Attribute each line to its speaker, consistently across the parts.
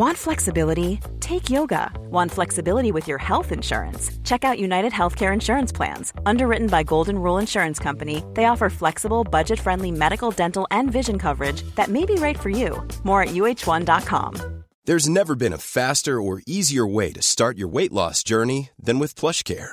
Speaker 1: Want flexibility? Take yoga. Want flexibility with your health insurance? Check out United Healthcare Insurance Plans. Underwritten by Golden Rule Insurance Company, they offer flexible, budget friendly medical, dental, and vision coverage that may be right for you. More at uh1.com.
Speaker 2: There's never been a faster or easier way to start your weight loss journey than with PlushCare.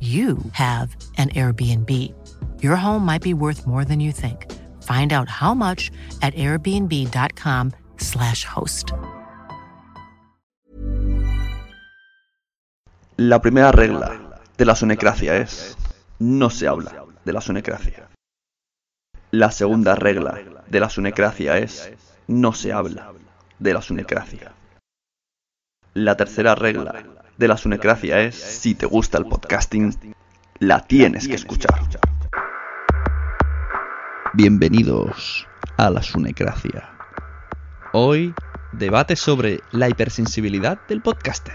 Speaker 3: you have an Airbnb. Your home might be worth more than you think. Find out how much at airbnb.com/slash host.
Speaker 4: La primera regla de la sonecracia es no se habla de la sonecracia. La segunda regla de la sonecracia es no se habla de la sonecracia. La tercera regla de la sunecracia es, si te gusta el podcasting, la tienes que escuchar. Bienvenidos a la sunecracia. Hoy, debate sobre la hipersensibilidad del podcaster.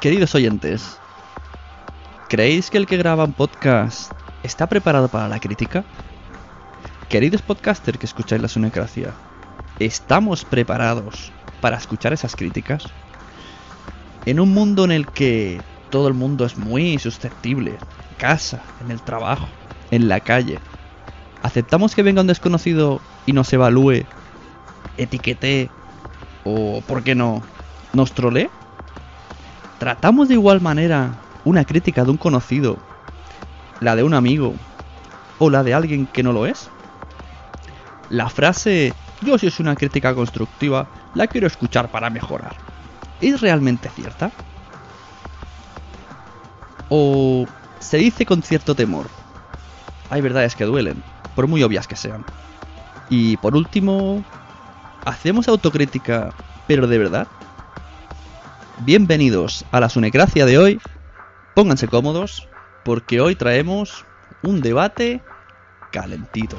Speaker 4: Queridos oyentes, ¿creéis que el que graba un podcast está preparado para la crítica? Queridos podcasters que escucháis la sunecracia, ¿estamos preparados para escuchar esas críticas? En un mundo en el que todo el mundo es muy susceptible, en casa, en el trabajo, en la calle, ¿aceptamos que venga un desconocido y nos evalúe, etiquete o, por qué no, nos trolee? ¿Tratamos de igual manera una crítica de un conocido, la de un amigo o la de alguien que no lo es? La frase yo si es una crítica constructiva, la quiero escuchar para mejorar. ¿Es realmente cierta? ¿O se dice con cierto temor? Hay verdades que duelen, por muy obvias que sean. Y por último, ¿hacemos autocrítica, pero de verdad? Bienvenidos a la Sunecracia de hoy. Pónganse cómodos, porque hoy traemos un debate calentito.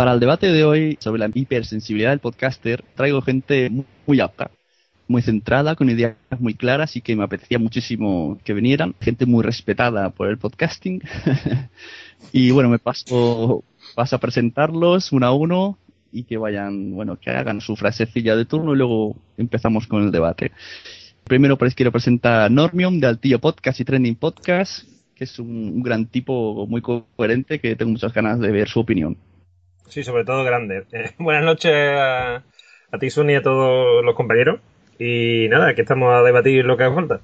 Speaker 4: Para el debate de hoy sobre la hipersensibilidad del podcaster, traigo gente muy apta, muy centrada, con ideas muy claras y que me apetecía muchísimo que vinieran. Gente muy respetada por el podcasting. y bueno, me paso, a presentarlos uno a uno y que vayan, bueno, que hagan su frasecilla de turno y luego empezamos con el debate. Primero pues quiero presentar a Normion de Altillo Podcast y Trending Podcast, que es un gran tipo muy coherente que tengo muchas ganas de ver su opinión.
Speaker 5: Sí, sobre todo grande. Eh, buenas noches a, a ti, Sony, y a todos los compañeros. Y nada, aquí estamos a debatir lo que haga falta.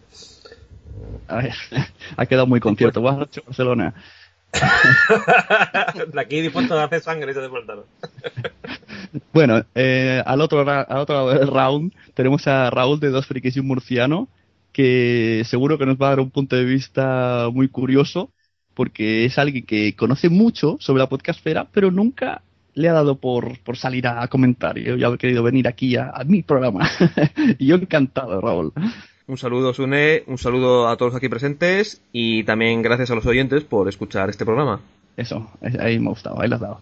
Speaker 4: A ver, ha quedado muy concierto. Buenas noches, Barcelona.
Speaker 5: De aquí dispuesto a hacer sangre y te de
Speaker 4: Bueno, eh, al, otro, al otro round tenemos a Raúl de Dos Frikis y un Murciano, que seguro que nos va a dar un punto de vista muy curioso, porque es alguien que conoce mucho sobre la podcastfera, pero nunca le ha dado por, por salir a comentar. Ya he querido venir aquí a, a mi programa. y yo encantado, Raúl.
Speaker 6: Un saludo, Sune, un saludo a todos aquí presentes y también gracias a los oyentes por escuchar este programa.
Speaker 4: Eso, ahí me ha gustado, ahí lo has dado.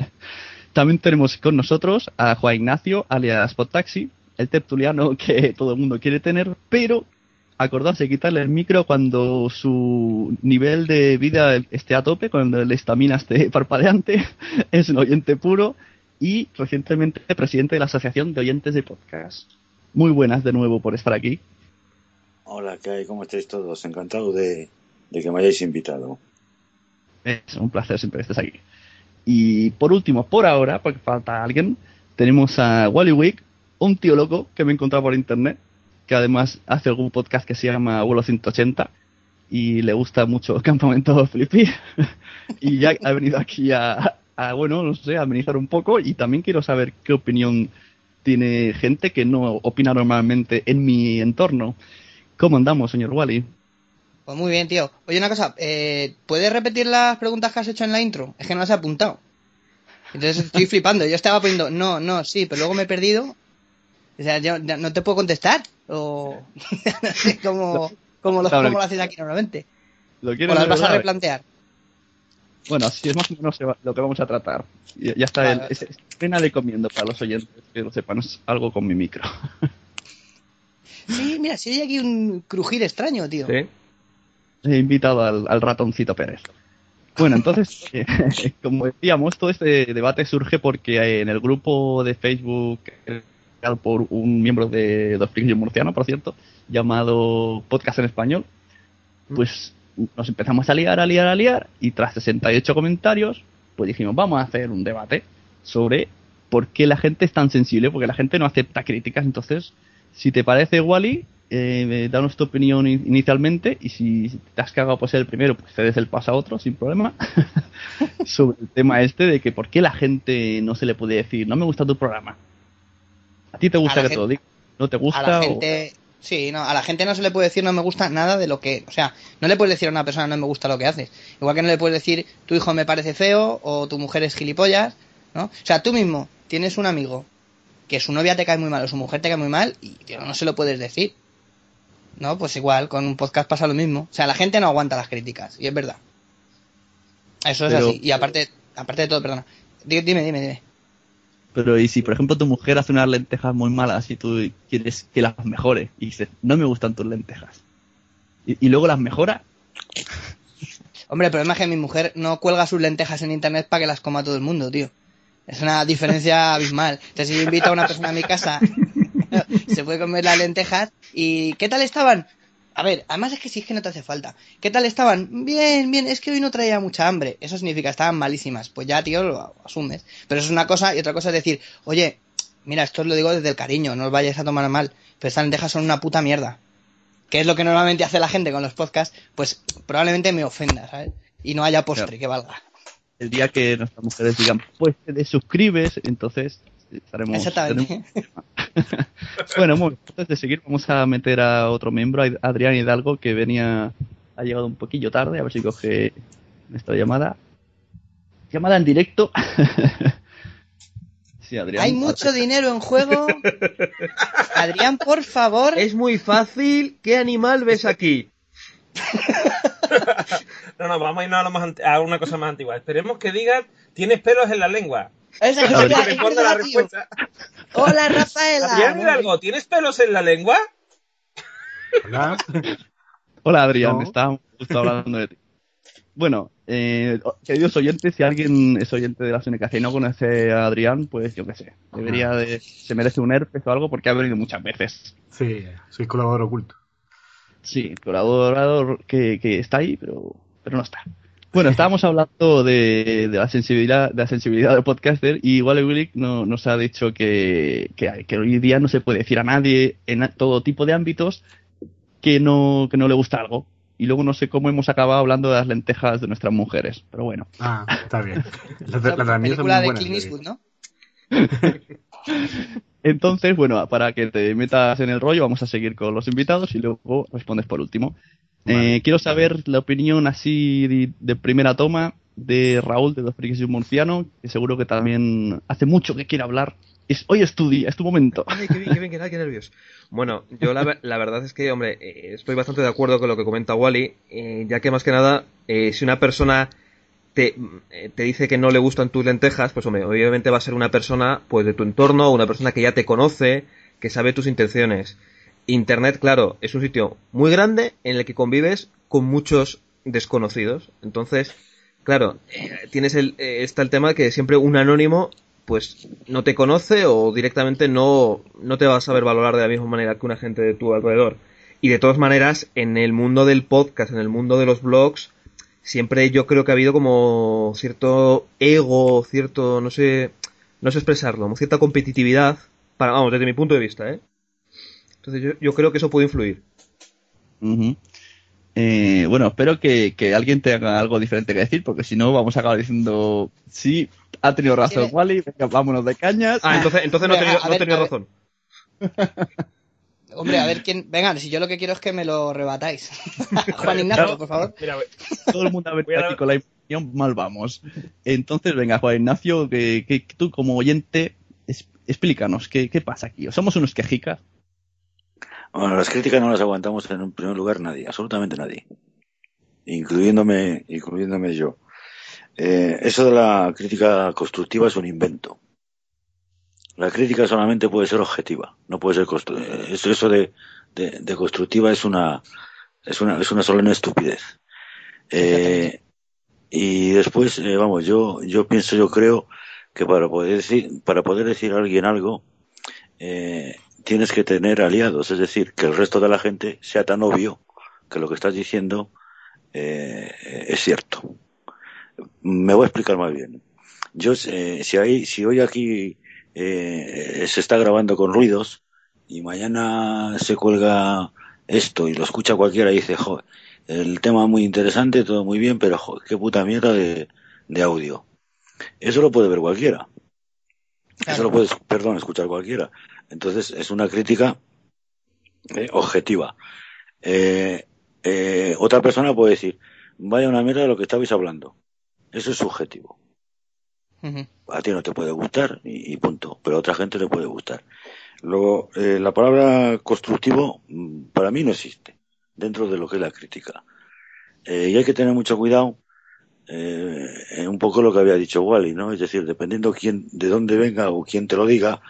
Speaker 4: también tenemos con nosotros a Juan Ignacio, alias Podtaxi, el tertuliano que todo el mundo quiere tener, pero acordarse de quitarle el micro cuando su nivel de vida esté a tope, cuando la estamina esté parpadeante, es un oyente puro y recientemente presidente de la Asociación de Oyentes de Podcast. Muy buenas de nuevo por estar aquí.
Speaker 7: Hola, ¿qué hay? ¿Cómo estáis todos? Encantado de, de que me hayáis invitado.
Speaker 4: Es un placer siempre que estés aquí. Y por último, por ahora, porque falta alguien, tenemos a Wally Wick, un tío loco que me he encontrado por internet, que además hace algún podcast que se llama Vuelo 180 y le gusta mucho Campamento Flippy. y ya ha venido aquí a, a, bueno, no sé, a amenizar un poco y también quiero saber qué opinión tiene gente que no opina normalmente en mi entorno. ¿Cómo andamos, señor Wally?
Speaker 8: Pues muy bien, tío. Oye, una cosa, eh, ¿puedes repetir las preguntas que has hecho en la intro? Es que no las he apuntado. Entonces estoy flipando. Yo estaba poniendo, no, no, sí, pero luego me he perdido. O sea, yo no te puedo contestar. O no sé cómo, cómo, lo, cómo lo haces aquí normalmente.
Speaker 4: ¿Lo
Speaker 8: o las vas a replantear.
Speaker 4: Bueno, así es más o menos lo que vamos a tratar. Ya, está, el,
Speaker 8: vale.
Speaker 4: es, es pena de comiendo para los oyentes, que lo sepan, es algo con mi micro.
Speaker 8: Sí, mira, si hay aquí un crujir extraño, tío.
Speaker 6: ¿Sí?
Speaker 4: He invitado al, al ratoncito Pérez. Bueno, entonces, eh, como decíamos, todo este debate surge porque en el grupo de Facebook, creado por un miembro de Dos y un Murciano, por cierto, llamado Podcast en Español, pues nos empezamos a liar, a liar, a liar, y tras 68 comentarios, pues dijimos, vamos a hacer un debate sobre por qué la gente es tan sensible, porque la gente no acepta críticas. Entonces, si te parece, Wally, eh, danos tu opinión in- inicialmente y si te has cagado por ser el primero, pues cedes el paso a otro sin problema. sobre el tema este de que por qué la gente no se le puede decir, no me gusta tu programa. ¿A ti te gusta
Speaker 8: A la
Speaker 4: que te lo diga? ¿No te
Speaker 8: A
Speaker 4: gusta?
Speaker 8: la
Speaker 4: o-
Speaker 8: gente, sí, no, a la gente no se le puede decir no me gusta nada de lo que, o sea, no le puedes decir a una persona no me gusta lo que haces. Igual que no le puedes decir tu hijo me parece feo o tu mujer es gilipollas, ¿no? O sea, tú mismo tienes un amigo que su novia te cae muy mal o su mujer te cae muy mal y tío, no se lo puedes decir. ¿No? Pues igual, con un podcast pasa lo mismo. O sea, la gente no aguanta las críticas, y es verdad. Eso es
Speaker 4: Pero-
Speaker 8: así. Y aparte, aparte de todo, perdona. Di- Dime, dime, dime.
Speaker 4: Pero y si, por ejemplo, tu mujer hace unas lentejas muy malas y tú quieres que las mejore y dices, no me gustan tus lentejas. Y, y luego las mejora,
Speaker 8: Hombre, el problema es que mi mujer no cuelga sus lentejas en internet para que las coma todo el mundo, tío. Es una diferencia abismal. Entonces, si yo invito a una persona a mi casa, se puede comer las lentejas y ¿qué tal estaban? A ver, además es que si es que no te hace falta. ¿Qué tal estaban? Bien, bien, es que hoy no traía mucha hambre. Eso significa estaban malísimas. Pues ya, tío, lo asumes. Pero eso es una cosa y otra cosa es decir, oye, mira, esto os lo digo desde el cariño, no os vayáis a tomar mal, pero estas lentejas son una puta mierda. Que es lo que normalmente hace la gente con los podcasts, pues probablemente me ofenda, ¿sabes? Y no haya postre
Speaker 4: Claro.
Speaker 8: que valga.
Speaker 4: el día que nuestras mujeres digan, pues te desuscribes, entonces estaremos...
Speaker 8: Exactamente.
Speaker 4: Bueno, antes de seguir vamos a meter a otro miembro, a Adrián Hidalgo, que venía, ha llegado un poquillo tarde, a ver si coge nuestra llamada. Llamada en directo. sí, Adrián.
Speaker 8: Hay mucho dinero en juego. Adrián, por favor.
Speaker 6: Es muy fácil. ¿Qué animal ves aquí?
Speaker 5: No, no, vamos a irnos a, lo más a una cosa más antigua. Esperemos que digas, tienes pelos en la lengua.
Speaker 8: Esa es
Speaker 5: la respuesta.
Speaker 8: Hola, Rafaela.
Speaker 5: Adrián Hidalgo, ¿tienes pelos en la lengua?
Speaker 9: Hola.
Speaker 4: Hola Adrián,
Speaker 9: No.
Speaker 4: estábamos justo hablando de ti. Bueno, eh, queridos oyentes, si alguien es oyente de la Sonecacia y no conoce a Adrián, pues yo qué sé, debería de, se merece un herpes o algo porque ha venido muchas veces.
Speaker 9: Sí, soy colaborador oculto.
Speaker 4: Sí, colaborador que, que está ahí, pero, pero no está. Bueno, estábamos hablando de, de la sensibilidad de la sensibilidad del podcaster y Wally Willick no, nos ha dicho que, que, que hoy día no se puede decir a nadie en todo tipo de ámbitos que no, que no le gusta algo. Y luego no sé cómo hemos acabado hablando de las lentejas de nuestras mujeres, pero bueno.
Speaker 9: Ah, está bien.
Speaker 8: La
Speaker 9: muy
Speaker 8: película de. Clint Eastwood, ¿no?
Speaker 4: Entonces, bueno, para que te metas en el rollo, vamos a seguir con los invitados y luego respondes por último. Eh, quiero saber la opinión así de, de primera toma de Raúl de Dos Frikis y un Murciano, que seguro que también hace mucho que quiere hablar. Es, hoy es tu día, es tu momento.
Speaker 6: Ay, qué bien, qué bien, qué, tal, qué nervios. Bueno, yo la verdad es que, hombre, eh, estoy bastante de acuerdo con lo que comenta Wally, eh, ya que más que nada, eh, si una persona te, eh, te dice que no le gustan tus lentejas, pues hombre, obviamente va a ser una persona pues de tu entorno, una persona que ya te conoce, que sabe tus intenciones. Internet, claro, es un sitio muy grande en el que convives con muchos desconocidos. Entonces, claro, eh, tienes el, eh, está el tema que siempre un anónimo pues no te conoce o directamente no, no te va a saber valorar de la misma manera que una gente de tu alrededor. Y de todas maneras, en el mundo del podcast, en el mundo de los blogs, siempre yo creo que ha habido como cierto ego, cierto, no sé, no sé expresarlo, como cierta competitividad, para, vamos, desde mi punto de vista, ¿eh? Entonces yo, yo creo que eso puede influir.
Speaker 4: Eh, bueno, espero que, que alguien tenga algo diferente que decir, porque si no vamos a acabar diciendo, sí, ha tenido razón
Speaker 8: Tiene-
Speaker 4: Wally, venga, vámonos de cañas.
Speaker 6: Ah, entonces, entonces no
Speaker 8: Hombre,
Speaker 6: tenido, no
Speaker 8: ver,
Speaker 6: razón.
Speaker 8: Hombre, a ver quién. Venga, si yo lo que quiero es que me lo rebatáis. Juan Ignacio, por favor.
Speaker 5: Mira,
Speaker 4: Todo el mundo a ver
Speaker 5: a
Speaker 4: aquí con la información, mal vamos. Entonces, venga, Juan Ignacio, que, que tú como oyente, es- explícanos, ¿qué, ¿qué pasa aquí? ¿Somos unos quejicas?
Speaker 7: Bueno, las críticas no las aguantamos en un primer lugar nadie, absolutamente nadie. Incluyéndome, incluyéndome yo. Eh, eso de la crítica constructiva es un invento. La crítica solamente puede ser objetiva, no puede ser constru- eh, eso, eso de, de, de constructiva es una es una es una solemne estupidez. Eh, y después, eh, vamos, yo yo pienso, yo creo que para poder decir para poder decir a alguien algo eh, tienes que tener aliados, es decir, que el resto de la gente sea tan obvio que lo que estás diciendo eh, es cierto. Me voy a explicar más bien. Yo, eh, si, hay, si hoy aquí eh, se está grabando con ruidos y mañana se cuelga esto y lo escucha cualquiera y dice, joder, el tema muy interesante, todo muy bien, pero joder, qué puta mierda de, de audio. Eso lo puede ver cualquiera. Eso lo puede, perdón, escuchar cualquiera. Entonces es una crítica eh, objetiva. Eh, eh, otra persona puede decir, vaya una mierda de lo que estabais hablando. Eso es subjetivo. A ti no te puede gustar y, y punto, pero a otra gente le puede gustar. Luego, la palabra constructivo mm, para mí no existe dentro de lo que es la crítica. Y hay que tener mucho cuidado eh, en un poco lo que había dicho Wally, ¿no? Es decir, dependiendo quién, de dónde venga o quién te lo diga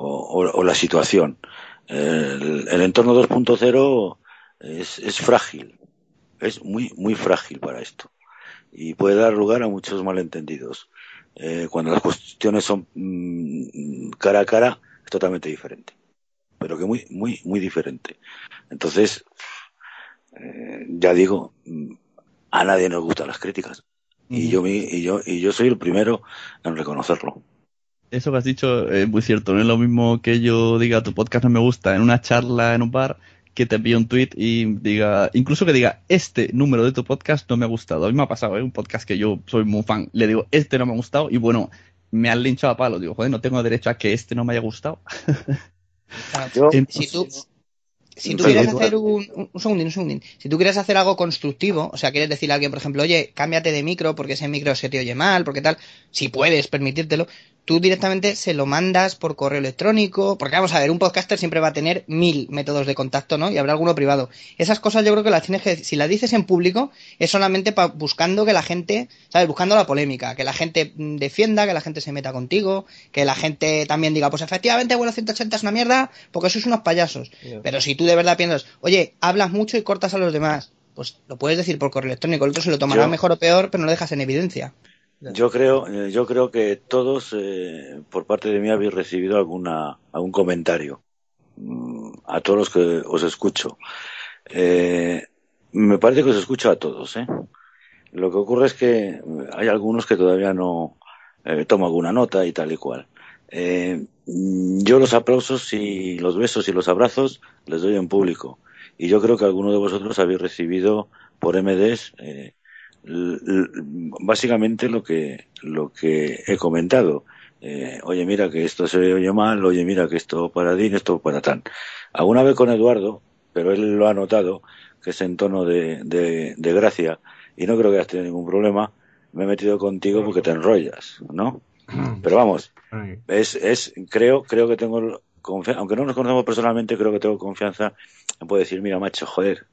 Speaker 7: o, o- o la situación. El, el entorno 2.0 es, es frágil, es muy, muy frágil para esto y puede dar lugar a muchos malentendidos. Eh, cuando las cuestiones son mm, cara a cara, es totalmente diferente, pero que muy, muy, muy diferente. Entonces, eh, ya digo, mm, a nadie nos gustan las críticas y yo, y yo, y yo soy el primero en reconocerlo.
Speaker 4: Eso que has dicho es muy cierto. No es lo mismo que yo diga tu podcast no me gusta en una charla en un bar que te envíe un tweet y diga, incluso que diga, este número de tu podcast no me ha gustado. A mí me ha pasado, ¿eh? un podcast que yo soy muy fan. Le digo, este no me ha gustado y bueno, me han linchado a palo. Digo, joder, no tengo derecho a que este no me haya gustado.
Speaker 8: Si tú, si tú quieres hacer un, un, un segundín, un segundín. Si tú quieres hacer algo constructivo, o sea, quieres decirle a alguien, por ejemplo, oye, cámbiate de micro porque ese micro se te oye mal, porque tal, si puedes permitírtelo, tú directamente se lo mandas por correo electrónico, porque vamos a ver, un podcaster siempre va a tener mil métodos de contacto, ¿no? Y habrá alguno privado. Esas cosas yo creo que las tienes que, si las dices en público, es solamente pa- buscando que la gente, ¿sabes? Buscando la polémica, que la gente mm, defienda, que la gente se meta contigo, que la gente también diga, pues efectivamente, bueno, 180 es una mierda, porque sois unos payasos. Pero si tú de verdad piensas, oye, hablas mucho y cortas a los demás, pues lo puedes decir por correo electrónico, el otro se lo tomará
Speaker 7: Yo-
Speaker 8: mejor o peor, pero no lo dejas en evidencia.
Speaker 7: Yo creo, eh, yo creo que todos, eh, por parte de mí, habéis recibido alguna, algún comentario. Mm, A todos los que os escucho. Eh, me parece que os escucho a todos, ¿eh? Lo que ocurre es que hay algunos que todavía no eh, tomo alguna nota y tal y cual. Eh, yo los aplausos y los besos y los abrazos les doy en público. Y yo creo que algunos de vosotros habéis recibido por MDs eh, básicamente lo que lo que he comentado eh, oye, mira que esto se oye mal, oye, mira que esto para Dean, esto para tan. Alguna vez con Eduardo, pero él lo ha notado, que es en tono de, de, de gracia, y no creo que hayas tenido ningún problema, me he metido contigo porque te enrollas, ¿no? Pero vamos, es, es, creo, creo que tengo confianza, aunque no nos conocemos personalmente, creo que tengo confianza en poder decir, mira, macho, joder,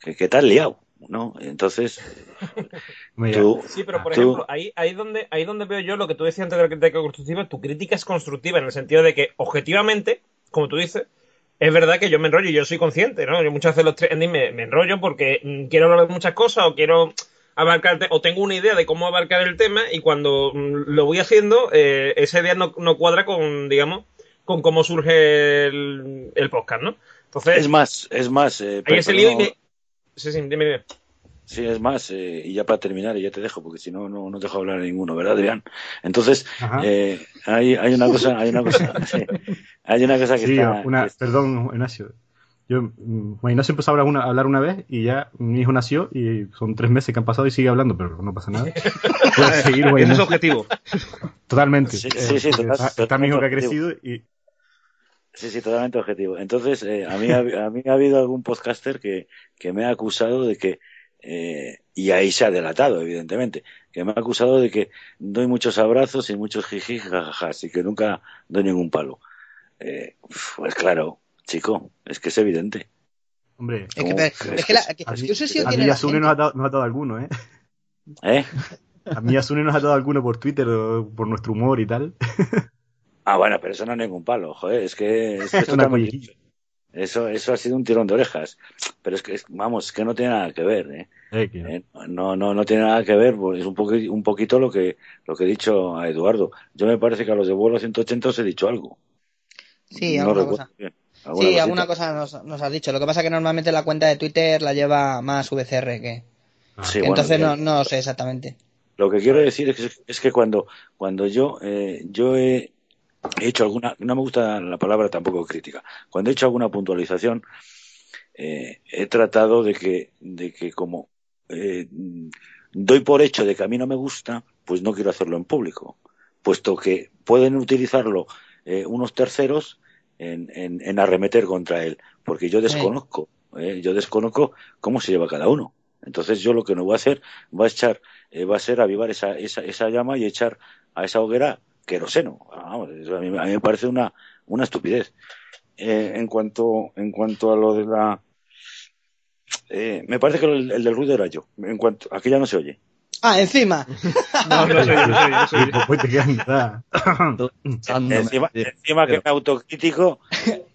Speaker 7: que, que te has liado, ¿no? Entonces, tú,
Speaker 5: Sí, pero por
Speaker 7: tú-
Speaker 5: ejemplo, ahí, ahí, donde, ahí donde veo yo lo que tú decías antes de la crítica constructiva, tu crítica es constructiva en el sentido de que, objetivamente, como tú dices, es verdad que yo me enrollo y yo soy consciente, ¿no? Yo muchas veces los trending me, me enrollo porque mm, quiero hablar de muchas cosas o quiero abarcar o tengo una idea de cómo abarcar el tema y cuando mm, lo voy haciendo, eh, esa idea no, no cuadra con, digamos, con cómo surge el, el podcast, ¿no? Entonces,
Speaker 7: es más, es más, eh,
Speaker 5: ahí ese lío y me... Sí, sí, dime, dime.
Speaker 7: Sí, es más, eh, y ya para terminar, y ya te dejo, porque si no, no, no te dejo hablar a ninguno, ¿verdad, Adrián? Entonces, eh, hay, hay una cosa, hay una cosa, sí, hay una cosa que
Speaker 9: sí,
Speaker 7: está,
Speaker 9: una,
Speaker 7: que-
Speaker 9: perdón, Ignacio. Yo, mm, Juan Ignacio empezó a hablar una, a hablar una vez y ya mi hijo nació y son tres meses que han pasado y sigue hablando, pero no pasa nada. Puedes seguir,
Speaker 6: Ese es objetivo.
Speaker 9: Totalmente.
Speaker 7: Sí,
Speaker 9: Eh,
Speaker 7: sí, sí,
Speaker 9: porque
Speaker 7: total-
Speaker 9: está, está mi hijo que ha
Speaker 7: totalmente
Speaker 9: crecido y
Speaker 7: Sí, sí, totalmente objetivo. Entonces, eh, a, mí, ha- a mí ha habido algún podcaster que, que me ha acusado de que, eh, y ahí se ha delatado, evidentemente, que me ha acusado de que doy muchos abrazos y muchos jiji, jajajas, y que nunca doy ningún palo. Eh, pues claro, chico, es que es evidente.
Speaker 9: Hombre,
Speaker 8: Es que,
Speaker 7: ¿Cómo?
Speaker 8: pero-
Speaker 7: Es
Speaker 8: es que la,
Speaker 7: que-
Speaker 8: que-
Speaker 9: a mí,
Speaker 8: yo sé si
Speaker 9: a
Speaker 8: tiene
Speaker 9: mí
Speaker 8: la
Speaker 9: Asune
Speaker 8: gente.
Speaker 9: nos ha, dado, nos ha dado alguno, ¿eh?
Speaker 7: ¿Eh?
Speaker 9: A mí Asune nos ha dado alguno por Twitter por nuestro humor y tal.
Speaker 7: Ah, bueno, pero eso no es ningún palo, joder, es que, es eso, eso ha sido un tirón de orejas. Pero es que, vamos, es que no tiene nada que ver, ¿eh?
Speaker 9: Eh, que-
Speaker 7: Eh, No, no, no tiene nada que ver, pues es un, un poquito lo que, lo que he dicho a Eduardo. Yo me parece que a los de vuelo 180 os he dicho algo.
Speaker 8: Sí,
Speaker 7: No
Speaker 8: alguna cosa.
Speaker 7: bien.
Speaker 8: Sí,
Speaker 7: cosita.
Speaker 8: alguna cosa nos, nos has dicho. Lo que pasa es que normalmente la cuenta de Twitter la lleva más VCR que,
Speaker 7: Sí,
Speaker 8: que
Speaker 7: bueno,
Speaker 8: entonces
Speaker 7: que-
Speaker 8: no, no sé exactamente.
Speaker 7: Lo que quiero decir es que, es que cuando, cuando yo, eh, yo he, he hecho alguna, no me gusta la palabra tampoco crítica, cuando he hecho alguna puntualización, eh, he tratado de que, de que como eh, doy por hecho de que a mí no me gusta, pues no quiero hacerlo en público, puesto que pueden utilizarlo eh, unos terceros en, en, en arremeter contra él, porque yo desconozco, eh, yo desconozco cómo se lleva cada uno. Entonces yo lo que no voy a hacer va a echar, eh, va a ser avivar esa, esa, esa llama y echar a esa hoguera queroseno. Vamos, eso a, mí, a mí me parece una, una estupidez. Eh, en cuanto, en cuanto a lo de la, eh, me parece que el, el del ruido era yo. En cuanto, aquí ya no se oye.
Speaker 8: Ah, encima.
Speaker 6: No, no soy yo, no soy yo, soy yo.
Speaker 9: pues, te
Speaker 7: Encima, encima que me autocrítico,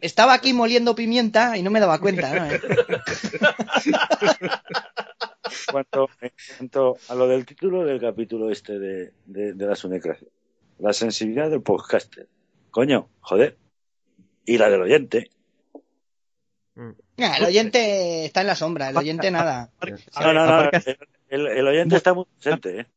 Speaker 8: Estaba aquí moliendo pimienta y no me daba cuenta. ¿no?
Speaker 7: en cuanto, en cuanto a lo del título del capítulo este de, de, de la sunecracia. La sensibilidad del podcaster. Coño, joder. Y la del oyente.
Speaker 8: El oyente está en la sombra, el oyente nada.
Speaker 7: No, no, no, el, el oyente está muy presente, ¿eh?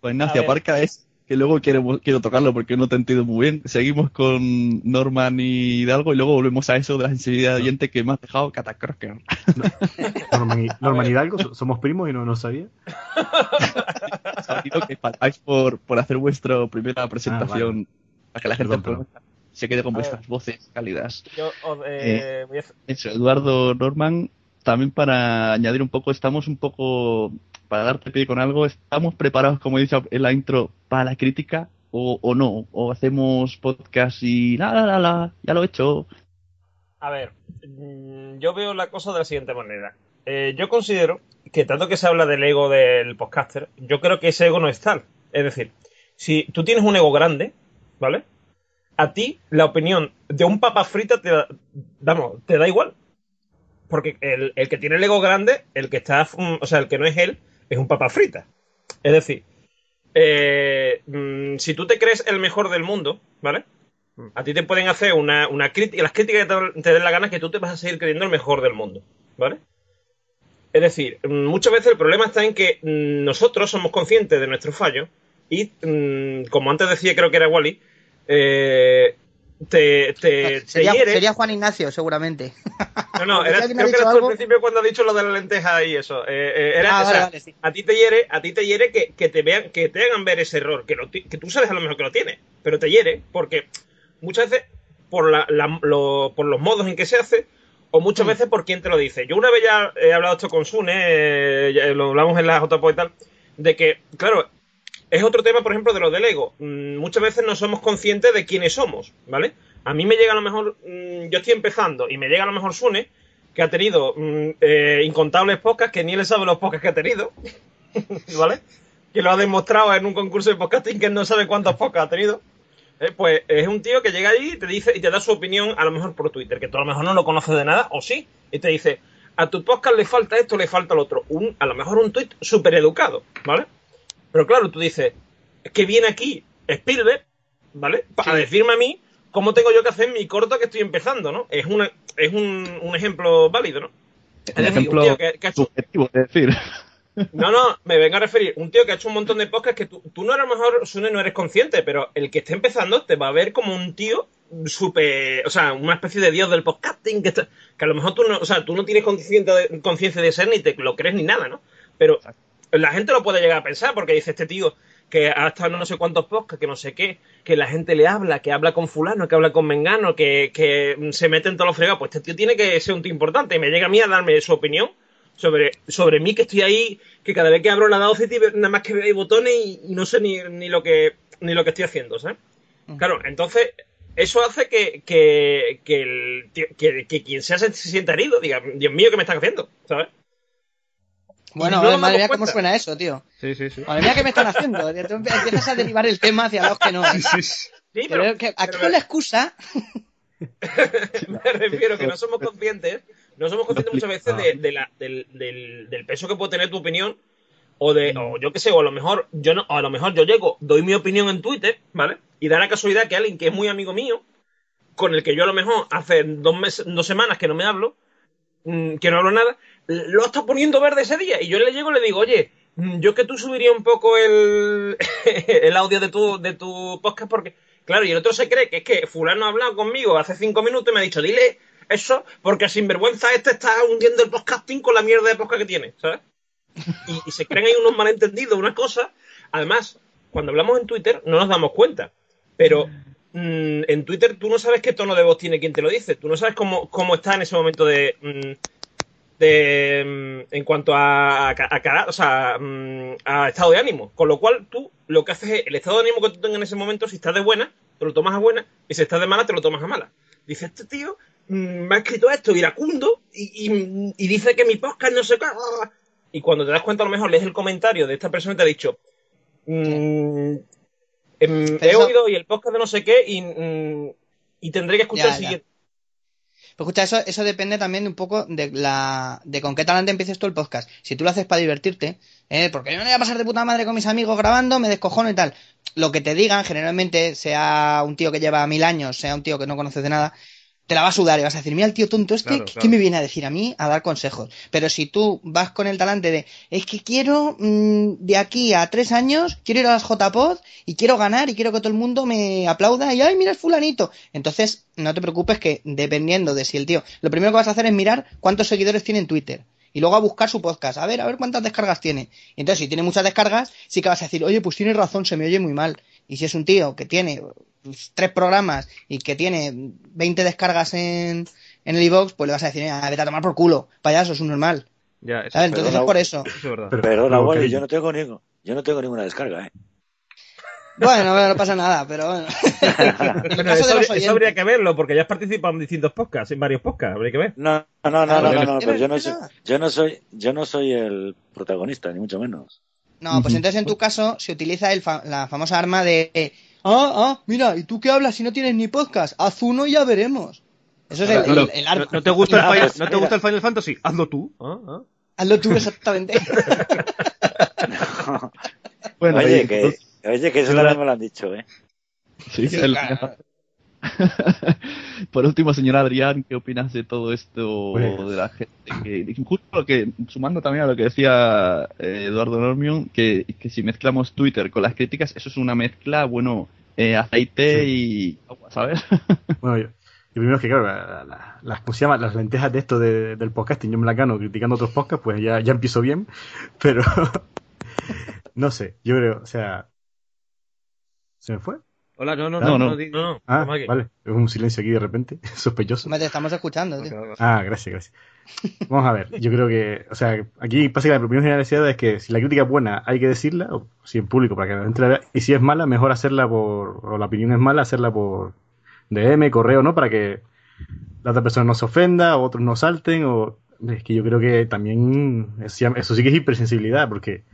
Speaker 4: Pues Ignacio, aparca es que luego quiero, quiero tocarlo porque no te entiendo muy bien. Seguimos con Norman y Hidalgo y luego volvemos a eso de la sensibilidad de oyente que me has dejado catacroker.
Speaker 9: Norman, y- Norman Hidalgo, so- somos primos y no, no sabía.
Speaker 4: Sabido que faltáis por, por hacer vuestra primera presentación para que la gente
Speaker 9: Perdón,
Speaker 4: se quede con
Speaker 5: A ver.
Speaker 4: vuestras voces cálidas.
Speaker 5: Yo os, eh, voy a hacer-
Speaker 4: Eso, Eduardo Norman, también para añadir un poco, estamos un poco, para darte pie con algo, estamos preparados, como he dicho en la intro, para la crítica o, o no, o hacemos podcast y la, la, la, la, ya lo he hecho.
Speaker 5: A ver, mm, yo veo la cosa de la siguiente manera. Eh, yo considero que tanto que se habla del ego del podcaster, yo creo que ese ego no es tal. Es decir, si tú tienes un ego grande, ¿vale? A ti la opinión de un papa frita te da, vamos, te da igual. Porque el, el que tiene el ego grande, el que está, mm, o sea, el que no es él, es un papa frita. Es decir, eh, mm, si tú te crees el mejor del mundo, ¿vale? A ti te pueden hacer una, una crítica, las críticas te, te den la gana que tú te vas a seguir creyendo el mejor del mundo, ¿vale? Es decir, mm, muchas veces el problema está en que mm, nosotros somos conscientes de nuestros fallos y, como antes decía, creo que era Wally, eh, te, te, te
Speaker 8: Sería,
Speaker 5: hiere.
Speaker 8: sería Juan Ignacio, seguramente.
Speaker 5: No, no, era, creo que
Speaker 8: dicho
Speaker 5: eras tú al principio cuando has dicho lo de la lenteja y eso. Eh, eh, era,
Speaker 8: Ah,
Speaker 5: o sea,
Speaker 8: vale, sí.
Speaker 5: a ti te hiere, a ti te hiere que, que te vean, que te hagan ver ese error, que, lo que tú sabes a lo mejor que lo tienes, pero te hiere porque muchas veces por la, la- lo- por los modos en que se hace o muchas
Speaker 8: Mm.
Speaker 5: veces por quién te lo dice. Yo una vez ya he hablado esto con Sune, eh, lo hablamos en la JPO y tal, de que, claro, es otro tema, por ejemplo, de lo del ego. Mm, muchas veces no somos conscientes de quiénes somos, ¿vale? A mí me llega a lo mejor, mm, yo estoy empezando y me llega a lo mejor Sune, que ha tenido mm, eh, incontables podcasts, que ni él sabe los podcasts que ha tenido, ¿vale? Que lo ha demostrado en un concurso de podcasting que no sabe cuántos podcasts ha tenido. Eh, pues es un tío que llega allí y te dice y te da su opinión a lo mejor por Twitter, que tú a lo mejor no lo conoces de nada, o sí, y te dice, a tu podcast le falta esto, le falta lo otro. Un, a lo mejor un tweet súper educado, ¿vale? Pero claro, tú dices, es que viene aquí Spielberg, ¿vale? Para decirme a mí cómo tengo yo que hacer mi corto que estoy empezando, ¿no? Es, una, es un, un ejemplo válido, ¿no? Es
Speaker 4: Un
Speaker 5: decir, un
Speaker 4: ejemplo
Speaker 5: tío que, que ha hecho,
Speaker 4: subjetivo, es decir.
Speaker 5: no, no, me vengo a referir. Un tío que ha hecho un montón de podcasts que tú, tú no a lo mejor, Sune, no eres consciente, pero el que esté empezando te va a ver como un tío súper. O sea, una especie de dios del podcasting que, está- que a lo mejor tú no, o sea, tú no tienes conciencia de, conciencia de ser ni te lo crees ni nada, ¿no? Pero la gente lo puede llegar a pensar porque dice este tío que ha estado en no sé cuántos podcasts, que no sé qué, que la gente le habla, que habla con fulano, que habla con mengano, que, que se mete en todos los fregados. Pues este tío tiene que ser un tío importante y me llega a mí a darme su opinión sobre, sobre mí que estoy ahí, que cada vez que abro la Audacity nada más que veo botones y, y no sé ni, ni lo que ni lo que estoy haciendo, ¿sabes? Claro, entonces eso hace que, que, que, el que, que quien sea se, sienta herido, diga, Dios mío, ¿qué me están haciendo? ¿Sabes?
Speaker 8: Bueno,
Speaker 5: luego
Speaker 8: madre mía, cómo suena eso, tío.
Speaker 6: Sí, sí, sí.
Speaker 8: Madre mía, ¿qué me están haciendo? Tú empiezas a derivar el tema hacia los que no. ¿eh?
Speaker 5: Sí,
Speaker 8: Pero
Speaker 5: pero,
Speaker 8: que aquí
Speaker 5: pero
Speaker 8: con la excusa.
Speaker 5: me refiero que no somos conscientes, no somos conscientes muchas veces de, de la- del, del- del peso que puede tener tu opinión, o de, o yo qué sé, o a lo mejor, yo no, o a lo mejor yo llego, doy mi opinión en Twitter, ¿vale? Y da la casualidad que alguien que es muy amigo mío, con el que yo a lo mejor hace dos meses, dos semanas que no me hablo, mm, que no hablo nada, lo está poniendo verde ese día. Y yo le llego y le digo, oye, mm, yo que tú subiría un poco el, el audio de tu, de tu podcast porque, claro, y el otro se cree que es que fulano ha hablado conmigo hace cinco minutos y me ha dicho, dile eso, porque sinvergüenza este está hundiendo el podcasting con la mierda de podcast que tiene, ¿sabes? Y, se creen ahí unos malentendidos, unas cosas. Además, cuando hablamos en Twitter no nos damos cuenta, pero mm, en Twitter tú no sabes qué tono de voz tiene quien te lo dice, tú no sabes cómo, cómo está en ese momento de... mm, de mm, en cuanto a, a, o sea, mm, a estado de ánimo. Con lo cual, tú lo que haces es el estado de ánimo que tú tengas en ese momento, si estás de buena, te lo tomas a buena, y si estás de mala, te lo tomas a mala. Dice, este tío mm, me ha escrito esto iracundo y, y, y dice que mi podcast no sé qué. Y cuando te das cuenta, a lo mejor lees el comentario de esta persona y te ha dicho, mm, em, he oído y el podcast de no sé qué y, mm, y tendré que escuchar
Speaker 8: Ya,
Speaker 5: el siguiente.
Speaker 8: Pero escucha, eso, eso depende también un poco de la de con qué talante empieces tú el podcast. Si tú lo haces para divertirte, ¿eh? porque yo no voy a pasar de puta madre con mis amigos grabando, me descojono y tal. Lo que te digan, generalmente, sea un tío que lleva mil años, sea un tío que no conoces de nada, te la va a sudar y vas a decir, mira el tío tonto este,
Speaker 6: Claro,
Speaker 8: ¿qué
Speaker 6: claro.
Speaker 8: me viene a decir a mí? A dar consejos. Pero si tú vas con el talante de, es que quiero mm, de aquí a tres años, quiero ir a las JPod y quiero ganar y quiero que todo el mundo me aplauda y, ay, mira es fulanito. Entonces, no te preocupes que dependiendo de si el tío, lo primero que vas a hacer es mirar cuántos seguidores tiene en Twitter. Y luego a buscar su podcast, a ver, a ver cuántas descargas tiene. Y entonces, si tiene muchas descargas, sí que vas a decir, oye, pues tienes razón, se me oye muy mal. Y si es un tío que tiene pues, tres programas y que tiene 20 descargas en, en el iVoox, pues le vas a decir, "Ah, vete a tomar por culo, payaso, es un normal.
Speaker 6: Ya, eso,
Speaker 8: ¿Sabes?
Speaker 6: es
Speaker 8: Entonces
Speaker 7: Perdona,
Speaker 8: es por eso.
Speaker 6: eso es verdad.
Speaker 9: Pero-
Speaker 7: Perdona,
Speaker 9: cariño,
Speaker 7: yo no tengo ni- yo no tengo ninguna descarga, ¿eh?
Speaker 8: Bueno, no pasa nada, pero bueno.
Speaker 5: Bueno, eso, habría- eso
Speaker 8: oyentes-
Speaker 5: habría que verlo, porque ya has participado en distintos podcasts, en varios podcasts, habría que ver.
Speaker 7: No, no, no, no,
Speaker 8: Ah,
Speaker 7: no, no, pero yo no soy, yo no soy, yo no soy el protagonista, ni mucho menos.
Speaker 8: No, pues entonces en tu caso se utiliza el fa- la famosa arma de eh, ah, ah, mira, ¿y tú qué hablas si no tienes ni podcast? Haz uno y ya veremos. Eso es el, el- el arma.
Speaker 6: ¿No, no te gusta el Final,
Speaker 7: pues,
Speaker 6: ¿No te gusta el Final Fantasy? Hazlo tú. Ah, ah.
Speaker 8: Hazlo tú exactamente.
Speaker 4: Bueno,
Speaker 7: oye, que, oye, que eso también me lo han dicho, ¿eh?
Speaker 4: Sí,
Speaker 8: Sí,
Speaker 4: el-
Speaker 8: claro.
Speaker 4: Por último, señor Adrián, ¿qué opinas de todo esto
Speaker 9: Pues-
Speaker 4: de la gente? Que, justo lo que, sumando también a lo que decía eh, Eduardo Normion, que, que si mezclamos Twitter con las críticas, eso es una mezcla, bueno, eh, aceite y agua, ¿sabes?
Speaker 9: Bueno, yo, primero es que, claro, la- la- las, ¿cómo se llama? las lentejas de esto de- del podcasting, yo me la gano criticando otros podcasts, pues ya, ya empiezo bien, pero no sé, yo creo, o sea, ¿se me fue?
Speaker 6: Hola, no, no,
Speaker 9: No,
Speaker 6: no,
Speaker 4: no.
Speaker 6: no, di-
Speaker 5: No, no,
Speaker 9: Ah, vale, es un silencio aquí de repente, sospechoso.
Speaker 8: Hombre, te estamos escuchando, tío.
Speaker 9: Ah, gracias, gracias. Vamos a ver, yo creo que, o sea, aquí básicamente la opinión generalizada es que si la crítica es buena hay que decirla, o si en público para que la gente la vea, y si es mala, mejor hacerla por, o la opinión es mala, hacerla por DM, correo, ¿no? Para que la otra persona no se ofenda, o otros no salten, o... Es que yo creo que también, eso sí que es hipersensibilidad, porque,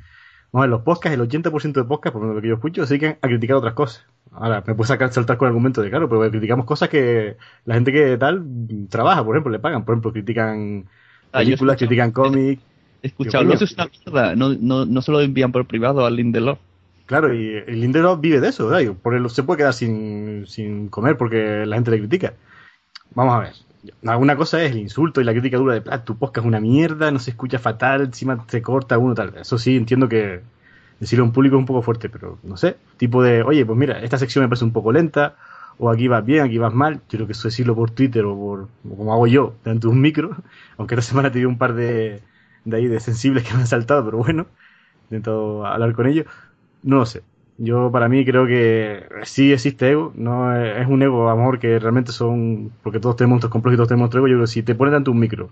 Speaker 9: vamos a ver, los podcasts, el 80% de podcasts, por lo que yo escucho, se dedican a criticar otras cosas. Ahora, me puedes sacar, saltar con el argumento de, claro, pero criticamos cosas que la gente que tal trabaja, por ejemplo, le pagan. Por ejemplo, critican
Speaker 4: Ah,
Speaker 9: películas, critican cómics.
Speaker 4: He escuchado, eso es una mierda. No, no, no se lo envían por privado al Lindelof.
Speaker 9: Claro, y el Lindelof vive de eso, ¿verdad? Se puede quedar sin, sin comer porque la gente le critica. Vamos a ver. Alguna cosa es el insulto y la crítica dura de, ah, tu podcast es una mierda, no se escucha fatal, encima se corta uno, tal. Eso sí, entiendo que decirlo a un público es un poco fuerte, pero no sé. Tipo de, oye, pues mira, esta sección me parece un poco lenta, o aquí vas bien, aquí vas mal. Yo creo que eso decirlo por Twitter o por, como hago yo, delante de un micro, aunque esta semana te un par de, de ahí de sensibles que me han saltado, pero bueno, he intentado hablar con ellos. No lo sé. Yo para mí creo que sí existe ego, no es un ego, amor, que realmente son, porque todos tenemos nuestros complejos y todos tenemos nuestro ego, yo creo que si te ponen ante un micro,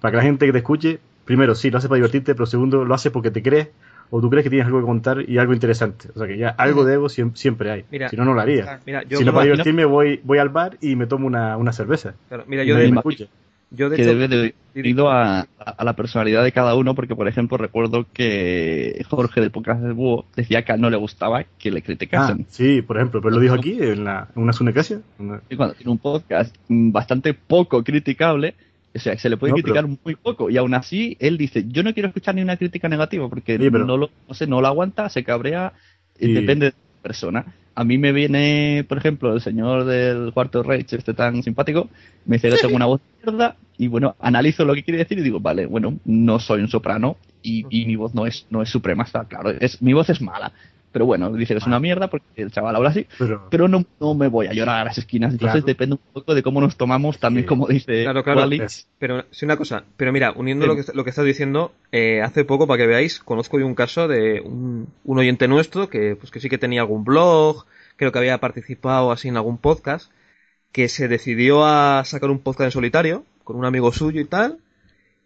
Speaker 9: para que la gente que te escuche, primero sí, lo hace para divertirte, pero segundo, lo hace porque te crees o tú crees que tienes algo que contar y algo interesante. O sea que ya algo de ego siem- siempre hay.
Speaker 6: Mira,
Speaker 9: si no, no lo haría.
Speaker 6: Mira, yo,
Speaker 9: si no, para divertirme, voy, voy al bar y me tomo una, una cerveza.
Speaker 6: claro, mira, yo de, yo de
Speaker 4: que
Speaker 6: hecho,
Speaker 4: debe de ir ido a, a- la personalidad de cada uno, porque por ejemplo recuerdo que Jorge del podcast del Búho decía que no le gustaba que le
Speaker 9: Ah,
Speaker 4: criticasen.
Speaker 9: sí, por ejemplo, pero lo dijo aquí en, la, en una sunecracia.
Speaker 4: Y cuando tiene un podcast mm, bastante poco criticable, o sea, se le puede
Speaker 9: No,
Speaker 4: criticar
Speaker 9: pero-
Speaker 4: muy poco, y aún así él dice, yo no quiero escuchar ni una crítica negativa, porque
Speaker 9: pero-
Speaker 4: no lo, no sé, no lo aguanta, se cabrea, Y- depende de la persona. A mí me viene, por ejemplo, el señor del cuarto Reich, este tan simpático, me dice que tengo una voz mierda, y bueno, analizo lo que quiere decir y digo, vale, bueno, no soy un soprano, y, y mi voz no es, no es suprema, está claro, es, mi voz es mala. Pero bueno, dice que es una mierda porque el chaval habla así,
Speaker 9: Pero,
Speaker 4: pero no, no me voy a llorar a las esquinas. Entonces
Speaker 9: Claro.
Speaker 4: depende un poco de cómo nos tomamos, también
Speaker 9: Sí.
Speaker 4: como dice
Speaker 6: Claro, claro.
Speaker 4: Wally.
Speaker 9: es-
Speaker 6: Pero sí una cosa, pero mira, uniendo
Speaker 4: Sí.
Speaker 6: lo que, lo que estás diciendo, eh, hace poco, para que veáis, conozco yo un caso de un, un oyente nuestro que, pues que sí que tenía algún blog, creo que había participado así en algún podcast, que se decidió a sacar un podcast en solitario, con un amigo suyo y tal.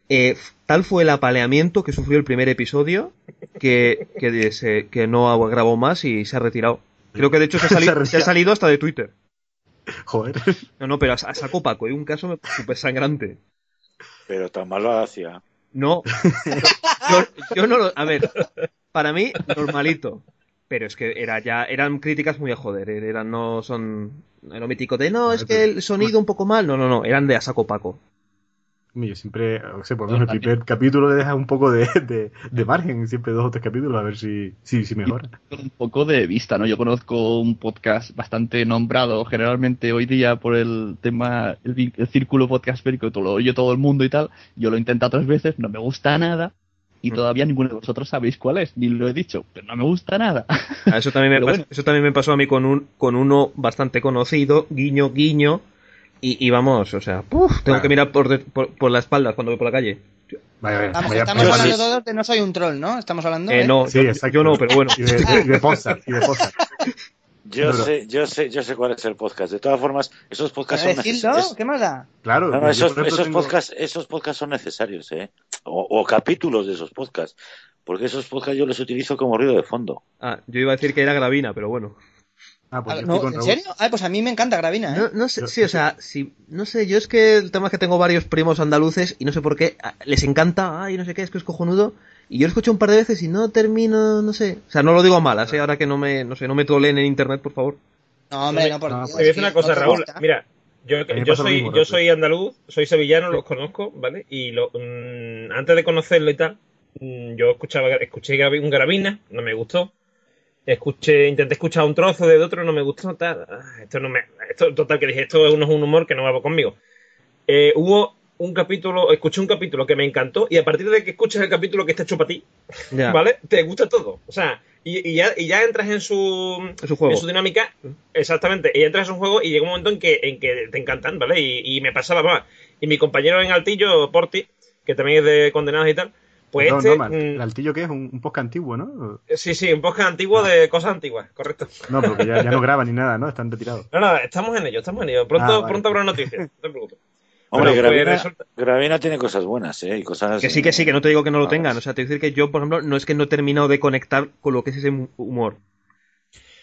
Speaker 6: Eh, tal fue el apaleamiento que sufrió el primer episodio, que, que, se- que no grabó más y se ha retirado. Creo que de hecho se ha, salido, se ha salido hasta de Twitter.
Speaker 9: joder.
Speaker 6: No, no, pero a, a saco Paco, hay un caso súper sangrante.
Speaker 7: Pero tan mal lo hacía.
Speaker 6: No. Yo, yo no lo. A ver, para mí, normalito. Pero es que era ya, eran críticas muy a joder, eh, eran, no son, lo mítico de, no, es que el sonido un poco mal, no, no, no, eran de a saco paco.
Speaker 9: Yo siempre, no sé, por lo menos el primer capítulo le deja un poco de, de, de margen, siempre dos o tres capítulos, a ver si, si, si mejora.
Speaker 4: Un poco de vista, ¿no? Yo conozco un podcast bastante nombrado generalmente hoy día por el tema, el, el círculo podcastférico, todo lo oye todo el mundo y tal. Yo lo he intentado tres veces, no me gusta nada. Y todavía ninguno de vosotros sabéis cuál es, ni lo he dicho, pero no me gusta nada.
Speaker 6: Eso también, me
Speaker 4: bueno.
Speaker 6: eso también me pasó a mí con un, con uno bastante conocido, guiño, guiño, y, y vamos, o sea, tengo que mirar por, de- por, por la espalda cuando voy por la calle.
Speaker 9: Vaya, vaya,
Speaker 8: Estamos,
Speaker 9: vaya-
Speaker 8: estamos
Speaker 9: vaya-
Speaker 8: hablando todos de no soy un troll, ¿no? Estamos hablando.
Speaker 6: Eh,
Speaker 8: ¿eh?
Speaker 6: no,
Speaker 9: Sí,
Speaker 6: yo,
Speaker 9: exacto.
Speaker 6: yo no, pero bueno.
Speaker 9: Y de, de Poza, y de.
Speaker 7: Yo sé, yo sé, yo sé cuál es el podcast. De todas formas, esos podcasts
Speaker 8: ¿Para
Speaker 7: son necesarios.
Speaker 8: ¿Qué más da?
Speaker 9: Claro.
Speaker 7: No, no,
Speaker 9: yo,
Speaker 7: esos,
Speaker 9: tengo-
Speaker 7: podcasts, esos podcasts son necesarios, ¿eh? O, o capítulos de esos podcasts. Porque esos podcasts yo los utilizo como ruido de fondo.
Speaker 6: Ah, yo iba a decir que era Gravina, pero bueno.
Speaker 9: Ah, pues
Speaker 8: Ah, no, ¿En serio? Ah, pues a mí me encanta Gravina, ¿eh?
Speaker 6: No, no sé, sí, o sea, sí, no sé, yo es que el tema es que tengo varios primos andaluces y no sé por qué, ah, les encanta, ay, no sé qué, es que es cojonudo, y yo lo escucho un par de veces y no termino, no sé, o sea, no lo digo a malas, ¿eh? ahora que no me, no sé, no me troleen en internet, por favor.
Speaker 8: No, hombre, no por
Speaker 9: No,
Speaker 8: Dios,
Speaker 5: Te voy a decir una cosa, Raúl.
Speaker 8: gusta.
Speaker 5: Mira, yo, yo soy
Speaker 9: mismo,
Speaker 5: yo soy andaluz, soy sevillano, los conozco, ¿vale? Y lo, mm, antes de conocerlo y tal, mm, yo escuchaba, escuché un Gravina, no me gustó. Escuché, intenté escuchar un trozo de otro, no me gustó. tal. Ah, Esto no me, esto total que dije, esto no es un humor que no va conmigo. Eh, hubo un capítulo, escuché un capítulo que me encantó y a partir de que escuchas el capítulo que está hecho para ti. ¿vale? Te gusta todo. O sea, y, y ya, y ya entras en su,
Speaker 6: En su juego.
Speaker 5: en su dinámica, exactamente, y entras en un juego y llega un momento en que, en que te encantan, ¿vale? Y, y me pasaba más. Y mi compañero en Altillo, Porti, que también es de condenados y tal, pues
Speaker 9: no,
Speaker 5: este...
Speaker 9: no, man,
Speaker 5: mm,
Speaker 9: el altillo que es un, un podcast antiguo, ¿no?
Speaker 5: sí, sí, un podcast antiguo de cosas antiguas, correcto.
Speaker 9: No, porque ya, ya no graban ni nada, ¿no? Están retirados.
Speaker 5: No, no, estamos en ello, estamos en ello. Pronto,
Speaker 9: Ah, vale.
Speaker 5: pronto habrá noticias, no te preocupes.
Speaker 7: Hombre,
Speaker 5: Bueno, pues
Speaker 7: Gravina,
Speaker 5: resulta-
Speaker 7: Gravina tiene cosas buenas, ¿eh? Y cosas...
Speaker 6: Que sí, que sí, que no te digo que no lo
Speaker 7: Ah,
Speaker 6: tengan. O sea, te voy a decir que yo, por ejemplo, no es que no he terminado de conectar con lo que es ese humor.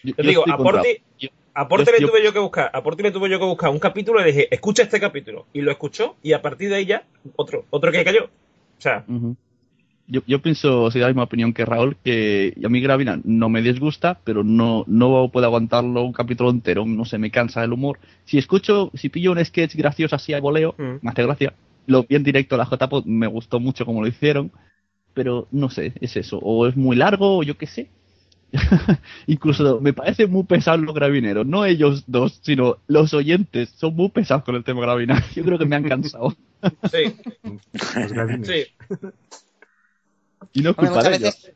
Speaker 10: Yo,
Speaker 5: digo,
Speaker 10: estoy
Speaker 5: a
Speaker 10: comprado.
Speaker 5: Porti,
Speaker 10: Yo-
Speaker 5: a Porti
Speaker 10: yo-
Speaker 5: le
Speaker 10: yo-
Speaker 5: tuve yo que buscar, a Porti le tuve yo que buscar un capítulo y le dije, escucha este capítulo. Y lo escuchó, y a partir de ahí ya, otro, otro que cayó. O sea.
Speaker 4: Yo, yo pienso, soy de la misma opinión que Raúl, que a mí Gravina no me disgusta, pero no, no puedo aguantarlo un capítulo entero, no sé, me cansa el humor. Si escucho, si pillo un sketch gracioso así a voleo,
Speaker 6: Mm.
Speaker 4: me hace gracia. Lo vi en directo a la JPod, me gustó mucho como lo hicieron, pero no sé, es eso, o es muy largo, o yo qué sé. Incluso me parece muy pesado los gravineros, no ellos dos, sino los oyentes son muy pesados con el tema gravina. Yo creo que me han cansado.
Speaker 5: sí,
Speaker 9: Los gravines.
Speaker 5: sí.
Speaker 4: Y no es culpa de ellos.
Speaker 8: veces,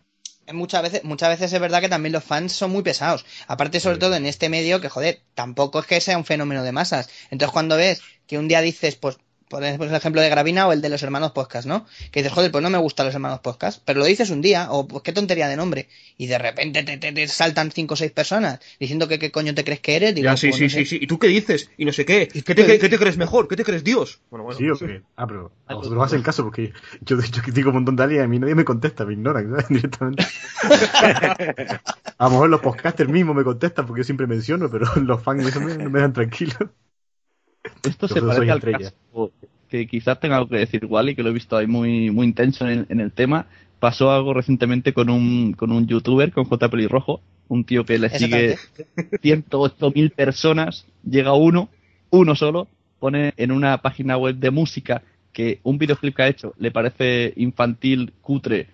Speaker 8: muchas veces, muchas veces es verdad que también los fans son muy pesados. Aparte, sobre todo en este medio, que joder, tampoco es que sea un fenómeno de masas. Entonces, cuando ves que un día dices, pues, por ejemplo, el ejemplo de Gravina o el de los hermanos podcast, ¿no? Que dices, joder, pues no me gustan los hermanos podcast, pero lo dices un día, o pues qué tontería de nombre, y de repente te, te- te saltan cinco o seis personas diciendo que qué coño te crees que eres. Digo,
Speaker 6: Ya, sí,
Speaker 8: pues,
Speaker 6: sí,
Speaker 8: no sé.
Speaker 6: sí, sí. ¿Y tú qué dices? Y no sé qué.
Speaker 8: ¿Y
Speaker 6: ¿Qué te,
Speaker 8: qué
Speaker 6: qué te crees mejor? ¿Qué te crees Dios? Bueno, bueno.
Speaker 9: Sí, o qué? Ah, pero a vosotros hacen caso porque yo, digo un montón de alias y a mí nadie me contesta, me ignoran ¿sabes? directamente. a lo mejor los podcasters mismos me contestan porque yo siempre menciono, pero los fans me, no me dejan tranquilo.
Speaker 4: Esto se parece al
Speaker 9: estrella.
Speaker 4: caso que quizás tenga algo que decir Wally, que lo he visto ahí muy, muy intenso en el, en el tema. Pasó algo recientemente con un, con un youtuber, con J. Pelirrojo, un tío que le sigue 108.000 personas, llega uno, uno solo, pone en una página web de música que un videoclip que ha hecho le parece infantil, cutre.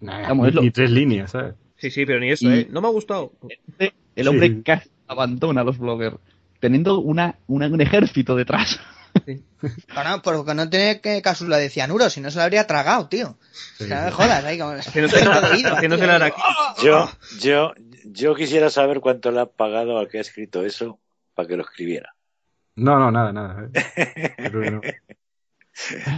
Speaker 9: Nah,
Speaker 4: Vamos,
Speaker 9: ni, tres líneas, ¿sabes?
Speaker 6: Sí, sí, pero ni eso,
Speaker 4: Y-
Speaker 6: ¿eh? No me ha gustado.
Speaker 4: El hombre
Speaker 9: Sí.
Speaker 4: casi abandona a los bloggers, teniendo una, una- un ejército detrás.
Speaker 8: Bueno, porque no tiene que cápsula de cianuro, si no se lo habría tragado, tío.
Speaker 9: Sí,
Speaker 8: O sea, no
Speaker 9: sí.
Speaker 8: jodas, ahí como...
Speaker 7: Yo, yo, yo quisiera saber cuánto le ha pagado al que ha escrito eso para que lo escribiera.
Speaker 9: No, no, nada, nada. ¿eh? Creo que no.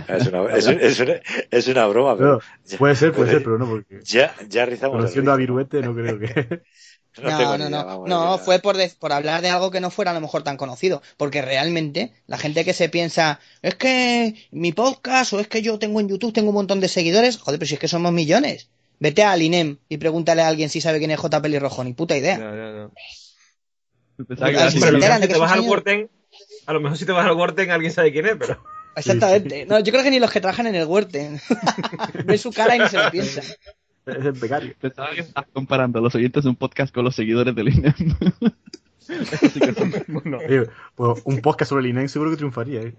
Speaker 7: Es una, es, es una, es una broma, pero
Speaker 9: Pero puede ser, puede ser, pero no, porque
Speaker 7: ya, ya rizamos
Speaker 9: conociendo a. Viruete no creo que...
Speaker 8: No, no, no,
Speaker 7: idea,
Speaker 8: no, fue por, de- por hablar de algo que no fuera a lo mejor tan conocido, porque realmente la gente que se piensa, es que mi podcast o es que yo tengo en YouTube, tengo un montón de seguidores, joder, pero si es que somos millones. Vete al INEM y pregúntale a alguien si sabe quién es J. Pelirrojo, ni puta idea.
Speaker 4: Pensaba que
Speaker 8: enteran
Speaker 5: si te vas al. Worten, a lo mejor si te vas al Worten alguien sabe quién es, pero...
Speaker 8: Exactamente. No, yo creo que ni los que trabajan en el Huerten. Ven su cara y ni se lo piensa.
Speaker 9: Es el becario.
Speaker 4: Pensaba que estabas comparando a los oyentes de un podcast con los seguidores del INEM. Eso sí que son-
Speaker 6: Bueno,
Speaker 9: Oye, pues un podcast sobre el INEM seguro que triunfaría, ¿eh?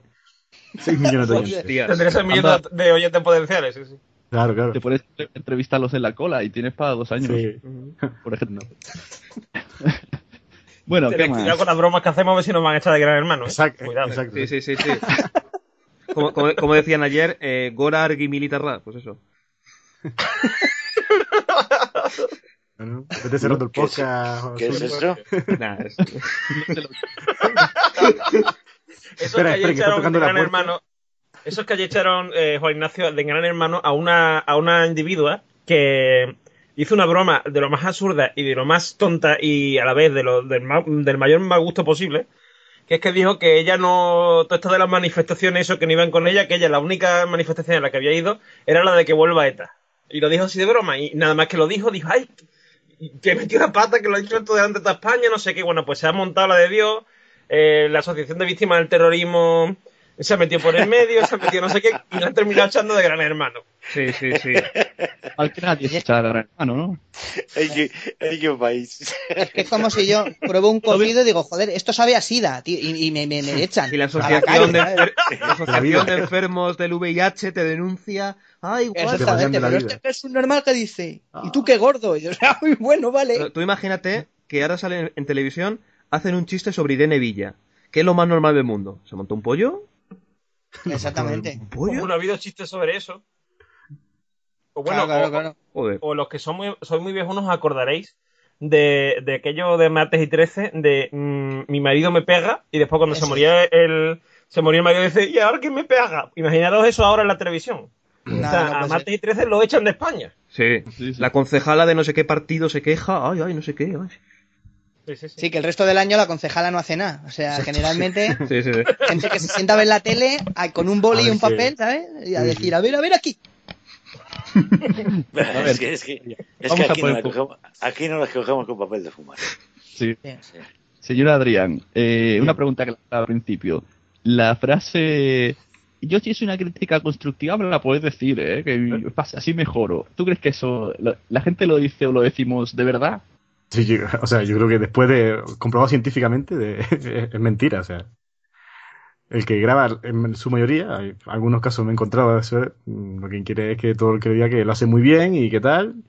Speaker 9: 6 millones de oyentes.
Speaker 5: Tendrías el millón
Speaker 4: Anda.
Speaker 5: de, oyentes potenciales, sí, sí.
Speaker 9: Claro, claro.
Speaker 4: Te pones a entrevistarlos en la cola y tienes para dos años,
Speaker 9: Sí.
Speaker 4: por ejemplo. bueno, ¿qué
Speaker 5: Tened cuidado
Speaker 4: más?
Speaker 5: con las bromas que hacemos a ver si nos van a echar de gran hermano. ¿eh?
Speaker 9: Exacto,
Speaker 5: Cuidado. ¿eh?
Speaker 9: exacto.
Speaker 6: Sí, sí, sí, sí. Como, como, como decían ayer, eh, Gora Argi Militarra, pues eso.
Speaker 9: Bueno, vete cerrando el
Speaker 7: ¿Qué es-
Speaker 9: podcast.
Speaker 7: ¿Qué es eso?
Speaker 6: Nah, es-
Speaker 5: Esos
Speaker 9: Espera,
Speaker 5: que ayer echaron de Gran esos que ayer echaron eh, Juan Ignacio de Gran Hermano a una, a una individua que hizo una broma de lo más absurda y de lo más tonta y a la vez de lo, del, ma- del mayor mal gusto posible. Que es que dijo que ella no, todo esto de las manifestaciones, eso que no iban con ella, que ella la única manifestación en la que había ido era la de que vuelva ETA. Y lo dijo así de broma, y nada más que lo dijo, dijo, ay, que metió la pata, que lo ha dicho esto delante de toda España, no sé qué. Bueno, pues se ha montado la de Dios, eh, la Asociación de Víctimas del Terrorismo se ha metido por el medio, se ha metido no sé qué, y la han terminado echando de gran hermano.
Speaker 6: Sí, sí, sí.
Speaker 4: Al que nadie se echa a Gran Hermano, ¿no?
Speaker 7: Qué, país.
Speaker 8: Es que es como si yo pruebo un cocido y digo, joder, esto sabe a sida, tío, y, y me, me, me echan.
Speaker 6: Y la asociación,
Speaker 8: calle,
Speaker 6: de, la asociación de enfermos del VIH te denuncia. Ay.
Speaker 9: Te pasan
Speaker 8: Exactamente, pero este que es un normal que dice, y tú qué gordo, y yo, "Ah, muy bueno, vale.
Speaker 6: Pero Tú imagínate que ahora salen en televisión, hacen un chiste sobre Irene Villa. ¿Qué es lo más normal del mundo? ¿Se montó un pollo?
Speaker 8: Exactamente.
Speaker 6: ¿Un pollo?
Speaker 5: no ha habido chistes sobre eso. O bueno,
Speaker 8: Claro, claro,
Speaker 5: o-
Speaker 8: claro.
Speaker 5: O los que son muy, sois muy viejos os acordaréis de, de aquello de martes y 13 de mm, mi marido me pega y después cuando se moría el se moría el marido dice ¿y ahora quién me pega? Imaginaros eso ahora en la televisión.
Speaker 8: No,
Speaker 5: o sea,
Speaker 8: no
Speaker 5: a martes y 13 lo echan de España.
Speaker 6: Sí. La concejala de no sé qué partido se queja. Ay, ay, no sé qué. ay.
Speaker 5: Sí, sí, sí.
Speaker 8: Sí, que el resto del año la concejala no hace nada. O sea, generalmente,
Speaker 6: Sí, sí, sí.
Speaker 8: gente que se sienta a ver la tele a- con un boli
Speaker 9: A
Speaker 8: y
Speaker 9: ver
Speaker 8: un papel, ¿sabes? Y a
Speaker 9: Sí,
Speaker 8: decir,
Speaker 9: sí.
Speaker 8: a ver, a ver aquí.
Speaker 7: es que, es que, es que
Speaker 4: a
Speaker 7: aquí, no cogemos, aquí no las cogemos con papel de fumar.
Speaker 4: Sí.
Speaker 8: Sí.
Speaker 4: Señor Adrián, eh, una pregunta que al principio. La frase. Yo si es una crítica constructiva me la puedes decir, ¿eh? Que así mejoro. ¿Tú crees que eso la, la gente lo dice o lo decimos de verdad?
Speaker 9: Sí, yo- o sea, yo creo que después de comprobado científicamente de- es mentira, o sea. El que graba, en su mayoría, hay algunos casos me he encontrado, eso es, lo que quiere es que todo el que le diga que lo hace muy bien y qué tal.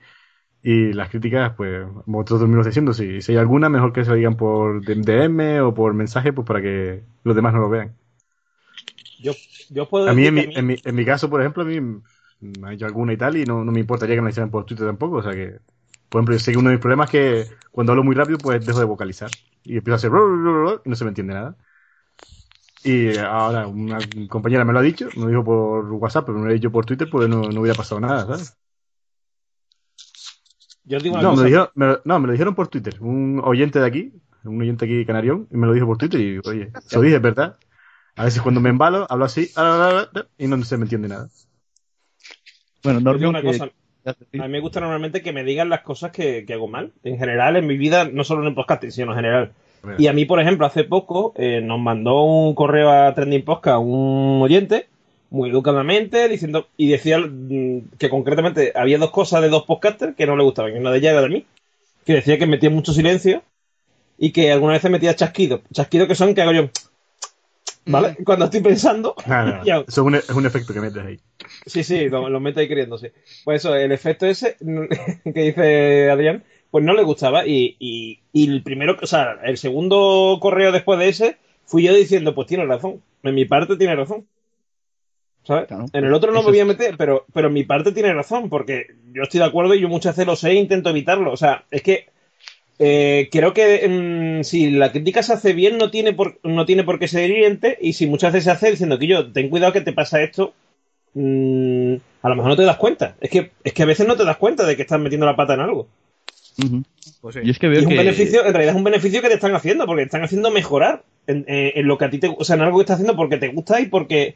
Speaker 9: Y las críticas, pues, como otros dormimos diciendo, si, si hay alguna, mejor que se la digan por DM o por mensaje, pues para que los demás no lo vean.
Speaker 5: Yo, yo puedo
Speaker 9: A mí, en mi, en mi, en mi caso, por ejemplo, a mí me ha hecho alguna y tal, y no, no me importaría que me la hicieran por Twitter tampoco. O sea que, por ejemplo, yo sé que uno de mis problemas es que cuando hablo muy rápido, pues dejo de vocalizar. Y empiezo a hacer y no se me entiende nada. Y ahora una compañera me lo ha dicho, me lo dijo por WhatsApp, pero me lo ha dicho por Twitter, pues no, no hubiera pasado nada, ¿sabes?
Speaker 5: yo digo
Speaker 9: No me, lo dijeron, me lo- no, me lo dijeron por Twitter. Un oyente de aquí, un oyente aquí canarión, y me lo dijo por Twitter. Y oye, se lo dije, ¿verdad? A veces cuando me embalo, hablo así, ah, y no se me entiende nada.
Speaker 4: Bueno, Normion,
Speaker 5: una
Speaker 4: que-
Speaker 5: cosa. A mí me gusta normalmente que me digan las cosas que, que hago mal. En general, en mi vida, no solo en el podcasting, sino en general. Y a mí, por ejemplo, hace poco eh, nos mandó un correo a Trending Podcast un oyente, muy educadamente, diciendo, y decía mm, que concretamente había dos cosas de dos podcasters que no le gustaban, y una de ellas era de mí, que decía que metía mucho silencio y que algunas veces metía chasquidos. Chasquidos que son que hago yo, ¿vale? Cuando estoy pensando,
Speaker 9: nada.
Speaker 5: Ya.
Speaker 9: Eso es un, es un efecto que metes ahí.
Speaker 5: Sí, sí, lo, lo meto ahí queriendo, sí. Pues eso, el efecto ese que dice Adrián, pues no le gustaba. Y, y, y el primero, o sea, el segundo correo después de ese, fui yo diciendo, pues tiene razón. En mi parte tiene razón. ¿Sabes?
Speaker 4: Claro.
Speaker 5: En el otro no
Speaker 4: Eso
Speaker 5: me voy a meter, pero, pero en mi parte tiene razón, porque yo estoy de acuerdo y yo muchas veces lo sé e intento evitarlo. O sea, es que eh, creo que mm, si la crítica se hace bien, no tiene por, no tiene por qué ser hiriente, y si muchas veces se hace diciendo que yo, ten cuidado que te pasa esto, mm, a lo mejor no te das cuenta. Es que, es que a veces no te das cuenta de que estás metiendo la pata en algo.
Speaker 6: Pues sí.
Speaker 4: Y es que
Speaker 5: Y es un
Speaker 4: que...
Speaker 5: beneficio, en realidad es un beneficio que te están haciendo, porque te están haciendo mejorar en, en- en lo que a ti te o sea, en algo que estás haciendo porque te gusta y porque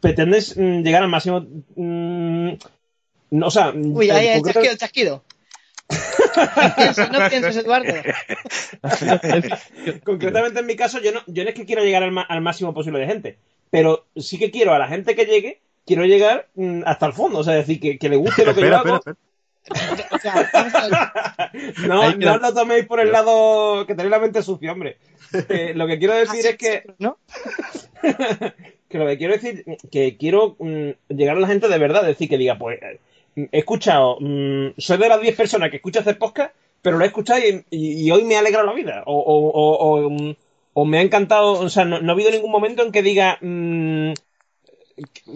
Speaker 5: pretendes mm, llegar al máximo. mm, no, o sea,
Speaker 8: Uy, ahí el chasquido. No pienses, no pienses, Eduardo.
Speaker 5: concretamente en mi caso, yo no, yo no es que quiera llegar al, máximo posible de gente, pero sí que quiero a la gente que llegue, quiero llegar mm, hasta el fondo, o sea, decir, que, que le guste lo que
Speaker 9: espera,
Speaker 5: yo
Speaker 9: espera,
Speaker 5: hago.
Speaker 9: espera.
Speaker 8: O sea.
Speaker 5: No, no os lo toméis por el lado que tenéis la mente sucia, hombre. Eh, lo que quiero decir es que
Speaker 8: ¿No?
Speaker 5: que lo que quiero decir que quiero mm, llegar a la gente de verdad, decir que diga, pues eh, he escuchado, mm, soy de las 10 personas que escucha hacer podcast, pero lo he escuchado y, hoy me ha alegrado la vida. O, o- o- o, mm, me ha encantado, o sea, no, ha habido ningún momento en que diga, mm,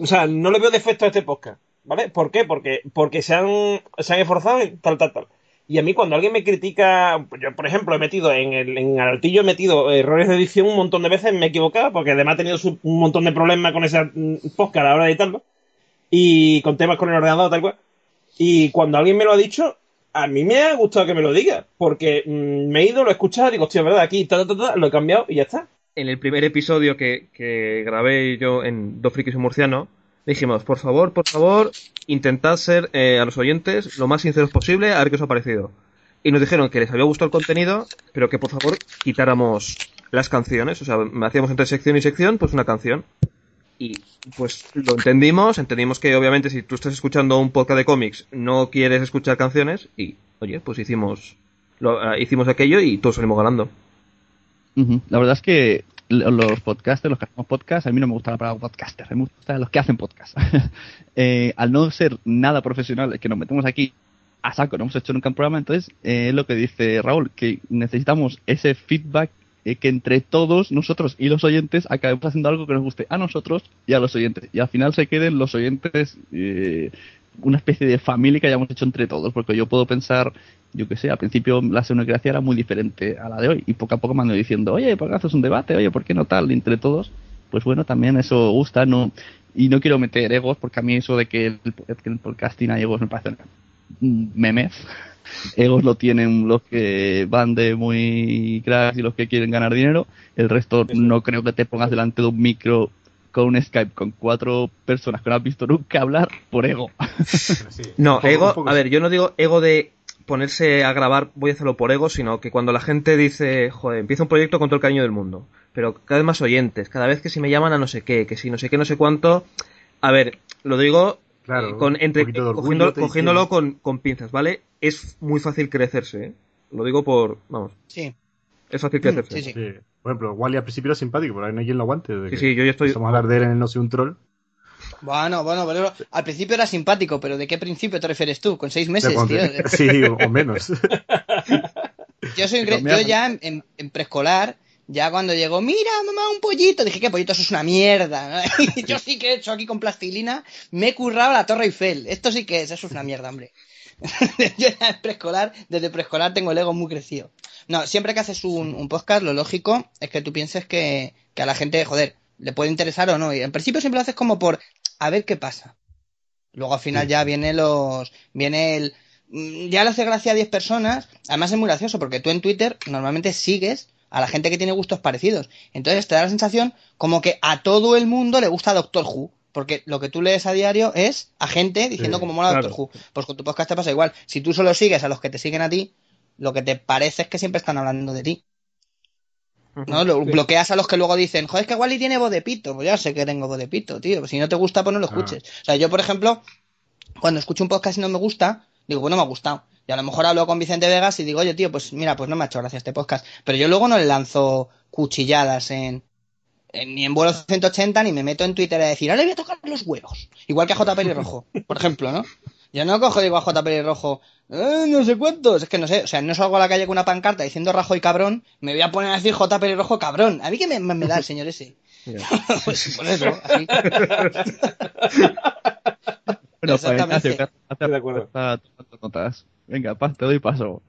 Speaker 5: o sea, no le veo defecto a este podcast, ¿vale? ¿Por qué? Porque, porque se han, se han esforzado y tal, tal, tal. Y a mí cuando alguien me critica, yo por ejemplo he metido en el en he metido errores de edición un montón de veces, me he equivocado, porque además he tenido un montón de problemas con ese mm, podcast a la hora de editarlo, y con temas con el ordenador, tal cual. Y cuando alguien me lo ha dicho, a mí me ha gustado que me lo diga, porque mm, me he ido, lo he escuchado, digo, hostia, ¿verdad? Aquí, ta, ta, ta, lo he cambiado y ya está.
Speaker 6: en el primer episodio que, que grabé yo en Dos Frikis y Murciano, dijimos, por favor, por favor, intentad ser eh, a los oyentes lo más sinceros posible, a ver qué os ha parecido. Y nos dijeron que les había gustado el contenido, pero que por favor quitáramos las canciones, o sea, hacíamos entre sección y sección, pues una canción. Y pues lo entendimos, entendimos que obviamente si tú estás escuchando un podcast de cómics no quieres escuchar canciones y, oye, pues hicimos lo, eh, hicimos aquello y todos salimos ganando.
Speaker 4: La verdad es que lo- los podcasters, los que hacemos podcast, a mí no me gusta la palabra podcaster, a mí me gustan los que hacen podcast. Eh, al no ser nada profesional, que nos metemos aquí a saco, no hemos hecho nunca un programa, entonces eh, es lo que dice Raúl, que necesitamos ese feedback eh, que entre todos nosotros y los oyentes acabemos haciendo algo que nos guste a nosotros y a los oyentes. Y al final se queden los oyentes eh, una especie de familia que hayamos hecho entre todos, porque yo puedo pensar, yo que sé, al principio la sonocracia era muy diferente a la de hoy, y poco a poco me han ido diciendo, oye, ¿por qué haces un debate? Oye, ¿por qué no tal? Entre todos, pues bueno, también eso gusta, no y no quiero meter egos, porque a mí eso de que el, que el podcasting hay egos me parece memes. Egos lo tienen los que van de muy cracks y los que quieren ganar dinero. El resto no creo que te pongas delante de un micro con un Skype con cuatro personas que no has visto nunca hablar por ego.
Speaker 6: No, ego, a ver, yo no digo ego de ponerse a grabar, voy a hacerlo por ego, sino que cuando la gente dice, joder, empieza un proyecto con todo el cariño del mundo, pero cada vez más oyentes, cada vez que si me llaman a no sé qué, que si no sé qué, no sé cuánto, a ver, lo digo
Speaker 9: Claro,
Speaker 6: con, entre,
Speaker 9: un poquito de orgullo
Speaker 6: cogiendo-
Speaker 9: te
Speaker 6: cogiéndolo con, con pinzas, ¿vale? Es muy fácil crecerse, ¿eh? Lo digo por, vamos,
Speaker 8: Sí.
Speaker 6: es fácil crecerse.
Speaker 8: Sí, sí.
Speaker 9: Sí. Por ejemplo, Wally al principio era simpático, pero ahora no hay quien lo aguante. desde
Speaker 6: Sí,
Speaker 9: que
Speaker 6: sí, yo ya estoy-
Speaker 9: Empezamos a hablar de él en el No Soy un Troll.
Speaker 8: Bueno, bueno, pero al principio era simpático, pero ¿de qué principio te refieres tú? Con seis meses, tío.
Speaker 9: Sí, o, menos.
Speaker 8: Yo soy yo ya en, en- en preescolar, ya cuando llegó, mira, mamá, un pollito, dije, ¿qué pollito? Eso es una mierda. yo sí que he hecho aquí con plastilina, me he currado la Torre Eiffel. Esto sí que es, eso es una mierda, hombre. yo ya en preescolar, desde preescolar tengo el ego muy crecido. No, siempre que haces un, un podcast, lo lógico es que tú pienses que, que a la gente, joder, le puede interesar o no. Y en principio siempre lo haces como por a ver qué pasa. Luego al final ya viene los. Viene el. mm, Ya le hace gracia a 10 personas. Además es muy gracioso porque tú en Twitter normalmente sigues a la gente que tiene gustos parecidos. Entonces te da la sensación como que a todo el mundo le gusta Doctor Who. Porque lo que tú lees a diario es a gente diciendo
Speaker 9: Sí,
Speaker 8: como mola
Speaker 6: claro.
Speaker 8: Doctor Who. Pues con tu podcast te pasa igual. Si tú solo sigues a los que te siguen a ti, lo que te parece es que siempre están hablando de ti. ¿no? Lo-
Speaker 6: Sí.
Speaker 8: Bloqueas a los que luego dicen, joder, es que Wally tiene voz de pito. Pues ya sé que tengo voz de pito, tío. Si no te gusta, pues no lo
Speaker 9: Ah.
Speaker 8: escuches. O sea, yo, por ejemplo, cuando escucho un podcast y no me gusta, digo, bueno, me ha gustado. Y a lo mejor hablo con Vicente Vegas y digo, oye, tío, pues mira, pues no me ha hecho gracia este podcast. Pero yo luego no le lanzo cuchilladas en, en- ni en vuelo 180 ni me meto en Twitter a decir, ahora le voy a tocar los huevos. Igual que a J. Pelirrojo, por ejemplo, ¿no? Yo no cojo digo a J. Pelirrojo, "Eh, no sé cuántos. Es que no sé, o sea, no salgo a la calle con una pancarta diciendo rajo y cabrón, me voy a poner a decir J. Pelirrojo cabrón. A mí que me, me- me da el señor ese. pues por eso, así.
Speaker 4: Pues,
Speaker 8: Exactamente.
Speaker 4: Ignacio, gracias
Speaker 5: Estoy de acuerdo.
Speaker 4: estar tomando notas. Venga, pa, te doy paso.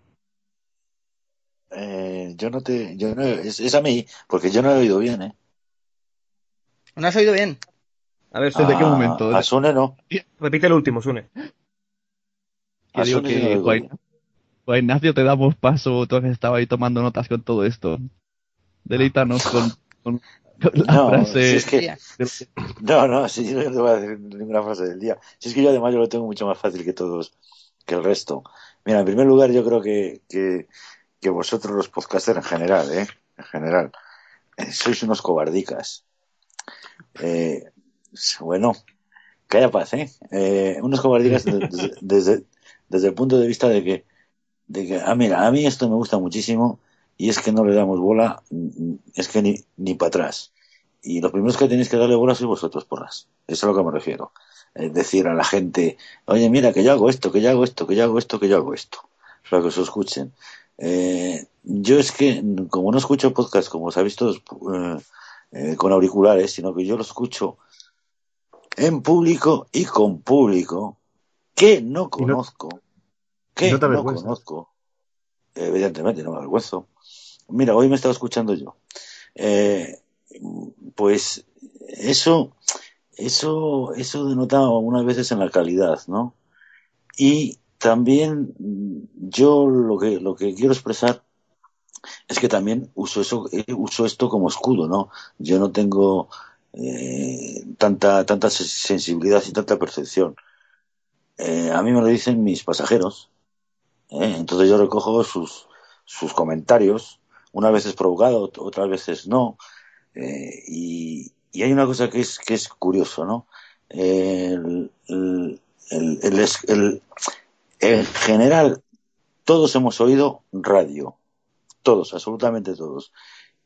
Speaker 7: Eh, yo no te. Yo no, es, es a mí, porque yo no he oído bien, ¿eh?
Speaker 8: ¿No has oído bien?
Speaker 6: A ver,
Speaker 4: ¿Desde qué
Speaker 7: A-
Speaker 4: momento?
Speaker 7: A Sune no.
Speaker 6: repite el último, Sune.
Speaker 4: Que digo
Speaker 7: Sune
Speaker 4: que
Speaker 7: lo
Speaker 4: Juan, Ignacio te damos paso, tú que estaba ahí tomando notas con todo esto. Deleítanos con- con la
Speaker 7: No,
Speaker 4: frase.
Speaker 7: si es que-. No, no, si yo no te voy a decir ninguna frase del día. Si es que yo además yo lo tengo mucho más fácil que todos, que el resto. Mira, en primer lugar yo creo que, que, que vosotros los podcasters en general, ¿eh? En general, eh, sois unos cobardicas. Eh, bueno, que haya paz, ¿eh? Eh, unos cobardicas de- desde, desde, desde el punto de vista de que, de que, ah, mira, a mí esto me gusta muchísimo y es que no le damos bola, es que ni, ni para atrás. Y los primeros que tenéis que darle bola sois vosotros, porras. Eso es a lo que me refiero. Es decir a la gente, oye, mira, que yo hago esto, que yo hago esto, que yo hago esto, que yo hago esto. Para que os escuchen. Eh, yo es que, como no escucho podcast, como sabéis todos, eh, eh, con auriculares, sino que yo lo escucho en público y con público, que no conozco, que
Speaker 9: no
Speaker 7: no conozco. Evidentemente, no me avergüenzo. Mira, hoy me estaba escuchando yo. Eh, pues eso, eso, eso denota algunas veces en la calidad, ¿no? Y también yo lo que, lo que quiero expresar es que también uso eso, eh, uso esto como escudo, ¿no? Yo no tengo eh, tanta, tanta se- sensibilidad y tanta percepción. A mí me lo dicen mis pasajeros, entonces yo recojo sus, sus comentarios, unas veces provocado, ot- otras veces no, eh, y, y hay una cosa que es, que es curioso, ¿no? El, el, el- es- en general, todos hemos oído radio, todos, absolutamente todos.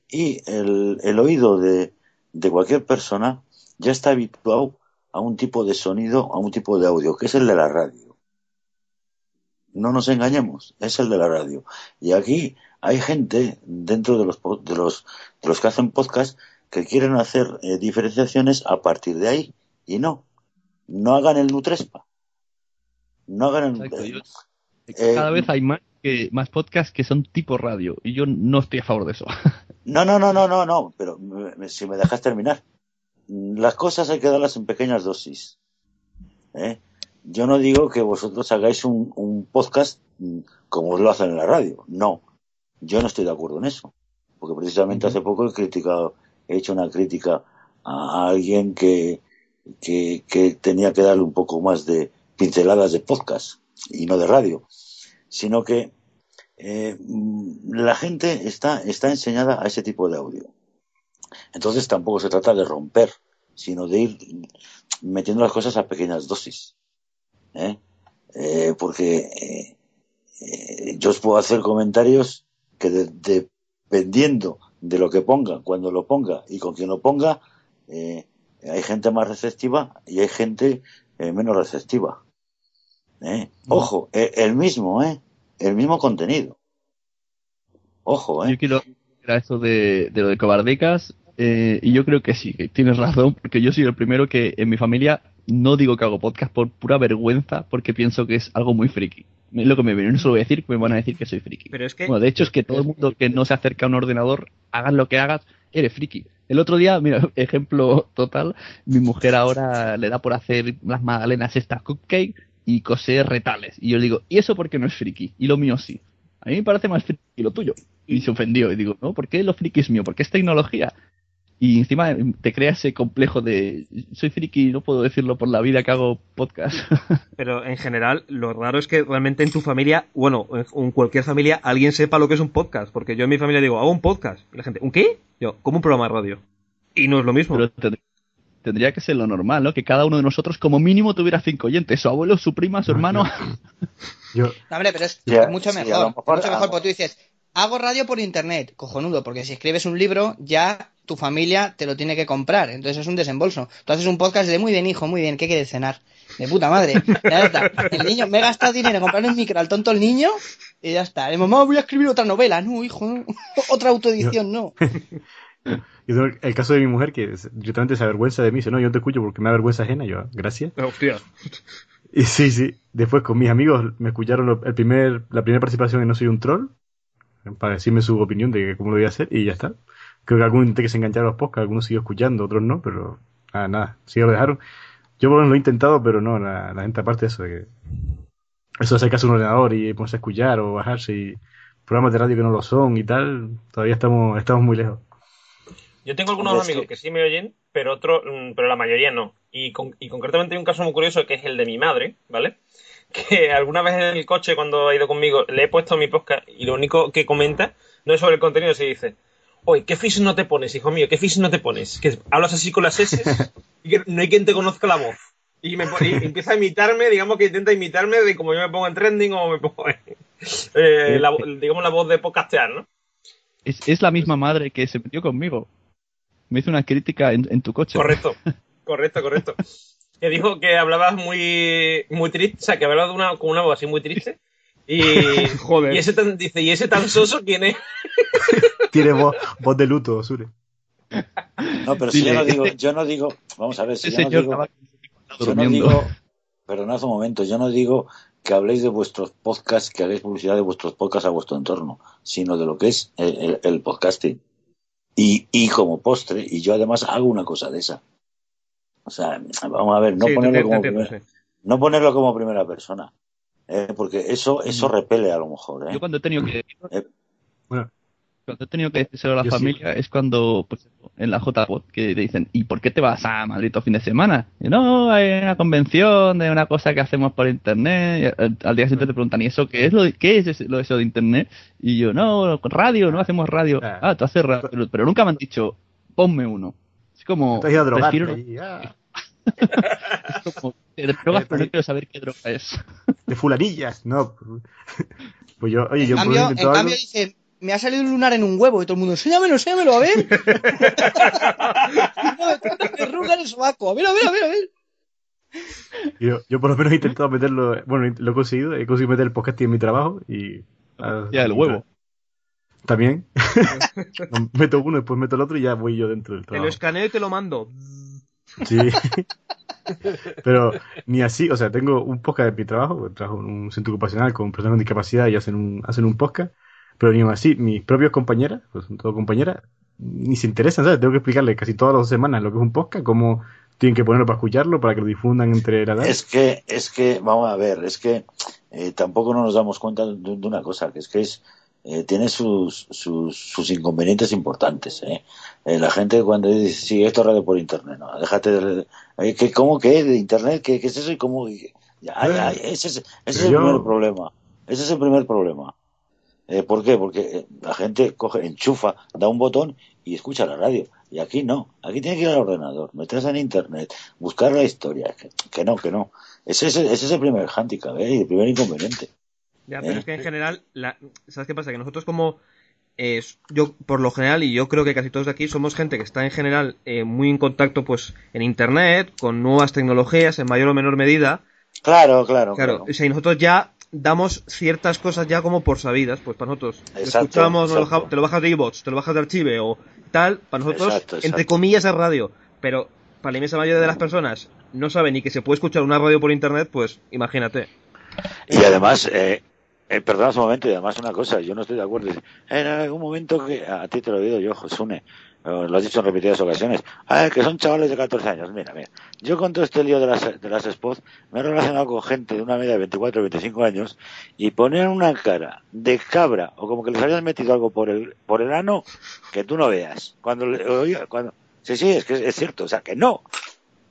Speaker 7: Y el, el oído de, de cualquier persona ya está habituado a un tipo de sonido, a un tipo de audio, que es el de la radio. No nos engañemos, es el de la radio. Y aquí hay gente dentro de los, de los, de los que hacen podcast que quieren hacer eh, diferenciaciones a partir de ahí. Y no, no hagan el Nutrespa. No hagan...
Speaker 4: Exacto, yo-
Speaker 7: eh,
Speaker 4: Cada vez hay más, que, más podcasts que son tipo radio y yo no estoy a favor de eso.
Speaker 7: No, no, no, no, no, no, pero si me dejas terminar. Las cosas hay que darlas en pequeñas dosis. ¿eh? Yo no digo que vosotros hagáis un, un podcast como lo hacen en la radio. No, yo no estoy de acuerdo en eso. Porque precisamente hace poco he criticado, he hecho una crítica a, alguien que, que, que tenía que darle un poco más de pinceladas de podcast y no de radio. Sino que eh, la gente está, está enseñada a ese tipo de audio. Entonces tampoco se trata de romper, sino de ir metiendo las cosas a pequeñas dosis. ¿Eh? Eh, porque eh, eh, yo os puedo hacer comentarios que de- dependiendo de lo que ponga, cuando lo ponga y con quien lo ponga, hay gente más receptiva y hay gente menos receptiva. ¿eh? Ojo, el mismo, ¿eh? El mismo contenido. Ojo, ¿eh?
Speaker 4: Yo quiero a eso de, de lo de cobardicas eh, y yo creo que sí, que tienes razón, porque yo soy el primero que en mi familia no digo que hago podcast por pura vergüenza, porque pienso que es algo muy friki. Es lo que me viene, no se lo voy a decir, me van a decir que soy friki.
Speaker 6: Pero es que.
Speaker 4: Bueno, de hecho es que todo el mundo que no se acerca a un ordenador, hagas lo que hagas, eres friki. El otro día, mira, ejemplo total, mi mujer ahora le da por hacer las magdalenas estas cupcake y coser retales. Y yo le digo, ¿y eso por qué no es friki? Y lo mío sí. A mí me parece más friki lo tuyo. Y se ofendió y digo, no, ¿por qué lo friki es mío? Porque es tecnología. Y encima te crea ese complejo de, soy friki y no puedo decirlo por la vida que hago podcast.
Speaker 6: Pero en general, lo raro es que realmente en tu familia, bueno, en cualquier familia, alguien sepa lo que es un podcast. Porque yo en mi familia digo, hago un podcast. Y la gente, ¿un qué? Yo, como un programa de radio. Y no es lo mismo.
Speaker 4: Pero tendría, tendría que ser lo normal, ¿no? Que cada uno de nosotros como mínimo tuviera cinco oyentes. Su abuelo, su prima, su hermano.
Speaker 9: Yo,
Speaker 8: No, hombre, pero es
Speaker 7: Ya,
Speaker 8: mucho
Speaker 7: sí,
Speaker 8: mejor.
Speaker 7: lo mejor-
Speaker 8: mucho mejor porque tú dices, hago radio por internet, cojonudo, porque si escribes un libro, ya tu familia te lo tiene que comprar. Entonces es un desembolso. Tú haces un podcast de muy bien, hijo, muy bien, ¿qué quieres cenar? De puta madre. Ya está. El niño, me he gastado dinero en comprarle un micro al tonto el niño y ya está. De mamá, voy a escribir otra novela. No, hijo, no. otra autoedición, no.
Speaker 9: yo tengo el, el caso de mi mujer que directamente se avergüenza de mí. Dice, no, yo no te escucho porque me da vergüenza ajena. Yo, gracias.
Speaker 6: Hostia.
Speaker 9: Y sí, sí. Después con mis amigos me escucharon el primer, la primera participación en No Soy un Troll. Para decirme su opinión de cómo lo voy a hacer y ya está. Creo que algunos que se engancharon a los podcasts, algunos siguió escuchando, otros no, pero nada, nada. Sí, lo dejaron. Yo por lo menos lo he intentado, pero no, la, la gente aparte de eso, de que eso de hacer caso a un ordenador y ponerse a escuchar o bajarse y programas de radio que no lo son y tal, todavía estamos, estamos muy lejos.
Speaker 5: Yo tengo algunos
Speaker 7: Hombre, es
Speaker 5: amigos
Speaker 7: que-
Speaker 5: que... sí me oyen, pero otros, mm, pero la mayoría no. Y, con- y concretamente hay un caso muy curioso que es el de mi madre, ¿vale? Que alguna vez en el coche cuando ha ido conmigo le he puesto mi podcast y lo único que comenta no es sobre el contenido, se dice, oye, ¿qué fish no te pones, hijo mío? ¿Qué fish no te pones? Que hablas así con las S y que no hay quien te conozca la voz. Y, me y empieza a imitarme, digamos que intenta imitarme de como yo me pongo en trending o me pongo en, eh, la, digamos la voz de podcastear, ¿no?
Speaker 4: Es, es la misma madre que se metió conmigo. Me hizo una crítica en, en tu coche.
Speaker 5: Correcto, correcto, correcto. Que dijo que hablabas muy, muy triste, o sea, que hablabas de una, con una voz así muy triste. Y,
Speaker 6: Joder.
Speaker 5: y ese tan, dice, ¿y ese tan soso quién es?
Speaker 9: Tiene voz, voz de luto, Sure.
Speaker 7: No, pero si
Speaker 4: Dile,
Speaker 7: yo no digo, yo no digo, vamos a ver, si
Speaker 4: Ese
Speaker 7: yo no
Speaker 4: señor
Speaker 7: digo, yo no digo, perdonad un momento, yo no digo que habléis de vuestros podcasts, que hagáis publicidad de vuestros podcasts a vuestro entorno, sino de lo que es el, el- el podcasting. Y, y como postre, y yo además hago una cosa de esa. O sea, vamos a ver, no
Speaker 6: Sí,
Speaker 7: ponerlo como primera, no ponerlo como primera persona. ¿Eh? porque eso, eso repele a lo mejor. ¿eh?
Speaker 4: Yo cuando he tenido que
Speaker 7: Eh,
Speaker 9: Bueno,
Speaker 4: cuando he tenido que decírselo a la
Speaker 9: Yo sí.
Speaker 4: familia es cuando pues en la JBot que te dicen ¿y por qué te vas a Madrid todo fin de semana? Y, no, hay una convención de una cosa que hacemos por internet y al, al día siguiente te preguntan ¿y eso qué es lo de, qué es lo de eso de internet? Y yo no, radio, no hacemos radio
Speaker 9: Ah.
Speaker 4: tú haces radio pero, nunca me han dicho ponme uno es como
Speaker 9: te has ido a drogarte
Speaker 4: prefiero-
Speaker 9: ah,
Speaker 4: es como, te drogas pero no quiero saber qué droga es
Speaker 9: de fulanillas, no. Pues yo, oye,
Speaker 8: En
Speaker 9: yo
Speaker 8: cambio,
Speaker 9: lo
Speaker 8: en
Speaker 9: algo-
Speaker 8: dice, me ha salido un lunar en un huevo y todo el mundo, enséñamelo, enséñamelo, a ver. no, me trata de verruga en el sobaco. A ver, a ver, a ver, a ver.
Speaker 9: Yo, yo por lo menos he intentado meterlo, bueno, lo he conseguido, he conseguido meter el podcast en mi trabajo y... ah,
Speaker 4: ya el huevo
Speaker 9: También. meto uno, después meto el otro y ya voy yo dentro del
Speaker 6: Te lo
Speaker 9: trabajo.
Speaker 6: escaneo y te lo mando.
Speaker 9: Sí. Pero ni así, o sea, tengo un podcast de mi trabajo, trabajo en un centro ocupacional con personas con discapacidad y hacen un, hacen un podcast, pero ni así, mis propios compañeras, pues son todo compañeras, ni se interesan, ¿sabes? Tengo que explicarles casi todas las semanas lo que es un podcast, cómo tienen que ponerlo para escucharlo, para que lo difundan entre la edad.
Speaker 7: Es que, es que, vamos a ver, es que eh, tampoco no nos damos cuenta de, de una cosa, que es que es eh, tiene sus, sus, sus inconvenientes importantes. ¿eh? Eh, la gente cuando dice, sí, esto es radio por internet, no, déjate de... eh, ¿qué, ¿Cómo que? ¿De internet? ¿Qué, qué es eso? ¿Y cómo? Ya, ese es, ese es el
Speaker 9: Yo-
Speaker 7: primer problema. Ese es el primer problema. Eh, ¿Por qué? Porque eh, la gente coge, enchufa, da un botón y escucha la radio. Y aquí no. Aquí tiene que ir al ordenador, meterse en internet, buscar la historia. Que, que no, que no. Ese es, el- ese es el primer handicap, ¿eh? y el primer inconveniente.
Speaker 6: Ya, pero
Speaker 7: Eh.
Speaker 6: es que en general, la... ¿sabes qué pasa? Que nosotros como... eh, yo, por lo general, y yo creo que casi todos de aquí, somos gente que está en general eh, muy en contacto pues en Internet, con nuevas tecnologías, en mayor o menor medida.
Speaker 7: Claro, claro,
Speaker 6: Claro,
Speaker 7: claro.
Speaker 6: o sea, y nosotros ya damos ciertas cosas ya como por sabidas, pues para nosotros.
Speaker 7: Exacto,
Speaker 6: escuchamos,
Speaker 7: exacto.
Speaker 6: te lo bajas de iBots, te lo bajas de Archive o tal, para nosotros,
Speaker 7: Exacto,
Speaker 6: entre comillas, es radio. Pero para la inmensa mayoría de las personas no saben ni que se puede escuchar una radio por Internet, pues imagínate.
Speaker 7: Y además, eh, eh, perdona un momento, y además una cosa, yo no estoy de acuerdo. En algún momento que, a ti te lo digo yo, Josune, lo has dicho en repetidas ocasiones, ah, que son chavales de 14 años. Mira, mira, yo con todo este lío de las, de las spots me he relacionado con gente de una media de 24 o 25 años y poner una cara de cabra o como que les habías metido algo por el, por el ano que tú no veas. Cuando, cuando, sí, sí, es que es cierto, o sea, que no,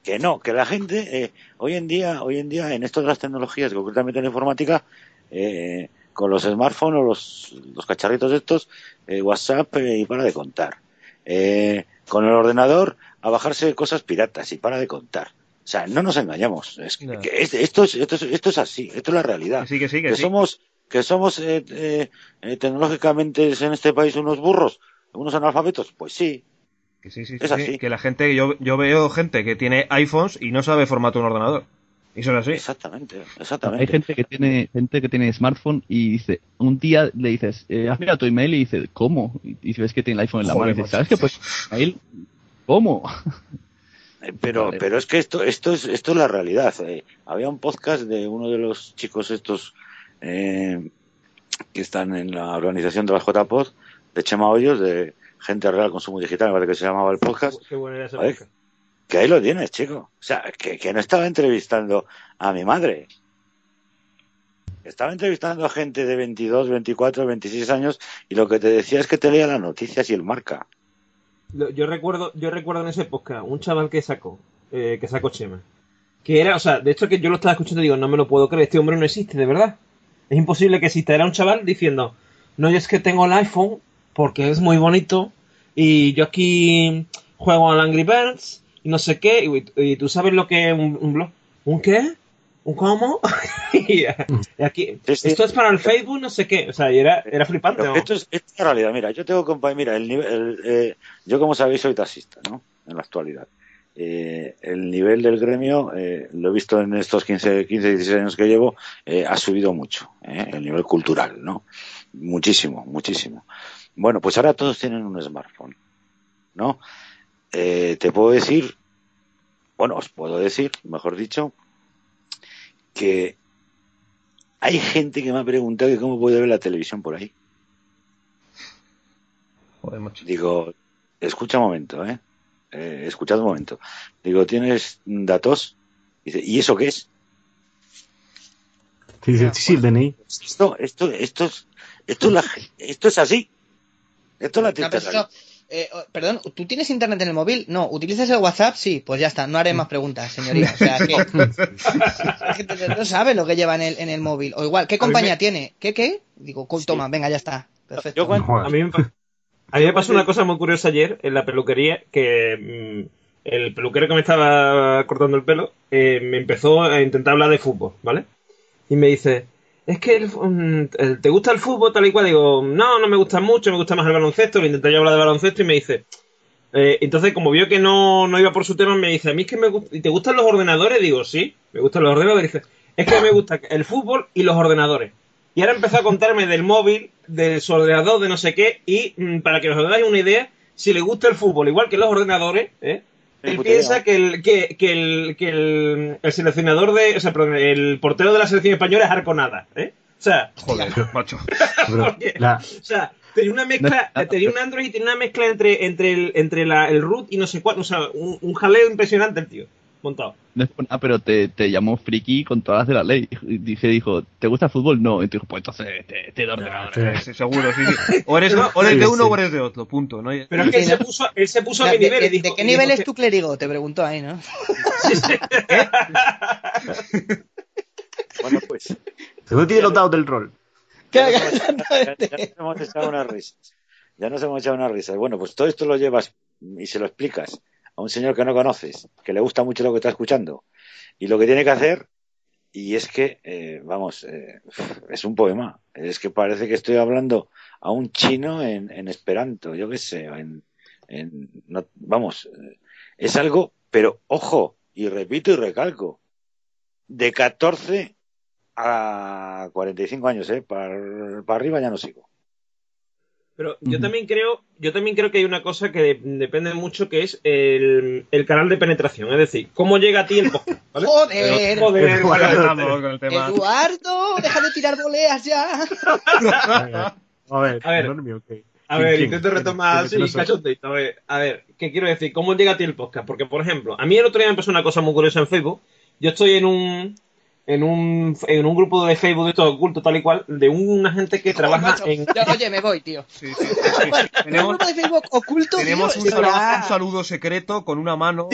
Speaker 7: que no, que la gente eh, hoy en día, hoy en día en esto de las tecnologías, concretamente en la informática, eh, con los smartphones o los, los cacharritos estos, eh, WhatsApp eh, y para de contar. Con el ordenador a bajarse cosas piratas y para de contar. O sea, no nos engañamos. Es que,
Speaker 6: No.
Speaker 7: que es- esto, es, esto, es, esto es así, esto es la realidad.
Speaker 6: Que sí, que sí, que
Speaker 7: que
Speaker 6: sí.
Speaker 7: somos, que somos tecnológicamente en este país unos burros, unos analfabetos. Pues sí,
Speaker 6: Que sí, sí,
Speaker 7: Es
Speaker 6: sí,
Speaker 7: así.
Speaker 6: sí, Que la gente, yo, yo veo gente que tiene iPhones y no sabe formato un ordenador. Y eso es así.
Speaker 7: exactamente, exactamente.
Speaker 4: Hay gente que tiene gente que tiene smartphone y dice, un día le dices, eh, has mirado tu email y dice, ¿cómo? Y, y ves que tiene el iPhone en la
Speaker 6: Joder,
Speaker 4: mano y dices. ¿sabes qué? Pues, email, ¿cómo?
Speaker 7: Eh, Pero,
Speaker 4: Vale.
Speaker 7: pero es que esto, esto es, esto es la realidad. eh. Había un podcast de uno de los chicos estos eh, que están en la organización de las JPod, de Chema Hoyos, de Gente Real Consumo Digital, me parece que se llamaba el podcast,
Speaker 5: Qué bueno era ese podcast.
Speaker 7: Que ahí lo tienes, chico. O sea, que, no estaba entrevistando a mi madre. Estaba entrevistando a gente de 22, 24, 26 años y lo que te decía es que te leía las noticias y el marca.
Speaker 5: Yo recuerdo, yo recuerdo en ese podcast un chaval que sacó, eh, que sacó Chema. Que era, o sea, de hecho que yo lo estaba escuchando y digo, no me lo puedo creer, este hombre no existe, de verdad. Es imposible que exista. Era un chaval diciendo, no, yo es que tengo el iPhone porque es muy bonito y yo aquí juego al Angry Birds y no sé qué. Y, y tú sabes lo que es un, un blog. ¿Un qué? ¿Un cómo? y, y aquí,
Speaker 7: Sí, sí.
Speaker 5: esto es para el Facebook, no sé qué. O sea, y era, era flipante.
Speaker 7: Esto, es, esto es la realidad. Mira, yo tengo compa- mira, el nivel, el, eh, yo como sabéis soy taxista, ¿no? En la actualidad. Eh, el nivel del gremio, eh, lo he visto en estos 15, 15 16 años que llevo, eh, ha subido mucho, ¿eh? el nivel cultural, ¿no? Muchísimo, muchísimo. Bueno, pues ahora todos tienen un smartphone, ¿no? Eh, te puedo decir, bueno, os puedo decir, mejor dicho, que hay gente que me ha preguntado que cómo puede ver la televisión por ahí.
Speaker 6: Joder.
Speaker 7: Digo, escucha un momento, ¿eh? eh escuchad un momento. Digo, ¿tienes datos? Dice, ¿y eso qué es?
Speaker 9: Sí, sí, sí, sí, el DNI.
Speaker 7: Esto, esto, esto es, esto es, la, esto es así. Esto es la
Speaker 8: No, eh, oh, perdón, ¿tú tienes internet en el móvil? No, ¿utilizas el WhatsApp? Sí, pues ya está, no haré más preguntas, señoría. O sea, que, no sabe lo que lleva en el, en el móvil. O igual, ¿qué compañía
Speaker 5: me-
Speaker 8: tiene? ¿Qué, qué? Digo, toma, venga, ya está. Perfecto.
Speaker 7: Yo cuando-
Speaker 9: Joder.
Speaker 5: A mí, me, pa- a mí me pasó una cosa muy curiosa ayer en la peluquería que mm, el peluquero que me estaba cortando el pelo eh, me empezó a intentar hablar de fútbol, ¿vale? Y me dice, es que mm, el- te gusta el fútbol tal y cual. Digo, no, no me gusta mucho, me gusta más el baloncesto. Le intenté yo hablar de baloncesto y me dice, eh, entonces como vio que no, no iba por su tema, me dice, a mí es que me gusta, ¿y te gustan los ordenadores? Digo, sí, me gustan los ordenadores. Dice, es que me gusta el fútbol y los ordenadores. Y ahora empezó a contarme del móvil, de su ordenador, de no sé qué, y mm, para que os hagáis una idea, si le gusta el fútbol igual que los ordenadores, ¿eh? Él piensa que el, que, que el, que el, el seleccionador de. O sea, perdón, el portero de la selección española es Arconada, ¿eh? O sea,
Speaker 6: Joder, macho.
Speaker 9: Pero
Speaker 5: porque-
Speaker 9: la-
Speaker 5: o sea, tenía una mezcla,
Speaker 4: No, no,
Speaker 5: tenía un Android y tenía una mezcla entre, entre el, entre la, el root y no sé cuál, o sea, un, un jaleo impresionante el tío, montado.
Speaker 4: No es por nada, pero te, te llamó friki con todas las de la ley. Y dije, dijo, ¿te gusta el fútbol? No. Y te dijo, pues entonces te, te doy ordenador.
Speaker 9: Sí.
Speaker 6: Sí, seguro, sí, sí. O eres, o eres
Speaker 9: Sí,
Speaker 6: de uno
Speaker 9: sí.
Speaker 6: o eres de otro, punto. ¿no?
Speaker 5: Pero es que él se
Speaker 8: ¿no?
Speaker 5: puso, él se puso a
Speaker 8: ¿De,
Speaker 5: mi nivel
Speaker 8: de-
Speaker 5: y dijo,
Speaker 8: de qué nivel es
Speaker 5: que-
Speaker 8: tu clérigo? Te preguntó ahí, ¿no?
Speaker 7: Bueno, pues.
Speaker 9: Según tiene los dados del rol.
Speaker 7: Ya nos, hemos, ya- ya nos hemos echado unas risas. Ya nos hemos echado unas risas. Bueno, pues todo esto lo llevas y se lo explicas a un señor que no conoces, que le gusta mucho lo que está escuchando y lo que tiene que hacer. Y es que, eh, vamos, eh, es un poema. Es que parece que estoy hablando a un chino en, esperanto, yo qué sé, en- no- vamos, eh, es algo, pero ojo, y repito y recalco, de 14 a 45 años, ¿eh? Para, para arriba ya no sigo.
Speaker 5: Pero yo también creo, yo también creo que hay una cosa que de- depende mucho que es el, el canal de penetración, es decir, cómo llega a ti el podcast. ¿vale?
Speaker 8: Joder,
Speaker 5: Joder,
Speaker 6: con el tema.
Speaker 8: Eduardo, deja de tirar voleas ya.
Speaker 9: A ver,
Speaker 5: A ver.
Speaker 9: enorme.
Speaker 5: A
Speaker 9: ¿Quién-
Speaker 5: ver,
Speaker 9: quién?
Speaker 5: intento
Speaker 9: ¿Quién-
Speaker 5: retomar
Speaker 9: quién- quién.
Speaker 5: A ver, a ver, ¿qué quiero decir? ¿Cómo llega a ti el podcast? Porque, por ejemplo, a mí el otro día me pasó una cosa muy curiosa en Facebook. Yo estoy en un en un, en un grupo de Facebook de esto oculto tal y cual, de una gente que trabaja
Speaker 8: Macho,
Speaker 5: en...
Speaker 8: yo- Oye, me voy, tío.
Speaker 6: Sí, sí, sí, sí.
Speaker 8: Bueno, un grupo de Facebook oculto,
Speaker 6: tenemos
Speaker 8: tío,
Speaker 6: un, saludo,
Speaker 8: ya-
Speaker 6: un saludo secreto con una mano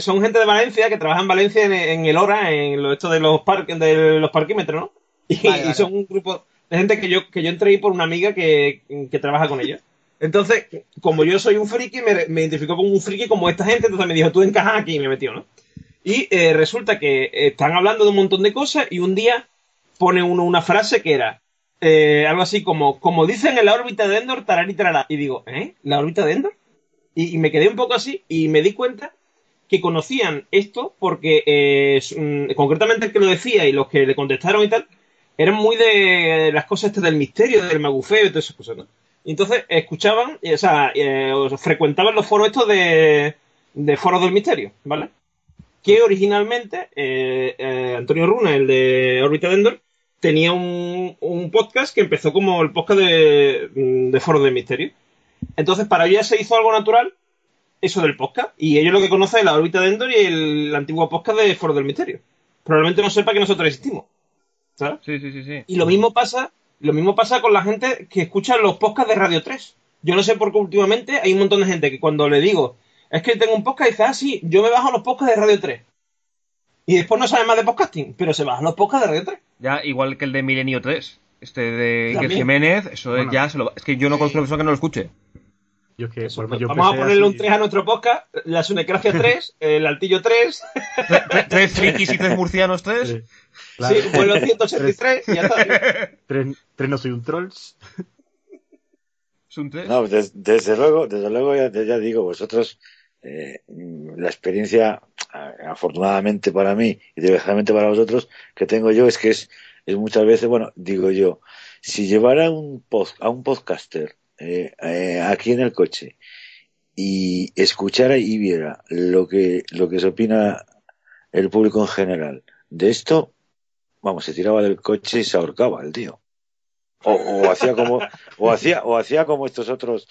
Speaker 5: son gente de Valencia que trabaja en Valencia en, en el hora, en lo esto de los parques, de los parquímetros, ¿no? Y,
Speaker 8: Vale,
Speaker 5: y
Speaker 8: vale.
Speaker 5: son un grupo de gente que yo, que yo entré ahí por una amiga que, que trabaja con ellos. Entonces, como yo soy un friki, me, me identificó como un friki como esta gente, entonces me dijo, tú encajas aquí y me metió, ¿no? Y eh, resulta que están hablando de un montón de cosas y un día pone uno una frase que era eh, algo así como, como dicen en la órbita de Endor, tarari tarara. Y digo, ¿eh? ¿La órbita de Endor? Y, me quedé un poco así y me di cuenta que conocían esto porque eh, concretamente el que lo decía y los que le contestaron y tal eran muy de las cosas estas del misterio, del magufeo y todas esas cosas, ¿no? Y entonces escuchaban, eh, o sea, eh, o frecuentaban los foros estos de, de foros del misterio, ¿vale? Que originalmente eh, eh, Antonio Runa, el de Orbita de Endor, tenía un, un podcast que empezó como el podcast de, de foros del misterio. Entonces, para ellos se hizo algo natural eso del podcast. Y ellos lo que conocen es la órbita de Endor y el, antiguo podcast de Foro del Misterio. Probablemente no sepa que nosotros existimos. ¿Sabes?
Speaker 6: Sí, sí, sí, sí.
Speaker 5: Y lo mismo pasa, lo mismo pasa con la gente que escucha los podcasts de Radio 3. Yo no sé por qué últimamente hay un montón de gente que cuando le digo, es que tengo un podcast, dice, ah, sí, yo me bajo los podcasts de Radio 3. Y después no sabe más de podcasting, pero se bajan los podcasts de Radio 3.
Speaker 6: Ya, igual que el de Milenio 3. Este de Iker. Jiménez, eso es
Speaker 9: Bueno.
Speaker 6: ya se lo... Es que yo no conozco una persona que no lo escuche.
Speaker 9: Yo es que,
Speaker 5: Eso,
Speaker 9: ejemplo, yo
Speaker 5: Vamos a ponerle un
Speaker 9: así-
Speaker 5: 3 a nuestro podcast, la Sunecracia 3, el Altillo 3,
Speaker 6: Tre- tre- Tres frikis y tres murcianos, tres.
Speaker 9: Sí, claro.
Speaker 5: sí, vuelo 183 y ya está.
Speaker 9: tres, tres no soy un trolls.
Speaker 6: Es un tres.
Speaker 7: No, des- desde luego, desde luego ya, ya digo, vosotros, eh, la experiencia, afortunadamente para mí y desgraciadamente para vosotros, que tengo yo es que es, es muchas veces, bueno, digo yo, si llevara un post, a un podcaster eh, eh, aquí en el coche y escuchara y viera lo que, lo que se opina el público en general de esto, vamos, se tiraba del coche y se ahorcaba el tío. O, o hacía como o hacía o hacía como estos otros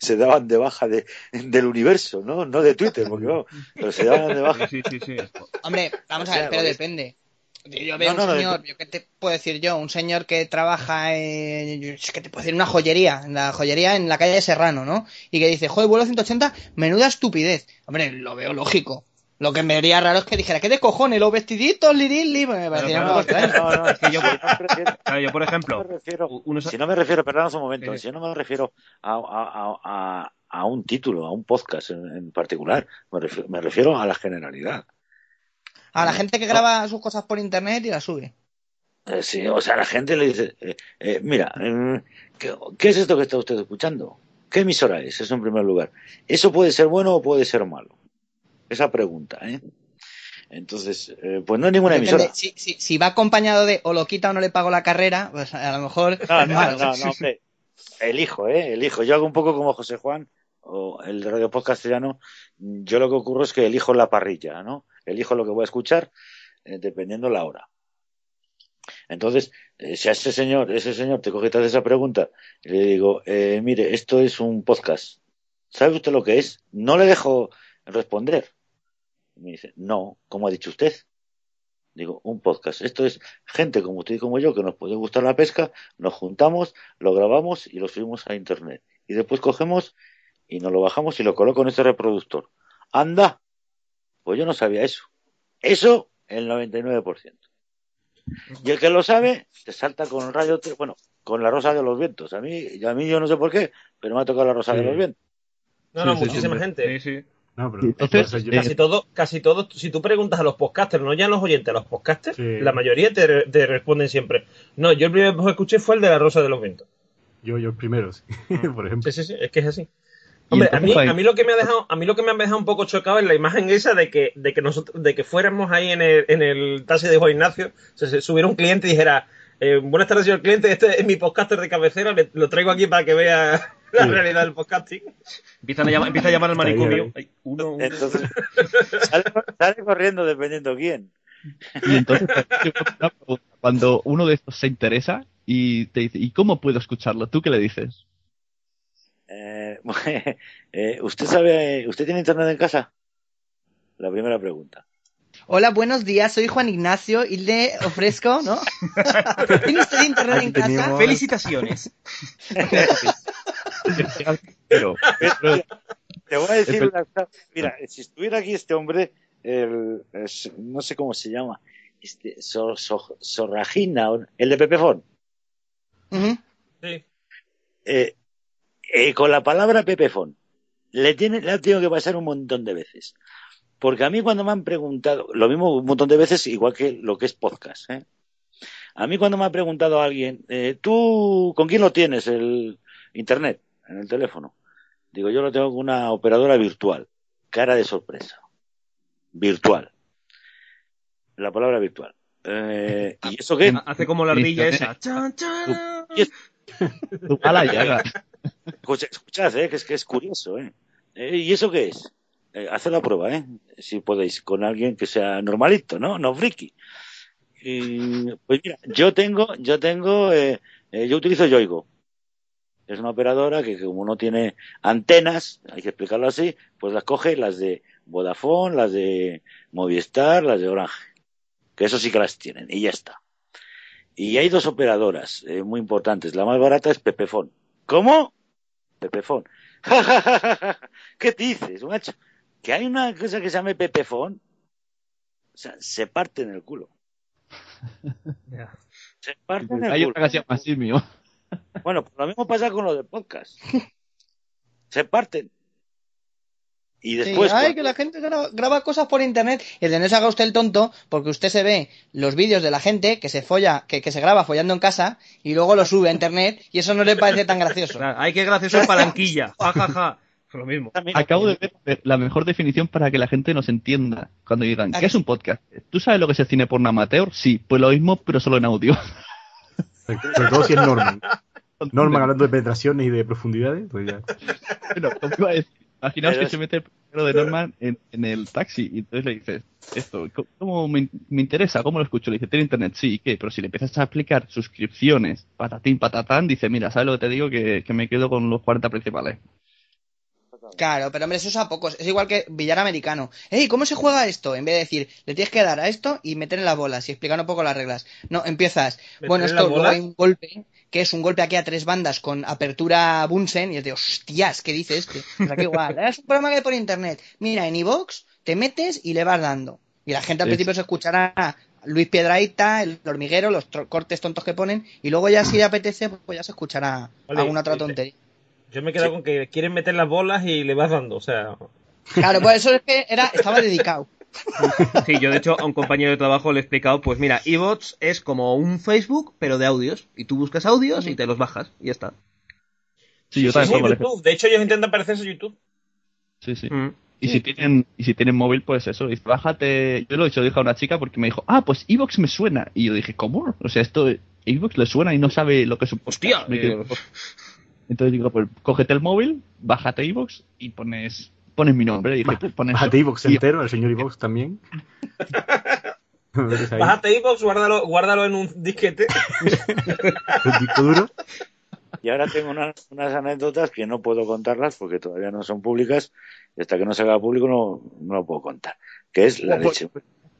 Speaker 7: se daban de baja de, del universo no no de Twitter porque no pero se daban de baja
Speaker 6: Sí, sí, sí.
Speaker 8: Hombre, vamos a ver, pero depende. Yo veo
Speaker 7: No, no,
Speaker 8: un
Speaker 7: no,
Speaker 8: señor, yo qué te puedo decir yo, un señor que trabaja en, qué te puedo decir, una joyería, en la joyería en la calle de Serrano, ¿no? Y que dice, joder, vuelo 180, menuda estupidez. Hombre, lo veo lógico. Lo que me vería raro es que dijera, ¿qué de cojones? Los vestiditos, lirili, me parecería poco extraño.
Speaker 7: no, no, es que yo no refiero,
Speaker 6: Claro, yo, por
Speaker 7: no
Speaker 6: ejemplo,
Speaker 7: me refiero
Speaker 6: unos-
Speaker 7: si no me refiero perdón un momento
Speaker 6: Sí.
Speaker 7: si no me refiero a, a, a, a, a un título a un podcast en, en particular me refiero, me refiero a la generalidad
Speaker 8: A la gente que graba sus cosas por internet y las sube.
Speaker 7: Eh, sí, o sea, la gente le dice, eh, eh, mira, eh, ¿qué, qué es esto que está usted escuchando? ¿Qué emisora es? Eso en primer lugar. ¿Eso puede ser bueno o puede ser malo? Esa pregunta, ¿eh? Entonces, pues no es ninguna
Speaker 8: Depende,
Speaker 7: emisora.
Speaker 8: si, si, si va acompañado de o lo quita o no le pago la carrera, pues a lo mejor
Speaker 7: No, no,
Speaker 8: malo.
Speaker 7: no, no, hombre. Elijo, ¿eh? Elijo. Yo hago un poco como José Juan o el de Radio Podcast castellano. Yo lo que ocurre es que elijo la parrilla, ¿no? Elijo lo que voy a escuchar eh, dependiendo la hora. Entonces, eh, si a ese señor, ese señor te coge y esa pregunta, y le digo, eh, mire, esto es un podcast. ¿Sabe usted lo que es? No le dejo responder. Me dice, no, ¿cómo ha dicho usted? Digo, un podcast. Esto es gente como usted y como yo que nos puede gustar la pesca, nos juntamos, lo grabamos y lo subimos a internet. Y después cogemos y nos lo bajamos y lo coloco en este reproductor. Anda, pues yo no sabía eso. Eso, el 99%. Y el que lo sabe, te salta con el rayo, bueno, con la rosa de los vientos. A mí, a mí yo no sé por qué, pero me ha tocado la rosa de los vientos.
Speaker 5: No, no,
Speaker 9: Sí,
Speaker 5: muchísima
Speaker 9: sí.
Speaker 5: gente.
Speaker 6: Sí, sí.
Speaker 9: No, pero
Speaker 4: Entonces,
Speaker 9: entonces yo-
Speaker 5: Casi todo, casi todo, si tú preguntas a los podcasters, no ya a los oyentes, a los podcasters,
Speaker 9: Sí.
Speaker 5: la mayoría te, te responden siempre. No, yo el primer que escuché fue el de la Rosa de los Vientos.
Speaker 9: yo, yo primero, sí. por ejemplo.
Speaker 5: Sí, sí, sí, es que es así. Hombre, a mí,
Speaker 4: entonces,
Speaker 5: a mí lo que me ha dejado, a mí lo que me ha dejado un poco chocado es la imagen esa de que, de que nosotros, de que fuéramos ahí en el, en el taxi de Juan Ignacio, se, se subiera un cliente y dijera, eh, buenas tardes señor cliente, este es mi podcaster de cabecera, le- lo traigo aquí para que vea la
Speaker 9: Sí.
Speaker 5: realidad del podcasting.
Speaker 6: Empiezan a llamar, empieza a llamar al manicomio.
Speaker 9: ahí.
Speaker 6: Ay, uno, uno.
Speaker 7: Entonces, sale, sale corriendo dependiendo quién.
Speaker 4: Y entonces, una pregunta. cuando uno de estos se interesa y te dice, ¿y cómo puedo escucharlo? ¿Tú qué le dices?
Speaker 7: Eh, eh, ¿Usted sabe, usted tiene internet en casa? La primera pregunta.
Speaker 8: Hola, buenos días, soy Juan Ignacio y le ofrezco, ¿no? ¿Tiene usted internet en casa?
Speaker 6: Felicitaciones.
Speaker 4: Pero, pero-
Speaker 7: Te voy a decir una cosa. Mira, si estuviera aquí este hombre, el, no sé cómo se llama, este, Sor- Sor- Sorragina, el de Pepefón.
Speaker 8: Ujú.
Speaker 5: Sí.
Speaker 7: Eh, eh, con la palabra Pepefón, le, tiene, le ha tenido que pasar un montón de veces. Porque a mí cuando me han preguntado, lo mismo un montón de veces, igual que lo que es podcast, ¿eh? A mí cuando me ha preguntado alguien, eh, ¿tú con quién lo tienes el internet en el teléfono? Digo, yo lo tengo con una operadora virtual. Cara de sorpresa. Virtual. La palabra virtual. Eh, ¿Y eso qué?
Speaker 6: Hace como la ardilla esa. Chan, chan.
Speaker 4: tú a la llaga.
Speaker 7: Escucha- Escuchad, eh, que es que es curioso, ¿eh? Eh, ¿Y eso qué es? Eh, haced la prueba, ¿eh? Si podéis, con alguien que sea normalito, ¿no? No friki. Pues mira, yo tengo, yo tengo, eh, eh, yo utilizo Yoigo. Es una operadora que como no tiene antenas, hay que explicarlo así, pues las coge las de Vodafone, las de Movistar, las de Orange. Que eso sí que las tienen, y ya está. Y hay dos operadoras eh, muy importantes. La más barata es Pepefon. ¿Cómo? Pepefon. ¿Qué dices, macho? Que hay una cosa que se llama Pepefon. O sea, se parte en el culo. Se parte en el
Speaker 4: Hay
Speaker 7: culo.
Speaker 4: que se llama Simio.
Speaker 7: Bueno, pues lo mismo pasa con lo del podcast. Se parten. Y
Speaker 8: Sí,
Speaker 7: después.
Speaker 8: ay,
Speaker 7: cuando-
Speaker 8: que la gente graba, graba cosas por internet y el de no se haga usted el tonto porque usted se ve los vídeos de la gente que se folla, que, que se graba follando en casa y luego lo sube a internet y eso no le parece tan gracioso.
Speaker 6: Claro, Hay que gracioso en palanquilla. Ja, ja, ja. Lo mismo.
Speaker 4: Acabo de ver la mejor definición para que la gente nos entienda. Cuando digan,
Speaker 8: ¿A
Speaker 4: ¿qué
Speaker 8: que
Speaker 4: es un podcast? ¿Tú sabes lo que es el cine porno amateur? Sí, pues lo mismo, pero solo en audio.
Speaker 9: Sobre todo si es Norman. Norman hablando de penetraciones y de profundidades, pues ya.
Speaker 4: Bueno, como iba a decir, imaginaos
Speaker 7: Pero
Speaker 4: que
Speaker 7: es-
Speaker 4: se mete el primero de Norman en, en el taxi y entonces le dices, esto, ¿cómo- ¿cómo me, me interesa? ¿Cómo lo escucho? Le dice, ¿tiene internet? Sí, ¿y qué? Pero si le empiezas a explicar suscripciones, patatín, patatán, dice, mira, ¿sabes lo que te digo? Que, que me quedo con los 40 principales.
Speaker 8: Claro, pero hombre, eso es a pocos. Es igual que billar americano. Ey, ¿cómo se juega esto? En vez de decir, le tienes que dar a esto y meter en las bolas y explicar un poco las reglas. No, empiezas.
Speaker 5: ¿Meter
Speaker 8: Bueno,
Speaker 5: en
Speaker 8: esto luego hay un golpe, que es un golpe aquí a tres bandas con apertura Bunsen y es de, hostias, ¿qué dice este? Aquí igual. Es un programa que hay por internet. Mira, en iVox te metes y le vas dando. Y la gente al
Speaker 4: Sí.
Speaker 8: principio se escuchará Luis Piedraita, el hormiguero, los cortes tontos que ponen, y luego ya si le apetece, pues ya se escuchará alguna otra tontería.
Speaker 5: Yo me he quedado con que quieren meter las bolas y le vas dando, o sea.
Speaker 8: Claro, pues eso es que era, estaba dedicado.
Speaker 6: Sí, yo de hecho a un compañero de trabajo le he explicado, pues mira, eBots es como un Facebook, pero de audios. Y tú buscas audios y te los bajas y ya está.
Speaker 4: Sí, yo
Speaker 5: Sí,
Speaker 4: también
Speaker 5: sí, YouTube. De hecho, ellos intentan parecerse a YouTube.
Speaker 4: Sí, sí.
Speaker 6: Mm.
Speaker 4: Y si tienen, y si tienen móvil, pues eso, dice, bájate, yo lo he dicho, dije a una chica porque me dijo, ah, pues Evox me suena. Y yo dije, ¿cómo? O sea, esto, Evox le suena y no sabe lo que es un podcast.
Speaker 6: Hostia,
Speaker 4: quedé-
Speaker 6: eh,
Speaker 4: Entonces digo, pues cógete el móvil, bájate iVoox y pones, pones mi nombre. Y dice, pues, pones
Speaker 9: Bájate entero, el señor iVoox también.
Speaker 5: Bájate iVoox, guárdalo, guárdalo en un disquete.
Speaker 9: el disco duro.
Speaker 7: Y ahora tengo unas, unas anécdotas que no puedo contarlas porque todavía no son públicas y hasta que no se haga público no, no lo puedo contar. Que es la
Speaker 4: Pues-
Speaker 7: leche.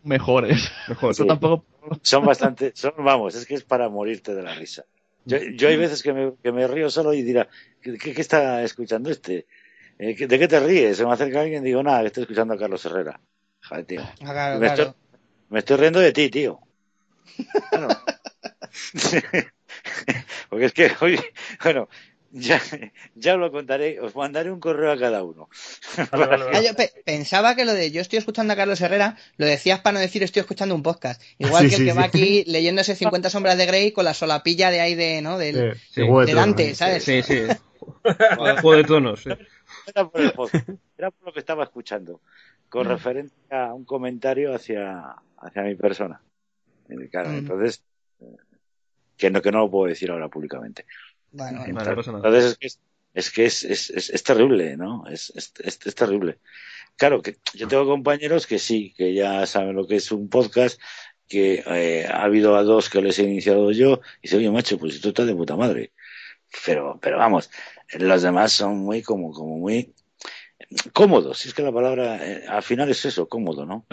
Speaker 4: mejores.
Speaker 6: Mejor.
Speaker 4: Eso
Speaker 7: Sí.
Speaker 4: tampoco.
Speaker 7: Son bastante, son, vamos, es que es para morirte de la risa. Yo, yo hay veces que me, que me río solo y dirá, ¿qué, qué- qué está escuchando este? Eh, ¿qué- ¿De qué te ríes? Se me acerca alguien y digo, nada, que estoy escuchando a Carlos Herrera. Joder, tío.
Speaker 8: Ah, claro,
Speaker 7: me,
Speaker 8: claro.
Speaker 7: Estoy, me estoy riendo de ti, tío. Bueno. Porque es que hoy, bueno, ya, ya os lo contaré, os mandaré un correo a cada uno.
Speaker 5: Vale, vale, vale.
Speaker 8: Ah, yo pe- pensaba que lo de yo estoy escuchando a Carlos Herrera lo decías para no decir estoy esjuntando un podcast. Igual
Speaker 9: Sí,
Speaker 8: que el
Speaker 9: sí,
Speaker 8: que
Speaker 9: sí.
Speaker 8: va aquí leyéndose 50 sombras de Grey con la solapilla de ahí de, ¿no? Del,
Speaker 6: Sí.
Speaker 9: de Juego de
Speaker 8: de
Speaker 9: Tronos,
Speaker 8: Dante,
Speaker 9: ¿no?
Speaker 8: ¿sabes?
Speaker 6: Sí, sí. Juego de tronos. sí.
Speaker 7: Era por el podcast, era por lo que estaba escuchando, con referencia a un comentario hacia, hacia mi persona. Eh, Claro,
Speaker 8: Mm.
Speaker 7: entonces, eh, que no, que no lo puedo decir ahora públicamente.
Speaker 8: Bueno,
Speaker 6: no.
Speaker 7: Entonces es que es, es que es, es, es, es terrible, ¿no? Es, es, es, es terrible. Claro, que yo tengo compañeros que sí, que ya saben lo que es un podcast, que eh, ha habido a dos que les he iniciado yo, y dice, oye, macho, pues esto está de puta madre. Pero, pero vamos, los demás son muy, como, como muy cómodos. Si es que la palabra, eh, al final es eso, cómodo, ¿no?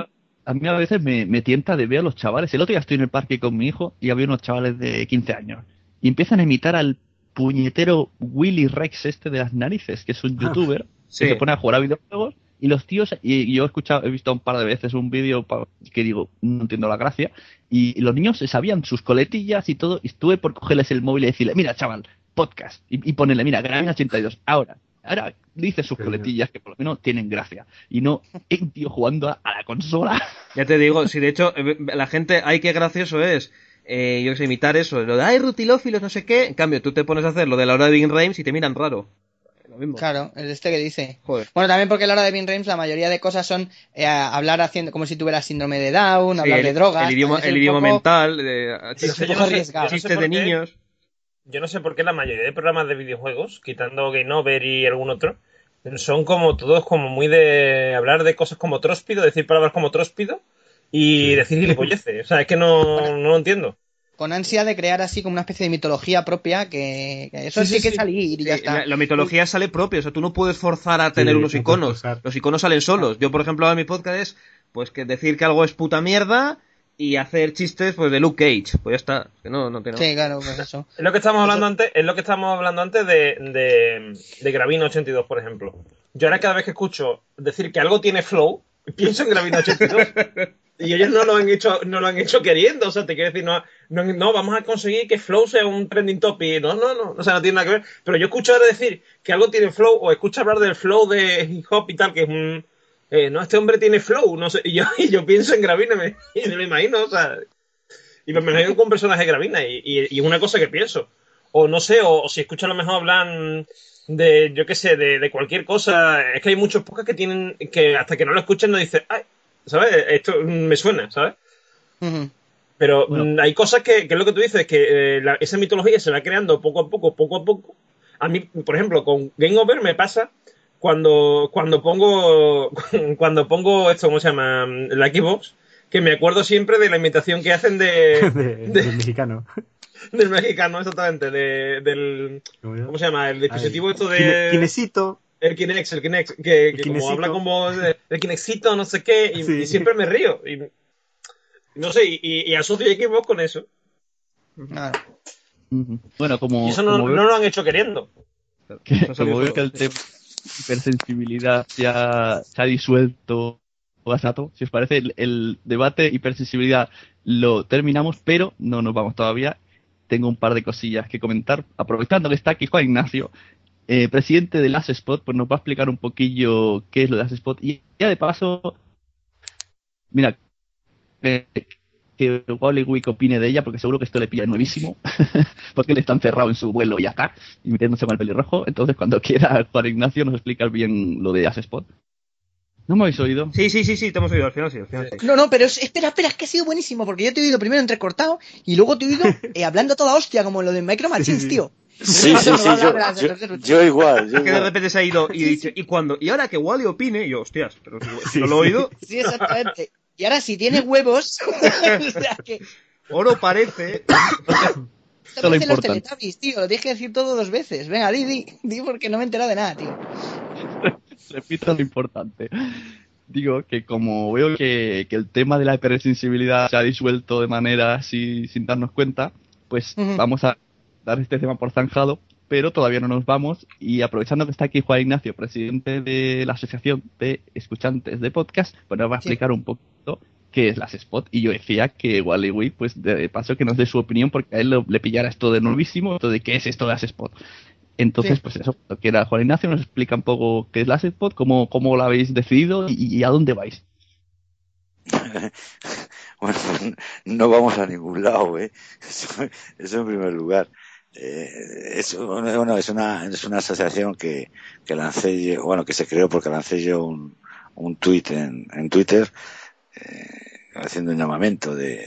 Speaker 4: A mí a veces me, me tienta de ver a los chavales. El otro día estoy en el parque con mi hijo y había unos chavales de 15 años. Y empiezan a imitar al puñetero Willy Rex este de las narices, que es un youtuber
Speaker 6: Sí.
Speaker 4: que se pone a jugar a videojuegos. Y los tíos, y, yo he escuchado, he visto un par de veces un vídeo que digo, no entiendo la gracia. Y, los niños se sabían sus coletillas y todo. Y estuve por cogerles el móvil y decirle, mira, chaval, podcast. Y, y ponerle, mira, Gran 82. Ahora, ahora dice sus coletillas que por lo menos tienen gracia. Y no un tío jugando a, a la consola.
Speaker 6: Ya te digo, si de hecho eh, la gente, ay, qué gracioso es, eh, yo que sé, imitar eso, lo de, ay, rutilófilos, no sé qué, en cambio tú te pones a hacer lo de la hora de Bing Rames y te miran raro. Lo mismo.
Speaker 8: Claro, es este que dice.
Speaker 6: Joder.
Speaker 8: Bueno, también porque a la hora de Vin Rames la mayoría de cosas son eh, hablar haciendo como si tuvieras síndrome de Down,
Speaker 6: Sí,
Speaker 8: hablar
Speaker 6: el,
Speaker 8: de drogas.
Speaker 6: el idioma,
Speaker 8: es
Speaker 6: el
Speaker 8: un
Speaker 6: idioma
Speaker 8: poco-
Speaker 6: mental,
Speaker 5: Pero
Speaker 6: chistes,
Speaker 5: yo no sé-
Speaker 8: arriesgado.
Speaker 5: yo no sé
Speaker 6: chistes
Speaker 5: por
Speaker 6: de
Speaker 5: qué-
Speaker 6: niños.
Speaker 5: Yo no sé por qué la mayoría de programas de videojuegos, quitando Game Over y algún otro, son como todos como muy de hablar de cosas como tróspido, decir palabras como tróspido y decir gilipolleces. O sea, es que no, no lo entiendo.
Speaker 8: Con ansia de crear así como una especie de mitología propia que, que eso
Speaker 5: Sí,
Speaker 8: sí,
Speaker 5: sí,
Speaker 8: que
Speaker 5: sí.
Speaker 8: salir y ya
Speaker 6: Sí,
Speaker 8: está.
Speaker 6: la, la mitología sale propia, o sea, tú no puedes forzar a tener
Speaker 9: Sí,
Speaker 6: unos iconos. Los iconos salen solos. Yo, por ejemplo, ahora mi podcast es, pues, que decir que algo es puta mierda y hacer chistes, pues, de Luke Cage. Pues ya está. Que no, no tiene
Speaker 8: Sí, claro, pues eso.
Speaker 5: Es lo que estábamos hablando antes, es lo que estábamos hablando antes de, de, de Gravino 82, por ejemplo. Yo ahora cada vez que escucho decir que algo tiene flow, pienso en Gravino 82. Y ellos no lo han hecho, no lo han hecho queriendo. O sea, te quiero decir, no, no, no, vamos a conseguir que flow sea un trending topic. No, no, no. O sea, no tiene nada que ver. Pero yo escucho ahora decir que algo tiene flow, o escucho hablar del flow de hip hop y tal, que es un. Eh, no, este hombre tiene flow, no sé. Y yo, y yo pienso en Gravina me, y me imagino, o sea. Y me imagino con un personaje Gravina, y, y, una cosa que pienso. O no sé, o, o si escucho a lo mejor hablan de, yo qué sé, de, de cualquier cosa. Es que hay muchos podcasts que tienen, que hasta que no lo escuchen no dicen, ay, ¿sabes? Esto me suena, ¿sabes? Pero
Speaker 4: Bueno.
Speaker 5: mm, hay cosas que, que es lo que tú dices, que eh, la- esa mitología se va creando poco a poco, poco a poco. A mí, por ejemplo, con Game Over me pasa cuando, cuando pongo cuando pongo esto, ¿cómo se llama? La Xbox, que me acuerdo siempre de la imitación que hacen de,
Speaker 9: de-
Speaker 5: de-
Speaker 9: del mexicano.
Speaker 5: del mexicano, exactamente, de- del, ¿cómo se llama? El dispositivo
Speaker 9: Ay,
Speaker 5: esto de...
Speaker 9: Kinecito.
Speaker 5: El Kinex, el Kinex, que, que
Speaker 9: El
Speaker 5: como habla como el Kinexito, no sé qué, y,
Speaker 9: Sí.
Speaker 5: y siempre me río. Y, no sé, y, y- asocio Xbox con eso.
Speaker 8: Claro.
Speaker 4: Ujú. Bueno, como,
Speaker 5: Y eso no,
Speaker 4: como
Speaker 5: no lo han hecho queriendo.
Speaker 4: que, como veo que el tema hipersensibilidad ya se ha disuelto Basato, si os parece, el, el debate hipersensibilidad lo terminamos, pero no nos vamos todavía. Tengo un par de cosillas que comentar. Aprovechando que está aquí Juan Ignacio, eh, presidente de Last Spot, pues nos va a explicar un poquillo qué es lo de Last Spot. Y ya de paso, mira, eh, que Wally Wick opine de ella, porque seguro que esto le pilla nuevísimo, porque él está encerrado en su vuelo y acá, y metiéndose con el pelirrojo. Entonces, cuando quiera Juan Ignacio, nos explica bien lo de As Spot. ¿No me habéis oído?
Speaker 6: Sí, sí, sí, sí, te hemos oído, al final sí, al final sí.
Speaker 8: No, no, pero es- espera, espera, es que ha sido buenísimo, porque yo te he oído primero entrecortado y luego te he oído eh, hablando a toda hostia, como lo de Micro Machines,
Speaker 9: Sí, sí.
Speaker 8: tío.
Speaker 7: Sí, sí, sí, yo, yo, yo igual. Yo
Speaker 6: Que de repente se ha ido y dice, y cuando, y ahora que Wally opine, y yo, hostias, pero si no lo he oído,
Speaker 8: Sí, exactamente. Y ahora si tiene huevos, o sea que
Speaker 6: oro parece.
Speaker 8: esto
Speaker 4: lo
Speaker 8: los. Teletubbies, tío, lo tienes que decir todo dos veces. Venga, di, di, di porque no me he enterado de nada, tío.
Speaker 4: Repito lo importante. Digo que como veo que, que el tema de la hipersensibilidad se ha disuelto de manera así sin darnos cuenta, pues vamos a dar este tema por zanjado, pero todavía no nos vamos. Y aprovechando que está aquí Juan Ignacio, presidente de la Asociación de Escuchantes de Podcast, pues nos va a
Speaker 8: Sí.
Speaker 4: explicar un poquito qué es las spot. Y yo decía que Wally Wee, pues de paso que nos dé su opinión, porque a él lo- le pillara esto de nuevísimo, esto de qué es esto de las spot. Entonces,
Speaker 8: Sí.
Speaker 4: pues eso, lo que era Juan Ignacio nos explica un poco qué es la spot, cómo, cómo lo habéis decidido y, y a dónde vais.
Speaker 7: Bueno, no vamos a ningún lado, ¿eh? Eso, eso en primer lugar. Eh, es, bueno, es una, es una asociación que, que lancé bueno, que se creó porque lancé yo un, un tweet en, en Twitter, eh, haciendo un llamamiento de,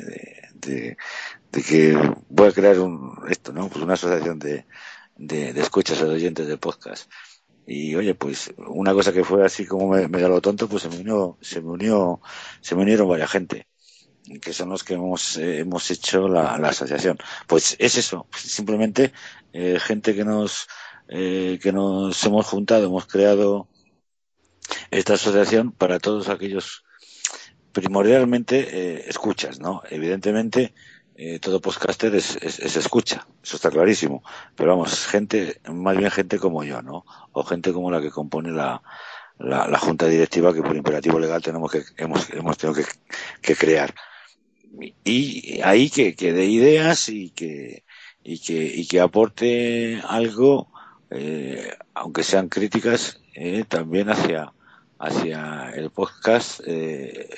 Speaker 7: de, que voy a crear un, esto, ¿no? Pues una asociación de, de, de escuchas a los oyentes de podcast. Y oye, pues una cosa que fue así como me, me lo tonto, pues se me unió, se me unió, se me unieron varias gente que son los que hemos, eh, hemos hecho la, la asociación. Pues es eso, simplemente eh, gente que nos, eh, que nos hemos juntado, hemos creado esta asociación para todos aquellos, primordialmente escuchas, ¿no? Evidentemente, todo podcaster es, es, es escucha, eso está clarísimo. Pero vamos, gente, más bien gente como yo, ¿no? O gente como la que compone la, la, junta directiva que por imperativo legal tenemos que, hemos, hemos tenido que crear y ahí que, que dé ideas y que y que y que aporte algo eh, aunque sean críticas eh, también hacia hacia el podcast eh,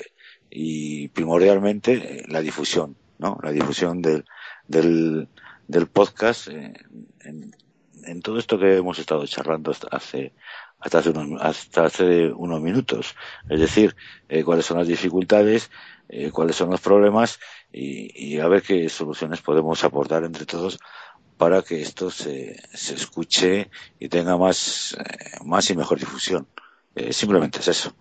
Speaker 7: y primordialmente eh, la difusión no la difusión del del, del podcast eh, en, en todo esto que hemos estado charlando hace hasta hace unos, hasta hace unos minutos es decir eh, cuáles son las dificultades eh, cuáles son los problemas y, a ver qué soluciones podemos aportar entre todos para que esto se, se escuche y tenga más, eh, más y mejor difusión. Simplemente es eso.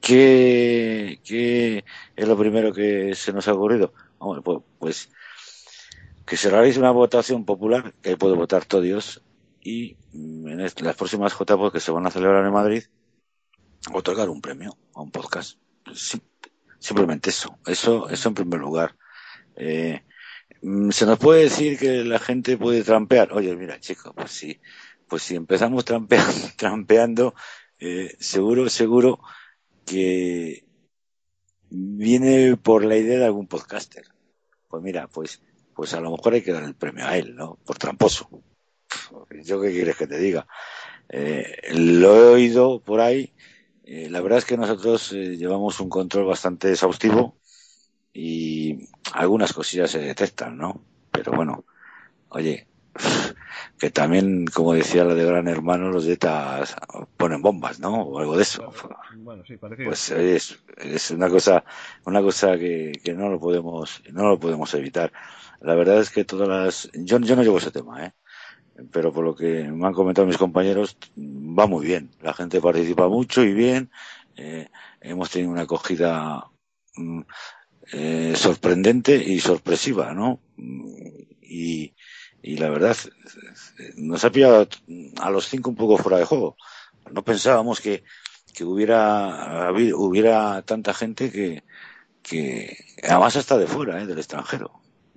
Speaker 7: ¿Qué, ¿Qué es lo primero que se nos ha ocurrido? Bueno, pues, pues que se realice una votación popular, que ahí puede votar todo Dios, y en las próximas JPOD que se van a celebrar en Madrid, otorgar un premio a un podcast. Sim- simplemente eso, eso, eso en primer lugar. Eh, mm, se nos puede decir que la gente puede trampear. Oye, mira, chico, pues sí, pues si empezamos trampeando, trampeando eh, seguro, seguro que viene por la idea de algún podcaster. Pues mira, pues, pues a lo mejor hay que dar el premio a él, ¿no? Por tramposo. Yo qué quieres que te diga. Eh, lo he oído por ahí. Eh, la verdad es que nosotros eh, llevamos un control bastante exhaustivo y algunas cosillas se detectan, ¿no? Pero bueno, oye, que también, como decía la de Gran Hermano, los detas ponen bombas, ¿no? O algo de eso.
Speaker 6: Bueno, sí, parecido.
Speaker 7: Pues es, es una cosa, una cosa que, que no lo podemos, no lo podemos evitar. La verdad es que todas las, yo, yo no llevo ese tema, ¿eh? Pero por lo que me han comentado mis compañeros, va muy bien. La gente participa mucho y bien. Eh, hemos tenido una acogida mm, eh, sorprendente y sorpresiva, ¿no? Y, y la verdad, nos ha pillado a los cinco un poco fuera de juego. No pensábamos que, que hubiera, hubiera tanta gente que, que además hasta de fuera, ¿eh? del extranjero.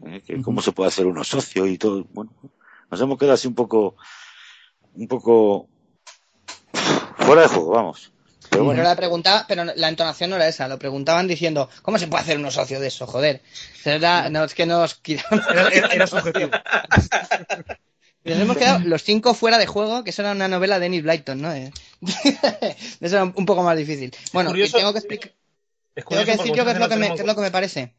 Speaker 7: ¿eh? Que cómo se puede hacer uno socio y todo. Bueno, nos hemos quedado así un poco, un poco fuera de juego, vamos. Pero bueno,
Speaker 8: Pero la pregunta, pero la entonación no era esa, lo preguntaban diciendo, ¿cómo se puede hacer uno socio de eso? Joder. Era- no, es que nos quitamos.
Speaker 6: Era, era- era subjetivo.
Speaker 8: Nos hemos quedado los cinco fuera de juego, que eso era una novela de Enid Blyton, ¿no? Eh, eso era un poco más difícil. Bueno,
Speaker 5: curioso-
Speaker 8: tengo que explicar, tengo que decir yo qué es lo que me, qué es lo que me parece.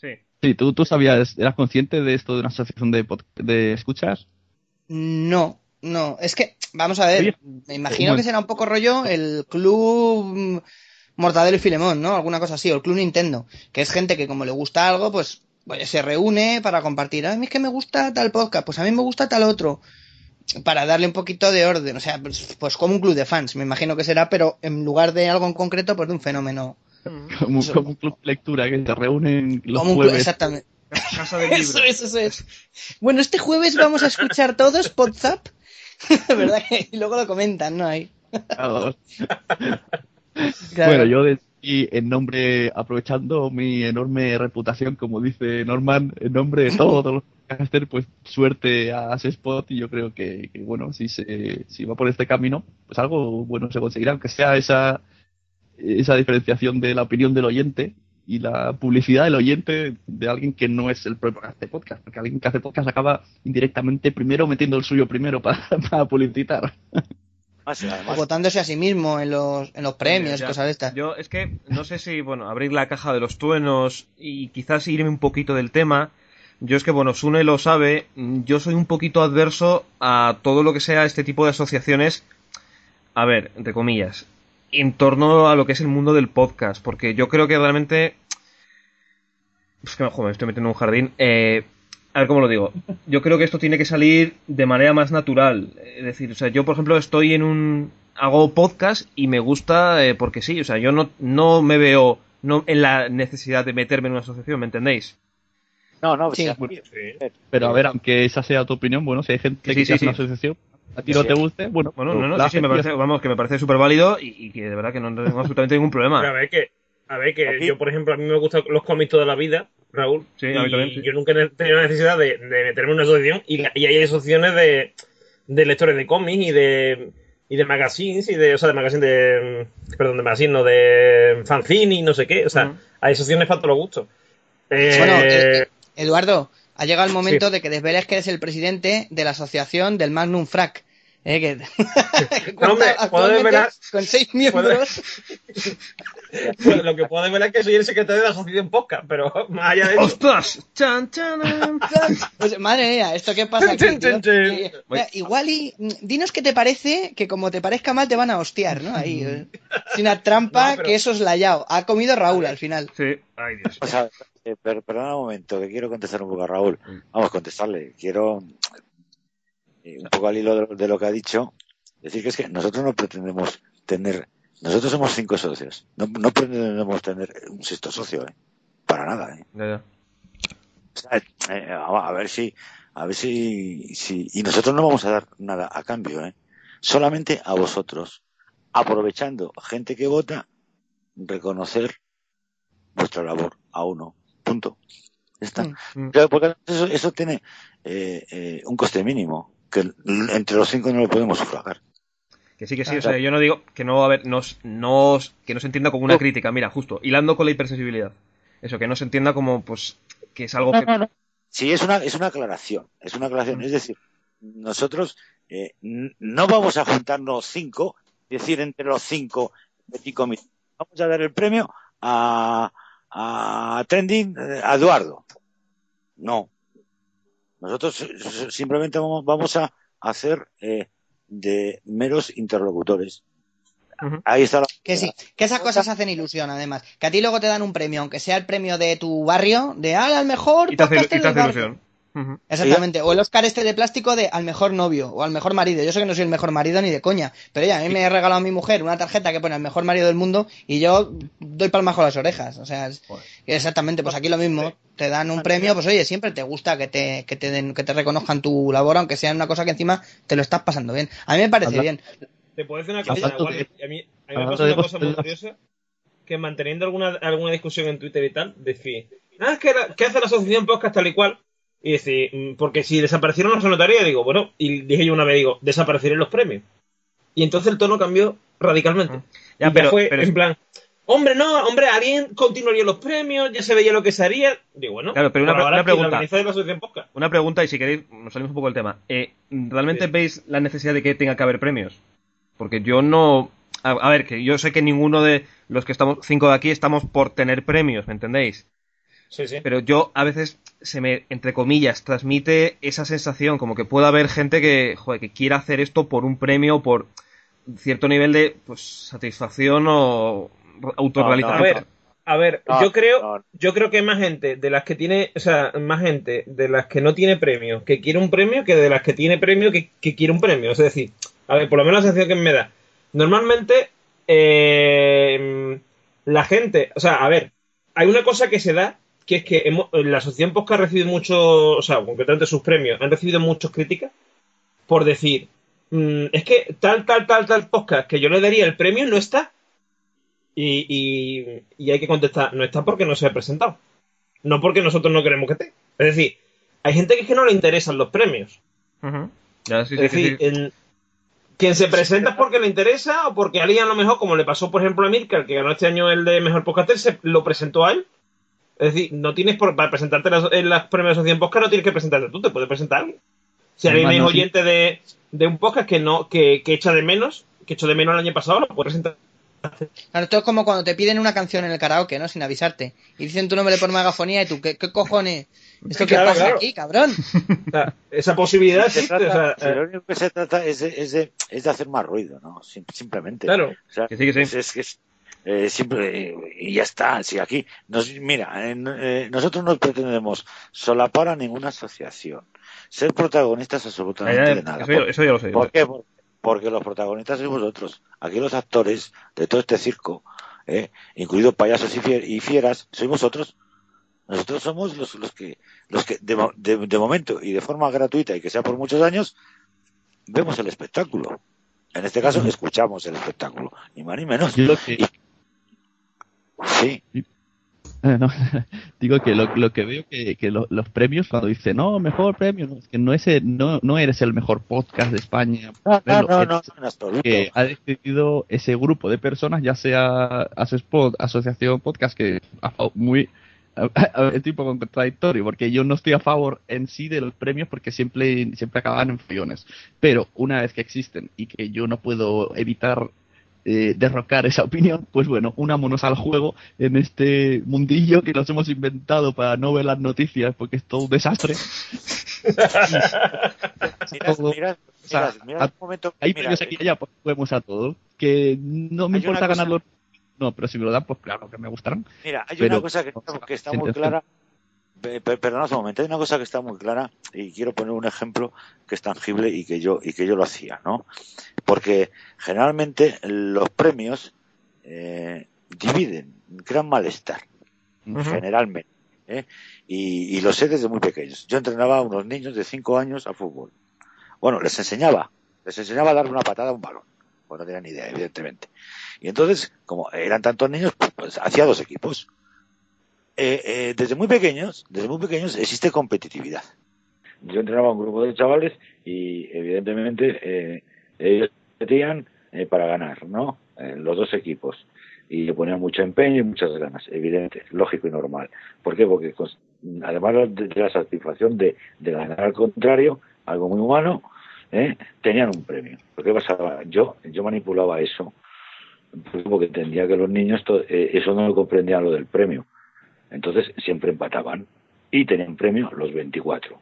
Speaker 6: Sí.
Speaker 4: Sí, ¿tú, tú sabías, eras consciente de esto de una asociación de, de escuchas?
Speaker 8: No, no, es que, vamos a ver,
Speaker 4: Oye,
Speaker 8: me imagino que será un poco rollo el club Mortadelo y Filemón, ¿no? Alguna cosa así, o el club Nintendo, que es gente que como le gusta algo, pues pues, se reúne para compartir. A mí es que me gusta tal podcast, pues a mí me gusta tal otro. Para darle un poquito de orden. O sea, pues, pues como un club de fans, me imagino que será, pero en lugar de algo en concreto, pues de un fenómeno.
Speaker 4: Como,
Speaker 8: Eso.
Speaker 4: como un club de lectura que se reúnen los
Speaker 8: Como un club,
Speaker 4: jueves.
Speaker 8: exactamente.
Speaker 5: Casa de libros.
Speaker 8: Eso es, eso es. Bueno, este jueves vamos a escuchar todos WhatsApp. ¿Verdad? que- Y luego lo comentan, ¿no? Ahí.
Speaker 4: Claro.
Speaker 8: Claro.
Speaker 4: Bueno, yo de- y en nombre, aprovechando mi enorme reputación, como dice Norman, en nombre de todos los podcasters, pues suerte a Spot y yo creo que, que, bueno, si se, si va por este camino, pues algo bueno se conseguirá, aunque sea esa, esa diferenciación de la opinión del oyente y la publicidad del oyente de alguien que no es el propio que hace podcast, porque alguien que hace podcast acaba indirectamente primero metiendo el suyo primero para, para publicitar.
Speaker 8: O votándose a sí mismo en los, en los premios cosas de estas.
Speaker 6: Yo es que no sé si, bueno, abrir la caja de los truenos y quizás irme un poquito del tema. Yo es que, bueno, Sune lo sabe, yo soy un poquito adverso a todo lo que sea este tipo de asociaciones, a ver, entre comillas, en torno a lo que es el mundo del podcast, porque yo creo que realmente... Es que, joder, me estoy metiendo en un jardín. Eh, a ver cómo lo digo. Yo creo que esto tiene que salir de manera más natural. Es decir, o sea, yo, por ejemplo, estoy en un. Hago podcast y me gusta eh, porque sí. O sea, yo no, no me veo no en la necesidad de meterme en una asociación, ¿me entendéis?
Speaker 7: no, no,
Speaker 8: Sí.
Speaker 7: sí,
Speaker 4: Pero a ver, aunque esa sea tu opinión, bueno, si hay gente
Speaker 6: Sí,
Speaker 4: que
Speaker 6: sí,
Speaker 4: hace
Speaker 6: sí,
Speaker 4: una asociación, a ti no
Speaker 7: Sí.
Speaker 4: te guste, bueno,
Speaker 6: Bueno, no, no,
Speaker 4: la
Speaker 6: sí, sí, me
Speaker 4: y
Speaker 6: parece, vamos, que me parece súper válido y, y que de verdad que no tengo absolutamente ningún
Speaker 5: Pero a
Speaker 6: problema.
Speaker 5: ver que, a ver que
Speaker 7: Aquí-
Speaker 5: yo, por ejemplo, a mí me gustan los cómics toda la vida, Raúl.
Speaker 6: Sí, a mí
Speaker 5: y
Speaker 6: también, sí.
Speaker 5: yo nunca he tenido necesidad de, de meterme en una asociación y, la- y hay asociaciones de, de lectores de cómics y de y de magazines y de, o sea, de magazines de, perdón, de magazine, no, de fanzine y no sé qué, o sea,
Speaker 6: Ujú.
Speaker 5: hay asociaciones para todos los gustos. Eh,
Speaker 8: Bueno, eh, Eduardo, ha llegado el momento
Speaker 5: Sí.
Speaker 8: de que desveles que eres el presidente de la asociación del Magnum Frac. ¿eh? que,
Speaker 5: No, hombre, puedo desvelar-
Speaker 8: con seis miembros.
Speaker 5: lo que puedo ver es que soy el secretario de la asociación podcast, pero más allá de eso.
Speaker 6: ¡Ostras! ¡Chan, chan, chan!
Speaker 8: Pues, madre mía, ¿esto qué pasa aquí? Eh, mira, igual y mm, dinos qué te parece, que como te parezca mal te van a hostiar, ¿no? Ahí, eh, sin una trampa
Speaker 5: No, pero-
Speaker 8: que eso es layao. Ha comido Raúl al final.
Speaker 6: Sí, ay Dios.
Speaker 7: O sea, eh, per- perdona un momento, que quiero contestar un poco a Raúl. Vamos, contestarle. Quiero, eh, un poco al hilo de, de lo que ha dicho, decir que es que nosotros no pretendemos tener, nosotros somos cinco socios, no, no pretendemos tener un sexto socio, ¿eh? Para nada, ¿eh?
Speaker 6: Ya, ya.
Speaker 7: O sea, a a ver si, a ver si, si, y nosotros no vamos a dar nada a cambio, ¿eh? Solamente a vosotros, aprovechando gente que vota, reconocer vuestra labor a uno. Punto. Ya está.
Speaker 6: Mm.
Speaker 7: Claro, porque eso, eso tiene eh, eh, un coste mínimo, que entre los cinco no lo podemos sufragar.
Speaker 6: Que sí, que sí, o sea, yo no digo que no, a ver, no, s- no, s- que no se entienda como una
Speaker 7: No.
Speaker 6: crítica, mira, justo, hilando con la hipersensibilidad. Eso, que no se entienda como, pues, que es algo que...
Speaker 7: Sí, es una, es una aclaración, es una aclaración. Es decir, nosotros eh, no vamos a juntarnos cinco, decir entre los cinco, vamos a dar el premio a, a Trending, eh, a Eduardo. No. Nosotros eh, simplemente vamos, vamos a hacer eh, de meros interlocutores. Ahí está la.
Speaker 8: Que sí, que esas cosas hacen ilusión, además. Que a ti luego te dan un premio, aunque sea el premio de tu barrio, de ah, al mejor
Speaker 6: Y te hace, y te hace
Speaker 8: barrio. Exactamente. O el Oscar este de plástico de al mejor novio o al mejor marido. Yo sé que no soy el mejor marido ni de coña, pero ya, a mí me ha regalado mi mujer una tarjeta que pone al mejor marido del mundo y yo doy palmas con las orejas. O sea, es- exactamente, pues aquí lo mismo. Te dan un premio, pues oye, siempre te gusta que te, que te den, que te reconozcan tu labor, aunque sea una cosa que encima te lo estás pasando bien. A mí me parece
Speaker 4: Habla-
Speaker 8: bien.
Speaker 5: Te puedo decir una cosa,
Speaker 4: de-
Speaker 5: a mí, a mí me pasa una cosa muy curiosa, que manteniendo alguna, alguna discusión en Twitter y tal, decir, ah, es que la- ¿qué hace la asociación podcast tal y cual? Y decir, mm, porque si desaparecieron no se notaría, digo, bueno, y dije yo una vez, digo, desaparecerán los premios. Y entonces el tono cambió radicalmente.
Speaker 6: Ya,
Speaker 5: Y
Speaker 6: pero-
Speaker 5: fue
Speaker 6: pero-
Speaker 5: en plan, hombre, no, hombre, alguien continuaría los premios, ya se veía lo que se haría. Digo, bueno,
Speaker 6: Claro, pero una pre- una pregunta.
Speaker 5: la.
Speaker 6: Una pregunta, y si queréis, nos salimos un poco del tema. Eh, ¿Realmente
Speaker 5: Sí.
Speaker 6: veis la necesidad de que tenga que haber premios? Porque yo no... A, a ver, que yo sé que ninguno de los que estamos, cinco de aquí, estamos por tener premios, ¿me entendéis?
Speaker 5: Sí, sí.
Speaker 6: Pero yo a veces se me, entre comillas, transmite esa sensación, como que pueda haber gente que, joder, que quiera hacer esto por un premio, por cierto nivel de pues, satisfacción o
Speaker 5: No,
Speaker 6: autorrealización.
Speaker 5: a ver, A ver,
Speaker 7: No,
Speaker 5: yo creo,
Speaker 7: no.
Speaker 5: yo creo que hay más gente de las que tiene, o sea, más gente de las que no tiene premio que quiere un premio que de las que tiene premio que, que quiere un premio. Es decir, a ver, por lo menos la sensación que me da. Normalmente, eh, la gente, o sea, a ver, hay una cosa que se da, que es que hemos- la asociación Posca ha recibido mucho, o sea, concretamente sus premios, han recibido muchas críticas por decir, mm, es que tal, tal, tal, tal podcast que yo le daría el premio no está. Y, y- y hay que contestar, no está porque no se ha presentado. No porque nosotros no queremos que esté. Es decir, hay gente que es que no le interesan los premios.
Speaker 6: Ya, sí,
Speaker 5: es
Speaker 6: sí,
Speaker 5: decir,
Speaker 6: sí.
Speaker 5: en- quien se presenta es porque le interesa o porque alguien a lo mejor, como le pasó por ejemplo a Mirka, que ganó este año el de Mejor Podcaster, se lo presentó a él. Es decir, no tienes por, para presentarte en las, en las premios de asociación podcast, no tienes que presentarte tú, te puede presentar alguien. Si alguien es
Speaker 4: no, sí.
Speaker 5: oyente de, de un podcast que no que, que echa de menos, que echó de menos el año pasado, lo puede presentar.
Speaker 8: Claro, esto es como cuando te piden una canción en el karaoke, ¿no? Sin avisarte. Y dicen tu nombre por megafonía y tú, ¿qué, qué cojones? ¿Esto qué
Speaker 5: Claro,
Speaker 8: pasa
Speaker 5: claro.
Speaker 8: aquí, cabrón?
Speaker 5: O sea, esa posibilidad
Speaker 7: Se
Speaker 5: existe. o
Speaker 7: trata-
Speaker 5: sea,
Speaker 7: si lo
Speaker 5: eh,
Speaker 7: único que se trata es de, es de, es de hacer más ruido, ¿no? Sim- simplemente.
Speaker 5: claro.
Speaker 7: O sea,
Speaker 6: Que sí, que sí.
Speaker 7: Es, es que es, eh, siempre, eh, y ya está. Si aquí, nos, mira, en- eh, nosotros no pretendemos solapar a ninguna asociación, ser protagonistas absolutamente
Speaker 6: Ya, ya,
Speaker 7: de nada.
Speaker 6: eso, ya,
Speaker 7: ¿Por,
Speaker 6: eso ya lo sé.
Speaker 7: por qué? Por- Porque los protagonistas sois vosotros. Aquí los actores de todo este circo, eh, incluidos payasos y, fier- y fieras, sois vosotros. Nosotros somos los, los que, los que de, de- de momento y de forma gratuita y que sea por muchos años, vemos el espectáculo. En este caso, escuchamos el espectáculo, ni más ni menos.
Speaker 4: Yo
Speaker 7: Sí,
Speaker 4: Eh, no, digo que lo, lo que veo que, que lo- los premios cuando dice no mejor premio no, es que no es el- no, no eres el mejor podcast de España
Speaker 7: no, no, no, no,
Speaker 4: que ha decidido ese grupo de personas ya sea Asespod, asociación podcast que muy es tipo contradictorio porque yo no estoy a favor en sí de los premios porque siempre siempre acaban en follones. Pero una vez que existen y que yo no puedo evitar eh, derrocar esa opinión, pues bueno, unámonos al juego en este mundillo que nos hemos inventado para no ver las noticias porque es todo un desastre. Todo-. Hay premios aquí y allá, pues juguemos a todos. Que no me
Speaker 7: Hay
Speaker 4: importa
Speaker 7: cosa-
Speaker 4: ganarlo. No, pero si me lo dan, pues claro que me gustarán.
Speaker 7: Mira, hay
Speaker 4: pero-
Speaker 7: una cosa que, está- que está muy clara. Pe- pe- Perdonad un momento, hay una cosa que está muy clara y quiero poner un ejemplo que es tangible y que yo y que yo lo hacía, ¿no? Porque generalmente los premios eh, dividen, crean malestar, generalmente. ¿eh? Y, y lo sé desde muy pequeños. Yo entrenaba a unos niños de 5 años a fútbol. Bueno, les enseñaba, les enseñaba a darle una patada a un balón. Pues no tenían ni idea, evidentemente. Y entonces, como eran tantos niños, pues, pues hacía dos equipos. Eh, eh, desde muy pequeños, desde muy pequeños existe competitividad. Yo entrenaba a un grupo de chavales y evidentemente eh, ellos competían eh, para ganar, ¿no? Eh, los dos equipos. Y le ponían mucho empeño y muchas ganas, evidente, lógico y normal. ¿Por qué? Porque además de, la satisfacción de, de ganar al contrario, algo muy humano, tenían un premio. ¿Pero qué pasaba? Yo, yo manipulaba eso porque entendía que los niños eso no lo comprendían lo del premio. Entonces siempre empataban y tenían premio los 24.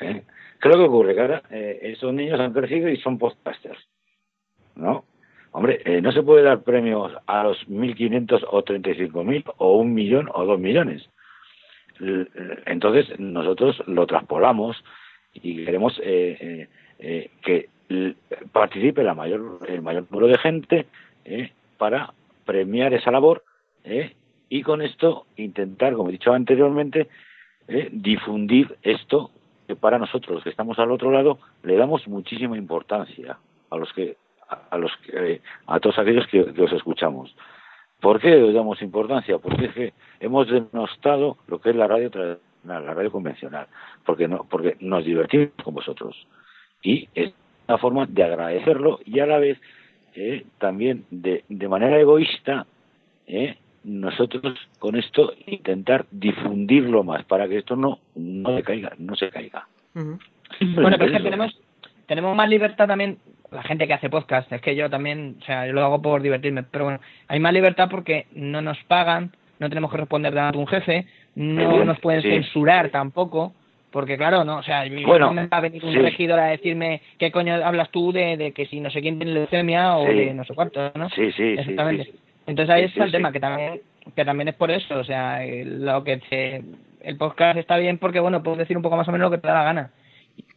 Speaker 7: ¿Eh? ¿Qué es lo que ocurre? Que eh, esos niños han crecido y son podcasters. ¿No? Hombre, eh, no se puede dar premios a los 1.500 o 35.000 o un millón o dos millones. L- Entonces nosotros lo traspolamos y queremos eh, eh, eh, que participe la mayor, el mayor número de gente eh, para premiar esa labor eh, y con esto intentar, como he dicho anteriormente, eh, difundir esto que para nosotros, los que estamos al otro lado, le damos muchísima importancia a los que a, los que, a todos aquellos que, que os escuchamos. ¿Por qué le damos importancia? Porque es que hemos denostado lo que es la radio tradicional, la radio convencional, porque no, porque nos divertimos con vosotros y es una forma de agradecerlo y a la vez eh, también de, de manera egoísta eh, nosotros con esto intentar difundirlo más para que esto no no se caiga no se caiga
Speaker 8: Bueno, pero es que tenemos, tenemos más libertad también, la gente que hace podcast, es que yo también, o sea, yo lo hago por divertirme, pero bueno, hay más libertad porque no nos pagan, no tenemos que responder de un jefe, no nos pueden
Speaker 7: sí.
Speaker 8: censurar tampoco, porque claro, no, o sea,
Speaker 7: Bueno,
Speaker 8: no me va a venir un
Speaker 7: sí.
Speaker 8: regidor a decirme qué coño hablas tú de, de que si no sé quién tiene leucemia o
Speaker 7: Sí.
Speaker 8: de no sé cuánto, ¿no?
Speaker 7: sí sí sí,
Speaker 8: Exactamente.
Speaker 7: sí, sí.
Speaker 8: Entonces ahí
Speaker 7: Sí,
Speaker 8: está
Speaker 7: sí,
Speaker 8: el tema, que también que también es por eso, o sea, lo que se, el podcast está bien porque, bueno, puedes decir un poco más o menos lo que te da la gana.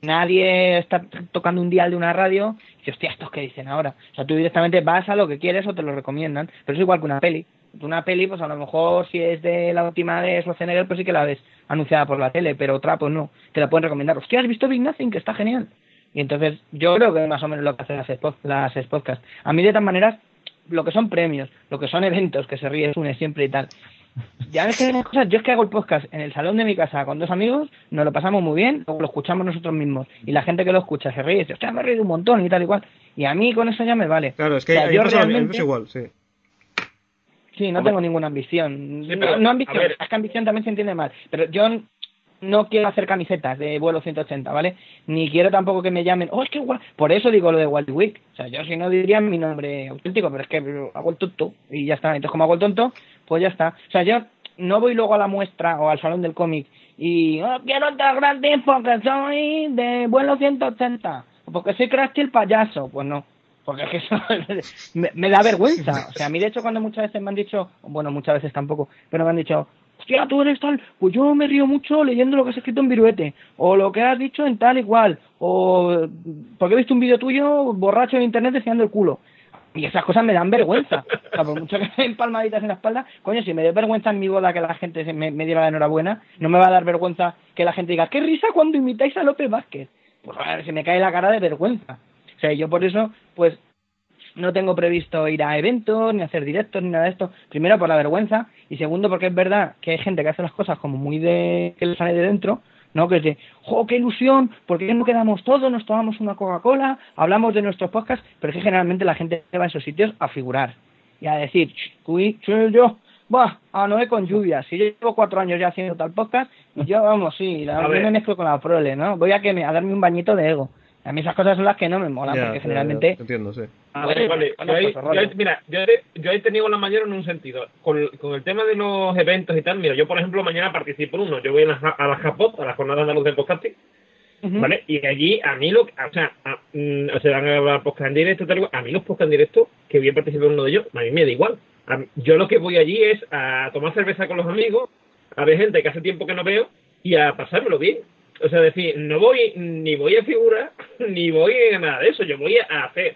Speaker 8: Nadie está tocando un dial de una radio y dice, hostia, estos que dicen ahora. O sea, tú directamente vas a lo que quieres o te lo recomiendan, pero es igual que una peli. Una peli, pues a lo mejor si es de la última de Schwarzenegger, pues sí que la ves anunciada por la tele, pero otra, pues no. Te la pueden recomendar. Hostia, ¿has visto Big Nothing? Que está genial. Y entonces, yo creo que más o menos lo que hacen las, las podcasts. A mí, de todas maneras, lo que son premios, lo que son eventos, que se ríe une siempre y tal. Ya ves que hay cosas, yo es que hago el podcast en el salón de mi casa con dos amigos, nos lo pasamos muy bien, luego lo escuchamos nosotros mismos. Y la gente que lo escucha se ríe y dice, hostia, me he reído un montón y tal y cual. Y a mí con eso ya me vale.
Speaker 6: Claro, es que
Speaker 8: O sea, yo realmente-
Speaker 6: es igual, sí.
Speaker 8: Sí, no tengo ninguna ambición.
Speaker 5: Sí,
Speaker 8: no,
Speaker 5: pero,
Speaker 8: no
Speaker 5: a
Speaker 8: ambición, es que ambición también se entiende mal. Pero yo no quiero hacer camisetas de vuelo 180, ¿vale? Ni quiero tampoco que me llamen, oh, es que guay. Por eso digo lo de Wild Week. O sea, yo si no diría mi nombre auténtico, pero es que hago el tonto y ya está. Entonces, como hago el tonto, pues ya está. O sea, yo no voy luego a la muestra o al salón del cómic y oh, quiero entrar gratis porque soy de vuelo 180 o porque soy Krusty el payaso. Pues no. Porque es que eso me, me da vergüenza. O sea, a mí de hecho cuando muchas veces me han dicho, bueno, muchas veces tampoco, pero me han dicho, hostia, tú eres tal, pues yo me río mucho leyendo lo que has escrito en Viruete, o lo que has dicho en tal y cual, o porque he visto un vídeo tuyo borracho en internet enseñando el culo. Y esas cosas me dan vergüenza. O sea, por mucho que me den palmaditas en la espalda, coño, si me da vergüenza en mi boda que la gente me, me diera la enhorabuena, no me va a dar vergüenza que la gente diga, qué risa cuando imitáis a López Vázquez. Pues a ver, se me cae la cara de vergüenza. O sea, yo por eso, pues, no tengo previsto ir a eventos, ni hacer directos, ni nada de esto. Primero, por la vergüenza. Y segundo, porque es verdad que hay gente que hace las cosas como muy de... que le sale de dentro, ¿no? Que es de, ¡jo, qué ilusión! ¿Por qué no quedamos todos, nos tomamos una Coca-Cola, hablamos de nuestros podcasts? Pero es que generalmente la gente va a esos sitios a figurar y a decir, "Ch, uy, soy yo, va, a Noé con lluvia. Si yo llevo cuatro años ya haciendo tal podcast, y yo, vamos, sí, la, yo me mezclo con la prole, ¿no? Voy a, que me, a darme un bañito de ego. A mí esas cosas son las que no me molan,
Speaker 6: Ya,
Speaker 8: porque generalmente...
Speaker 6: entiendo, sí.
Speaker 5: A
Speaker 8: Bueno,
Speaker 5: ver, vale,
Speaker 8: bueno,
Speaker 5: yo ahí-
Speaker 8: pues,
Speaker 5: yo ahí- mira, yo, he- yo tenido la mayor en un sentido. Con, con el tema de los eventos y tal, mira, yo por ejemplo mañana participo en uno. Yo voy a la, a la Japot, a la Jornada Andaluz del Podcasting. ¿vale? Y allí a mí lo o sea, a, mm, o sea, van a grabar podcast en directo, tal. A mí los podcast en directo, que voy a participar en uno de ellos, a mí me da igual. A yo lo que voy allí es a tomar cerveza con los amigos, a ver gente que hace tiempo que no veo y a pasármelo bien. O sea, decir, no voy, ni voy a figurar, ni voy a nada de eso, yo voy a hacer.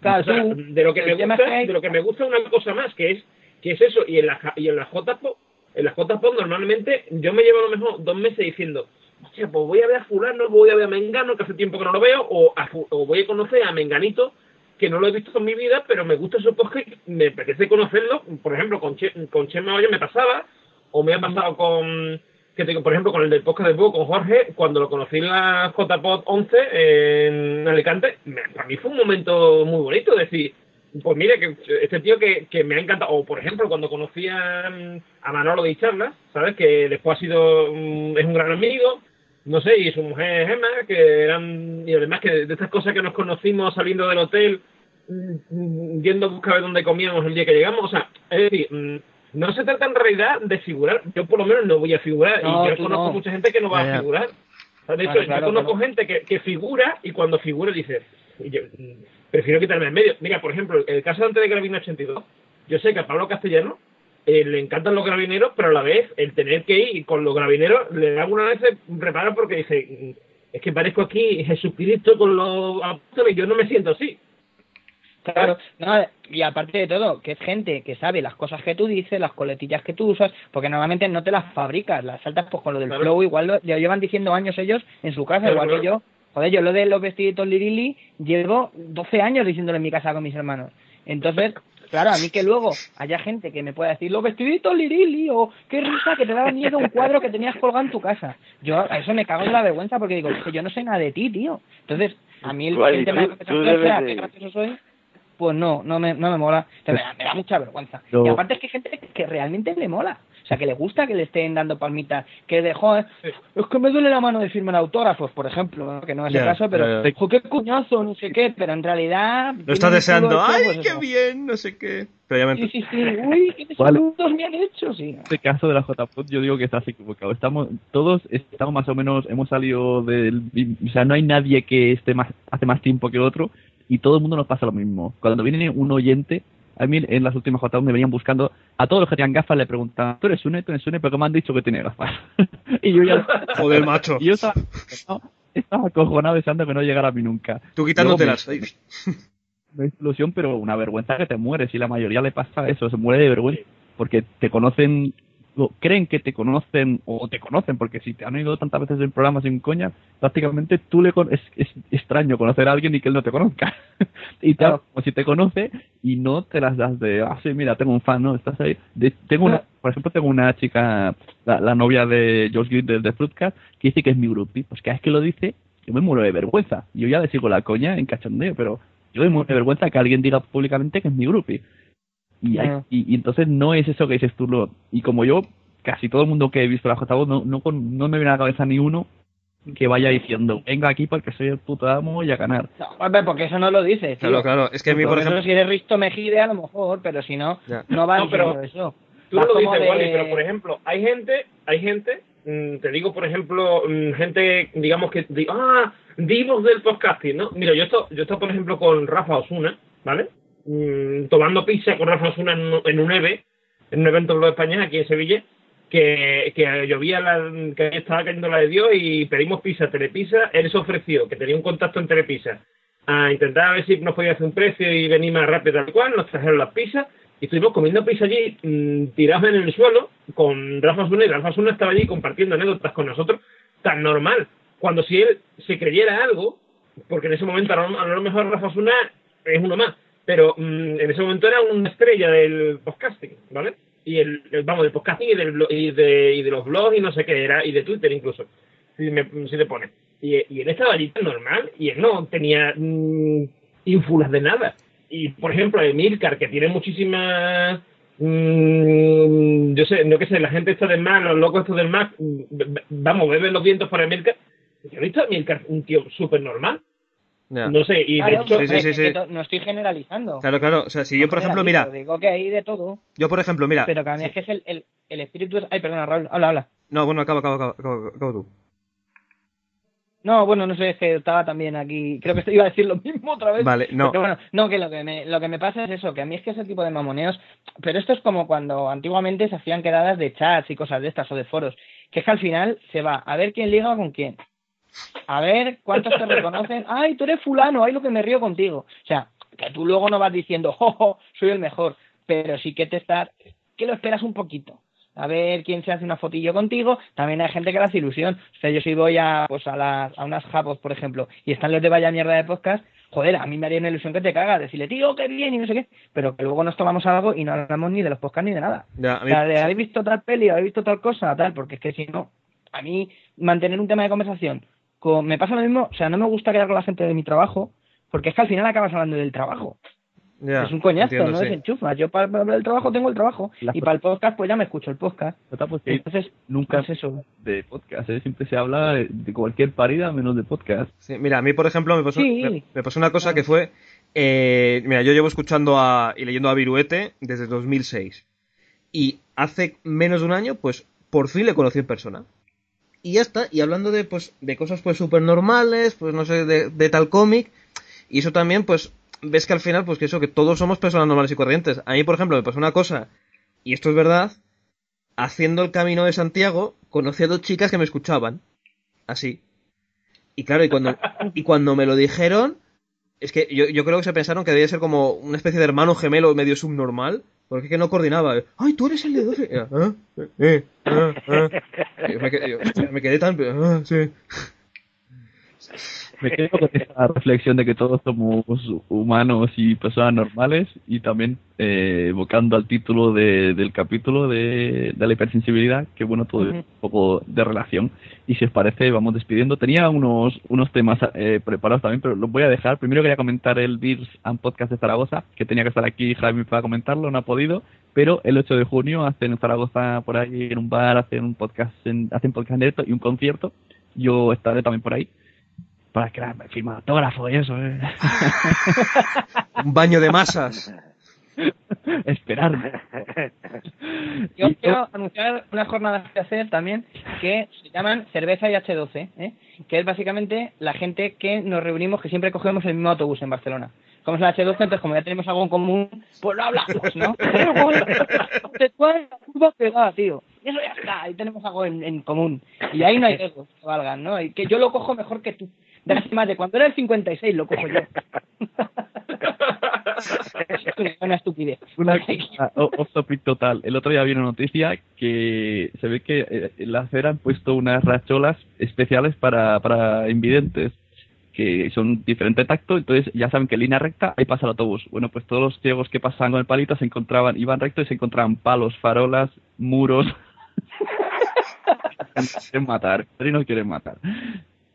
Speaker 8: Claro,
Speaker 5: O sea,
Speaker 8: tú-
Speaker 5: de lo que me gusta,
Speaker 8: que
Speaker 5: de lo que me gusta una cosa más, que es, que es eso, y en la ja- y en las JPO, en las JPO normalmente yo me llevo a lo mejor dos meses diciendo, hostia, pues voy a ver a fulano, voy a ver a Mengano, que hace tiempo que no lo veo, o, a o voy a conocer a Menganito, que no lo he visto en mi vida, pero me gusta su podcast, me apetece conocerlo, por ejemplo, con, che, con Chema Oye me pasaba, o me ha pasado con, que tengo, por ejemplo, con el del podcast de Búho, con Jorge, cuando lo conocí en la JPod 11 en Alicante, para mí fue un momento muy bonito, decir, pues mire, que este tío que, que me ha encantado, o por ejemplo, cuando conocí a, a Manolo de Charlas, ¿sabes? Que después ha sido, mm, es un gran amigo, no sé, y su mujer Gemma, que eran, y además que de estas cosas que nos conocimos saliendo del hotel, mm, mm, yendo a buscar dónde comíamos el día que llegamos, o sea, es decir, no se trata en realidad de figurar, yo por lo menos no voy a figurar,
Speaker 8: No,
Speaker 5: y yo conozco
Speaker 8: no.
Speaker 5: mucha gente que no va a figurar. De hecho,
Speaker 8: Claro, claro,
Speaker 5: yo conozco
Speaker 8: claro.
Speaker 5: gente que, que figura y cuando figura dice, yo, mm, prefiero quitarme en medio. Mira, por ejemplo, el caso antes de Gravina 82, yo sé que a Pablo Castellano eh, le encantan los gravineros, pero a la vez el tener que ir con los gravineros le da algunas veces reparo porque dice, "Mm, es que parezco aquí Jesucristo con los apóstoles yo no me siento así.
Speaker 8: Claro, no, y aparte de todo, que es gente que sabe las cosas que tú dices, las coletillas que tú usas, porque normalmente no te las fabricas, las saltas pues con lo del
Speaker 5: Claro.
Speaker 8: flow, igual lo, lo llevan diciendo años ellos en su casa,
Speaker 5: Claro,
Speaker 8: igual que yo. Joder, yo lo de los vestiditos lirili llevo 12 años diciéndolo en mi casa con mis hermanos. Entonces, claro, a mí que luego haya gente que me pueda decir los vestiditos lirili o qué risa que te daba miedo un cuadro que tenías colgado en tu casa. Yo a eso me cago en la vergüenza porque digo, es que yo no sé nada de ti, tío. Entonces, a mí el, tema
Speaker 7: tú-
Speaker 8: de
Speaker 7: tú
Speaker 8: que
Speaker 7: debes
Speaker 8: sea,
Speaker 7: de-
Speaker 8: qué gracioso soy, pues no, no me, no me mola. O sea, me, da, me da mucha vergüenza. Y aparte es que hay gente que realmente le mola. O sea, que le gusta que le estén dando palmitas. Que dejó, es que me duele la mano de firmar autógrafos, por ejemplo, ¿no? que no es el
Speaker 6: Ya,
Speaker 8: caso, pero. "Jo, qué coñazo, no sé qué, pero en realidad...
Speaker 6: Lo
Speaker 8: un
Speaker 6: deseando, ¡ay,
Speaker 8: pues
Speaker 6: qué
Speaker 8: eso.
Speaker 6: bien! No sé qué. Pero ya me
Speaker 8: Sí, sí, sí, uy, qué
Speaker 4: Vale.
Speaker 8: saludos me han hecho, sí.
Speaker 4: este caso de la JPod yo digo que estás equivocado. Estamos todos estamos más o menos hemos salido del o sea, no hay nadie que esté más hace más tiempo que otro y todo el mundo nos pasa lo mismo. Cuando viene un oyente A mí en las últimas JU me venían buscando, a todos los que tenían gafas le preguntaban, ¿tú eres Sune? ¿Tú eres Sune? Pero que me han dicho que tiene gafas. y yo ya...
Speaker 6: Joder, macho.
Speaker 4: Y yo estaba, no, estaba acojonado deseando que no llegara a mí nunca.
Speaker 6: Tú quitándotelas.
Speaker 4: Me- Una ilusión, pero una vergüenza que te mueres. Y la mayoría le pasa eso, se muere de vergüenza. Porque te conocen, creen que te conocen, o te conocen, porque si te han oído tantas veces en programas sin coña, prácticamente tú le con- es, es extraño conocer a alguien y que él no te conozca. y te habla como si te conoce y no te las das de, ah, sí, mira, tengo un fan, ¿no? Estás ahí. De- tengo una, por ejemplo, tengo una chica, la, la novia de Josh Green del de Fruitcast, que dice que es mi groupie. Pues cada vez que lo dice, yo me muero de vergüenza. Yo ya le sigo la coña en cachondeo, pero yo me muero de vergüenza que alguien diga públicamente que es mi groupie. Y, hay-
Speaker 8: Ya.
Speaker 4: y, y entonces no es eso que dices tú. Lo, y como yo, casi todo el mundo que he visto la JVO, no, no, con- no me viene a la cabeza ni uno que vaya diciendo, venga aquí porque soy el puto amo y a ganar.
Speaker 8: No, hombre, porque eso no lo dices. tío.
Speaker 6: Claro, claro. Es que a mí, por
Speaker 8: eso
Speaker 6: ejemplo.
Speaker 8: si eres Risto Mejide, a lo mejor, pero si no,
Speaker 6: Ya.
Speaker 8: no va
Speaker 5: No, pero
Speaker 8: eso.
Speaker 5: Tú
Speaker 8: Vas
Speaker 5: no lo dices,
Speaker 8: de-
Speaker 5: Wally, pero por ejemplo, hay gente, hay gente, mm, te digo, por ejemplo, mm, gente, digamos que, di- ah, divos del podcasting, ¿no? Mira, yo estoy, yo estoy, por ejemplo, con Rafa Osuna, ¿vale? Mm, tomando pizza con Rafa Osuna en, un EVE, en un evento de españoles aquí en Sevilla, que, que llovía, la, que estaba cayendo la de Dios y pedimos pizza, Telepizza, él se ofreció, que tenía un contacto en Telepizza, a intentar ver si nos podía hacer un precio y venir más rápido tal cual, nos trajeron las pizzas y estuvimos comiendo pizza allí mm, tirados en el suelo con Rafa Osuna y Rafa Osuna estaba allí compartiendo anécdotas con nosotros tan normal, cuando si él se creyera algo, porque en ese momento a lo, a lo mejor Rafa Osuna es uno más, pero mm, en ese momento era una estrella del podcasting, ¿vale? Y el, vamos, del podcasting y, del, y, de, y de los blogs y no sé qué era, y de Twitter incluso, si, me, si te pones. Y, y él estaba allí normal y él no tenía mm, ínfulas de nada. Y, por ejemplo, Emilcar, que tiene muchísimas... mm, yo sé, no que sé, la gente está del mar, los locos estos del mar, mm, vamos, beben los vientos por Emilcar. Yo he visto a Emilcar un tío súper normal. No sé, y de
Speaker 8: Claro,
Speaker 5: hecho...
Speaker 6: Sí, sí,
Speaker 8: hombre,
Speaker 6: sí,
Speaker 8: es
Speaker 6: sí.
Speaker 8: que to- no estoy generalizando.
Speaker 6: Claro, claro. O sea, si yo, por
Speaker 8: No
Speaker 6: ejemplo, mira.
Speaker 8: Digo que hay de todo.
Speaker 6: Yo, por ejemplo, mira.
Speaker 8: Pero que a mí es que es el, el, el espíritu... es- Ay, perdona, Raúl, habla, habla.
Speaker 6: No, bueno, acaba, acaba, acaba, acaba, acaba tú.
Speaker 8: No, bueno, no sé, es que estaba también aquí. Creo que iba a decir lo mismo otra vez.
Speaker 6: Vale, no.
Speaker 8: Pero bueno, no, que lo que me, lo que me pasa es eso, que a mí es que ese tipo de mamoneos. Pero esto es como cuando antiguamente se hacían quedadas de chats y cosas de estas o de foros. Que es que al final se va a ver quién liga con quién. A ver cuántos te reconocen. Ay, tú eres fulano, ay, lo que me río contigo. O sea, que tú luego no vas diciendo, jojo, soy el mejor. Pero sí que te estás. que lo esperas un poquito a ver quién se hace una fotillo contigo. También hay gente que le hace ilusión. O sea, yo si voy a, pues a, las, a unas japos, por ejemplo, y están los de vaya mierda de podcast, joder, a mí me haría una ilusión que te cagas, decirle, tío, qué bien, y no sé qué, pero que luego nos tomamos algo y no hablamos ni de los podcasts ni de nada.
Speaker 6: Ya,
Speaker 8: O sea, de, ¿habéis visto tal peli? ¿Habéis visto tal cosa? Tal, porque es que si no, a mí mantener un tema de conversación, con, me pasa lo mismo, o sea, no me gusta quedar con la gente de mi trabajo, porque es que al final acabas hablando del trabajo.
Speaker 6: ya,
Speaker 8: es un coñazo,
Speaker 6: entiendo,
Speaker 8: no
Speaker 6: sí.
Speaker 8: desenchufas. Yo para hablar del trabajo tengo el trabajo,
Speaker 4: Las
Speaker 8: y para el podcast pues ya me escucho el podcast. Entonces,
Speaker 4: nunca
Speaker 8: pues eso.
Speaker 4: de podcast, ¿eh? siempre se habla de, de cualquier parida menos de podcast.
Speaker 6: Sí, mira, a mí, por ejemplo, me pasó,
Speaker 8: Sí.
Speaker 6: me, me pasó una cosa que fue. eh, mira, yo llevo escuchando a, y leyendo a Viruete desde 2006. Y hace menos de un año, pues por fin le conocí en persona. Y ya está, y hablando de, pues, de cosas pues súper normales, pues no sé, de, tal cómic. Y eso también, pues, ves que al final, pues que eso, que todos somos personas normales y corrientes. A mí, por ejemplo, me pasó una cosa, y esto es verdad, haciendo el camino de Santiago, conocí a dos chicas que me escuchaban. Así. Y claro, y cuando, y cuando me lo dijeron, es que yo, yo creo que se pensaron que debía ser como una especie de hermano gemelo medio subnormal, porque es que no coordinaba. ¡Ay, tú eres el de 12! Y yo. ¿Eh? ¿Ah? Y me, quedé, yo, me quedé tan... "Ah, sí.
Speaker 4: Me quedo con esa reflexión de que todos somos humanos y personas normales y también eh, evocando al título de- del capítulo de, de la hipersensibilidad, que bueno, todo es un poco de relación. Y si os parece, vamos despidiendo. Tenía unos, unos temas eh, preparados también, pero los voy a dejar. Primero quería comentar el Beers and Podcast de Zaragoza, que tenía que estar aquí Jaime para comentarlo, no ha podido, pero el 8 de junio hacen en Zaragoza por ahí en un bar, hacen un podcast en, hacen podcast en directo y un concierto. Yo estaré también por ahí para que la, me firma autógrafo y eso, eh.
Speaker 6: Un baño de masas.
Speaker 4: Esperarme.
Speaker 8: Yo
Speaker 4: Y-
Speaker 8: quiero anunciar unas jornadas que hacer también que se llaman Cerveza y H12, ¿eh? que es básicamente la gente que nos reunimos, que siempre cogemos el mismo autobús en Barcelona. como es la H12, entonces como ya tenemos algo en común, pues lo hablamos, ¿no? Te cuál la curva que da, tío. Y eso ya está, ahí tenemos algo en, en común. Y ahí no hay egos que valgan, ¿no? Y que yo lo cojo mejor que tú. De cuando era el 56 lo cojo yo. es una, una estupidez.
Speaker 4: Una off topic total. El otro día vi una noticia que se ve que eh, en la acera han puesto unas racholas especiales para, para invidentes que son diferente tacto, entonces ya saben que en línea recta ahí pasa el autobús. Bueno, pues todos los ciegos que pasaban con el palito se encontraban, iban recto y se encontraban palos, farolas, muros. Nos quieren matar, pero no quieren matar.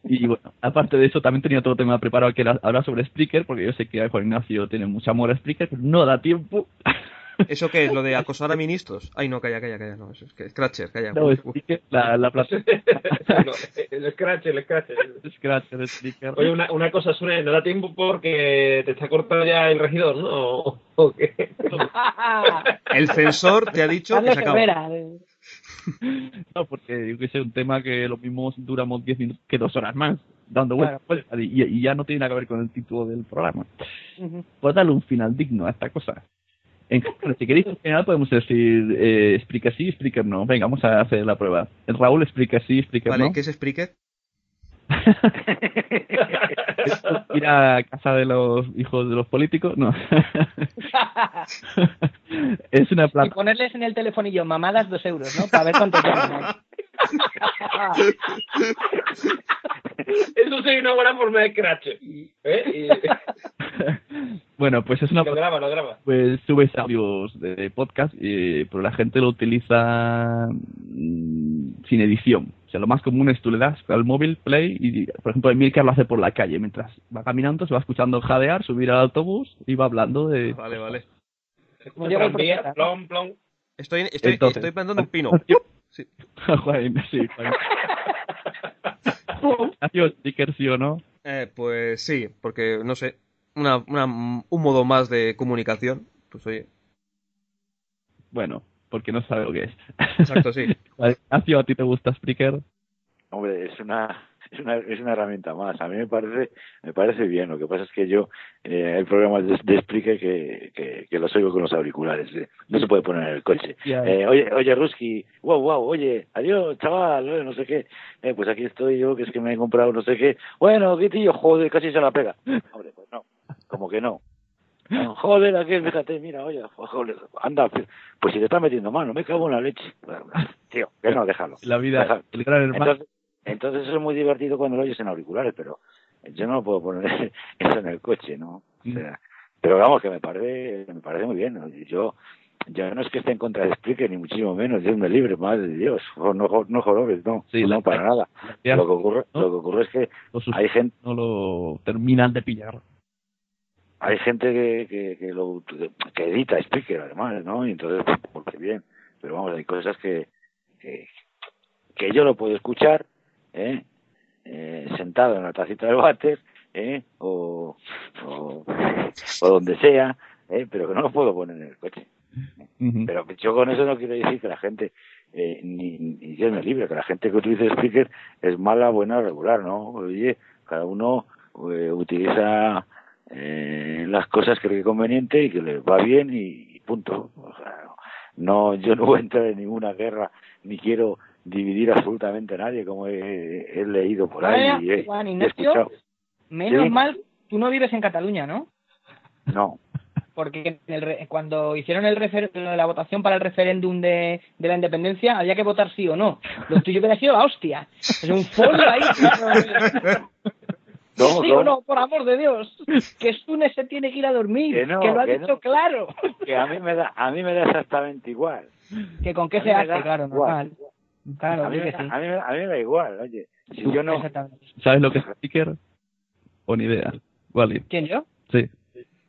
Speaker 4: Y bueno, aparte de eso, también tenía otro tema preparado que era hablar sobre Spreaker, porque yo sé que Juan Ignacio tiene mucho amor a Spreaker, pero no da tiempo.
Speaker 6: ¿Eso qué es? ¿Lo de acosar a ministros? Ay, no, calla, calla, calla. No, eso es que Scratcher, calla.
Speaker 4: No, Spreaker, la, la
Speaker 5: No, el scratch, el scratch.
Speaker 4: Scratcher, Spreaker.
Speaker 5: Oye, una, una cosa, Sune, no da tiempo porque te está cortando ya el regidor, ¿no? ¿O, qué?
Speaker 6: El censor te ha dicho que se acaba.
Speaker 4: No, porque yo que sé, un tema que lo mismo duramos 10 minutos que dos horas más, dando
Speaker 8: Claro.
Speaker 4: vueltas, vueltas, y, y ya no tiene nada que ver con el título del programa.
Speaker 8: Ujú.
Speaker 4: Pues darle un final digno a esta cosa. En, si queréis, en general podemos decir eh, explica sí, explica no. Venga, vamos a hacer la prueba. El Raúl explica sí, explica
Speaker 6: Vale,
Speaker 4: no.
Speaker 6: ¿qué es Spreaker?
Speaker 4: ¿Esto es ir a casa de los hijos de los políticos? No. es una
Speaker 8: y
Speaker 4: plataforma.
Speaker 8: ponerles en el telefonillo mamadas dos euros, ¿no? Para ver cuánto llaman.
Speaker 5: Eso sería una buena forma de scratch. ¿Eh?
Speaker 4: Bueno, pues es una
Speaker 5: lo graba, lo graba.
Speaker 4: pues subes audios de podcast, eh, pero la gente lo utiliza mm, sin edición. O sea, lo más común es tú le das al móvil play y, por ejemplo, Emilcar lo hace por la calle. Mientras va caminando, se va escuchando jadear, subir al autobús y va hablando de...
Speaker 6: Vale, vale.
Speaker 8: Como llegó el
Speaker 5: Tranvía,
Speaker 8: profeta.
Speaker 5: plom, plom.
Speaker 6: Estoy, estoy,
Speaker 4: Entonces.
Speaker 6: estoy plantando un pino. Sí.
Speaker 4: Juan, sí, Juan. Ignacio, sticker sí o no.
Speaker 6: Eh, pues sí, porque no sé, una, una- un modo más de comunicación. Pues oye,
Speaker 4: Bueno, porque no sabe lo que es.
Speaker 6: exacto, sí.
Speaker 4: Ignacio, ¿a ti te gusta Spreaker?
Speaker 7: Hombre, es una, es una, es una herramienta más. A mí me parece, me parece bien. Lo que pasa es que yo, eh, hay programas de, de Spreaker que, que, que los oigo con los auriculares. eh. No se puede poner en el coche. Eh, oye, oye, Ruski, wow, wow, oye, adiós, chaval, no sé qué. Eh, pues aquí estoy yo, que es que me he comprado no sé qué. Bueno, qué tío, joder, casi se la pega. Hombre, pues no, como que no. Joder, aquí, fíjate, mira, oye, joder, anda, pues si te está metiendo mano, me cago en la leche. Tío, que no, déjalo.
Speaker 4: La vida,
Speaker 7: Déjalo.
Speaker 4: el gran hermano.
Speaker 7: Entonces, entonces eso es muy divertido cuando lo oyes en auriculares, pero yo no lo puedo poner eso en el coche, ¿no? O sea, pero vamos, que me parece, me parece muy bien. ¿no? Yo, yo no es que esté en contra de Spreaker, ni muchísimo menos. Dios me libre, madre de Dios. No, no, no jorobes, no.
Speaker 4: Sí,
Speaker 7: no,
Speaker 4: la-
Speaker 7: para nada. Lo que ocurre,
Speaker 4: ¿no?
Speaker 7: lo que ocurre es que hay gente,
Speaker 4: no lo terminan de pillar.
Speaker 7: Hay gente que, que, que lo que edita Spreaker además, ¿no? Y entonces, porque bien. Pero vamos, hay cosas que, que, que yo lo puedo escuchar, ¿eh? Eh, sentado en la tacita del váter, ¿eh? O, o, o donde sea, ¿eh? Pero que no lo puedo poner en el coche. Pero yo con eso no quiero decir que la gente, eh, ni, ni Dios me libre, que la gente que utilice Spreaker es mala, buena, regular, ¿no? Oye, cada uno eh, utiliza eh, las cosas que cree conveniente y que le va bien y, y punto. O sea, no, yo no voy a entrar en ninguna guerra ni quiero dividir absolutamente a nadie, como he, he leído por ahí
Speaker 8: Vaya,
Speaker 7: y he,
Speaker 8: Juan
Speaker 7: he
Speaker 8: Ignacio,
Speaker 7: escuchado.
Speaker 8: Menos
Speaker 7: Sí.
Speaker 8: mal, tú no vives en Cataluña, ¿no?
Speaker 7: No,
Speaker 8: Porque en el re- cuando hicieron el refer- la votación para el referéndum de, de la independencia, había que votar sí o no. Lo tuyo hubiera sido la hostia. Es un folio ahí.
Speaker 7: no,
Speaker 8: sí
Speaker 7: no,
Speaker 8: o no, por amor de Dios. Que Sune se tiene que ir a dormir.
Speaker 7: Que no,
Speaker 8: lo ha
Speaker 7: que
Speaker 8: dicho
Speaker 7: no.
Speaker 8: claro.
Speaker 7: que a mí me da, a mí me da exactamente igual.
Speaker 8: Que con qué se hace, claro, normal. Claro,
Speaker 7: a, mí, me-
Speaker 8: sí.
Speaker 7: a, mí, me- a mí me da igual, oye. Si yo no.
Speaker 4: ¿Sabes lo que es Spreaker? O ni idea. Wally.
Speaker 8: ¿Quién, yo?
Speaker 4: Sí.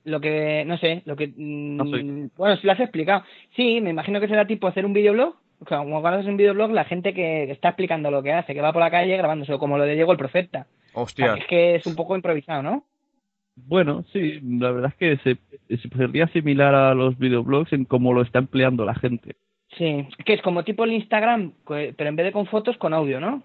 Speaker 8: Lo que, no sé, lo que... mm,
Speaker 4: No sé.
Speaker 8: Bueno, si lo has explicado. Sí, me imagino que será tipo hacer un videoblog. O sea, como cuando haces un videoblog, la gente que está explicando lo que hace, que va por la calle grabándose, o como lo de Diego el Profeta.
Speaker 6: Hostia.
Speaker 8: es que es un poco improvisado, ¿no?
Speaker 4: Bueno, sí, la verdad es que se, se podría similar a los videoblogs en cómo lo está empleando la gente.
Speaker 8: Sí, que es como tipo el Instagram, pero en vez de con fotos, con audio, ¿no?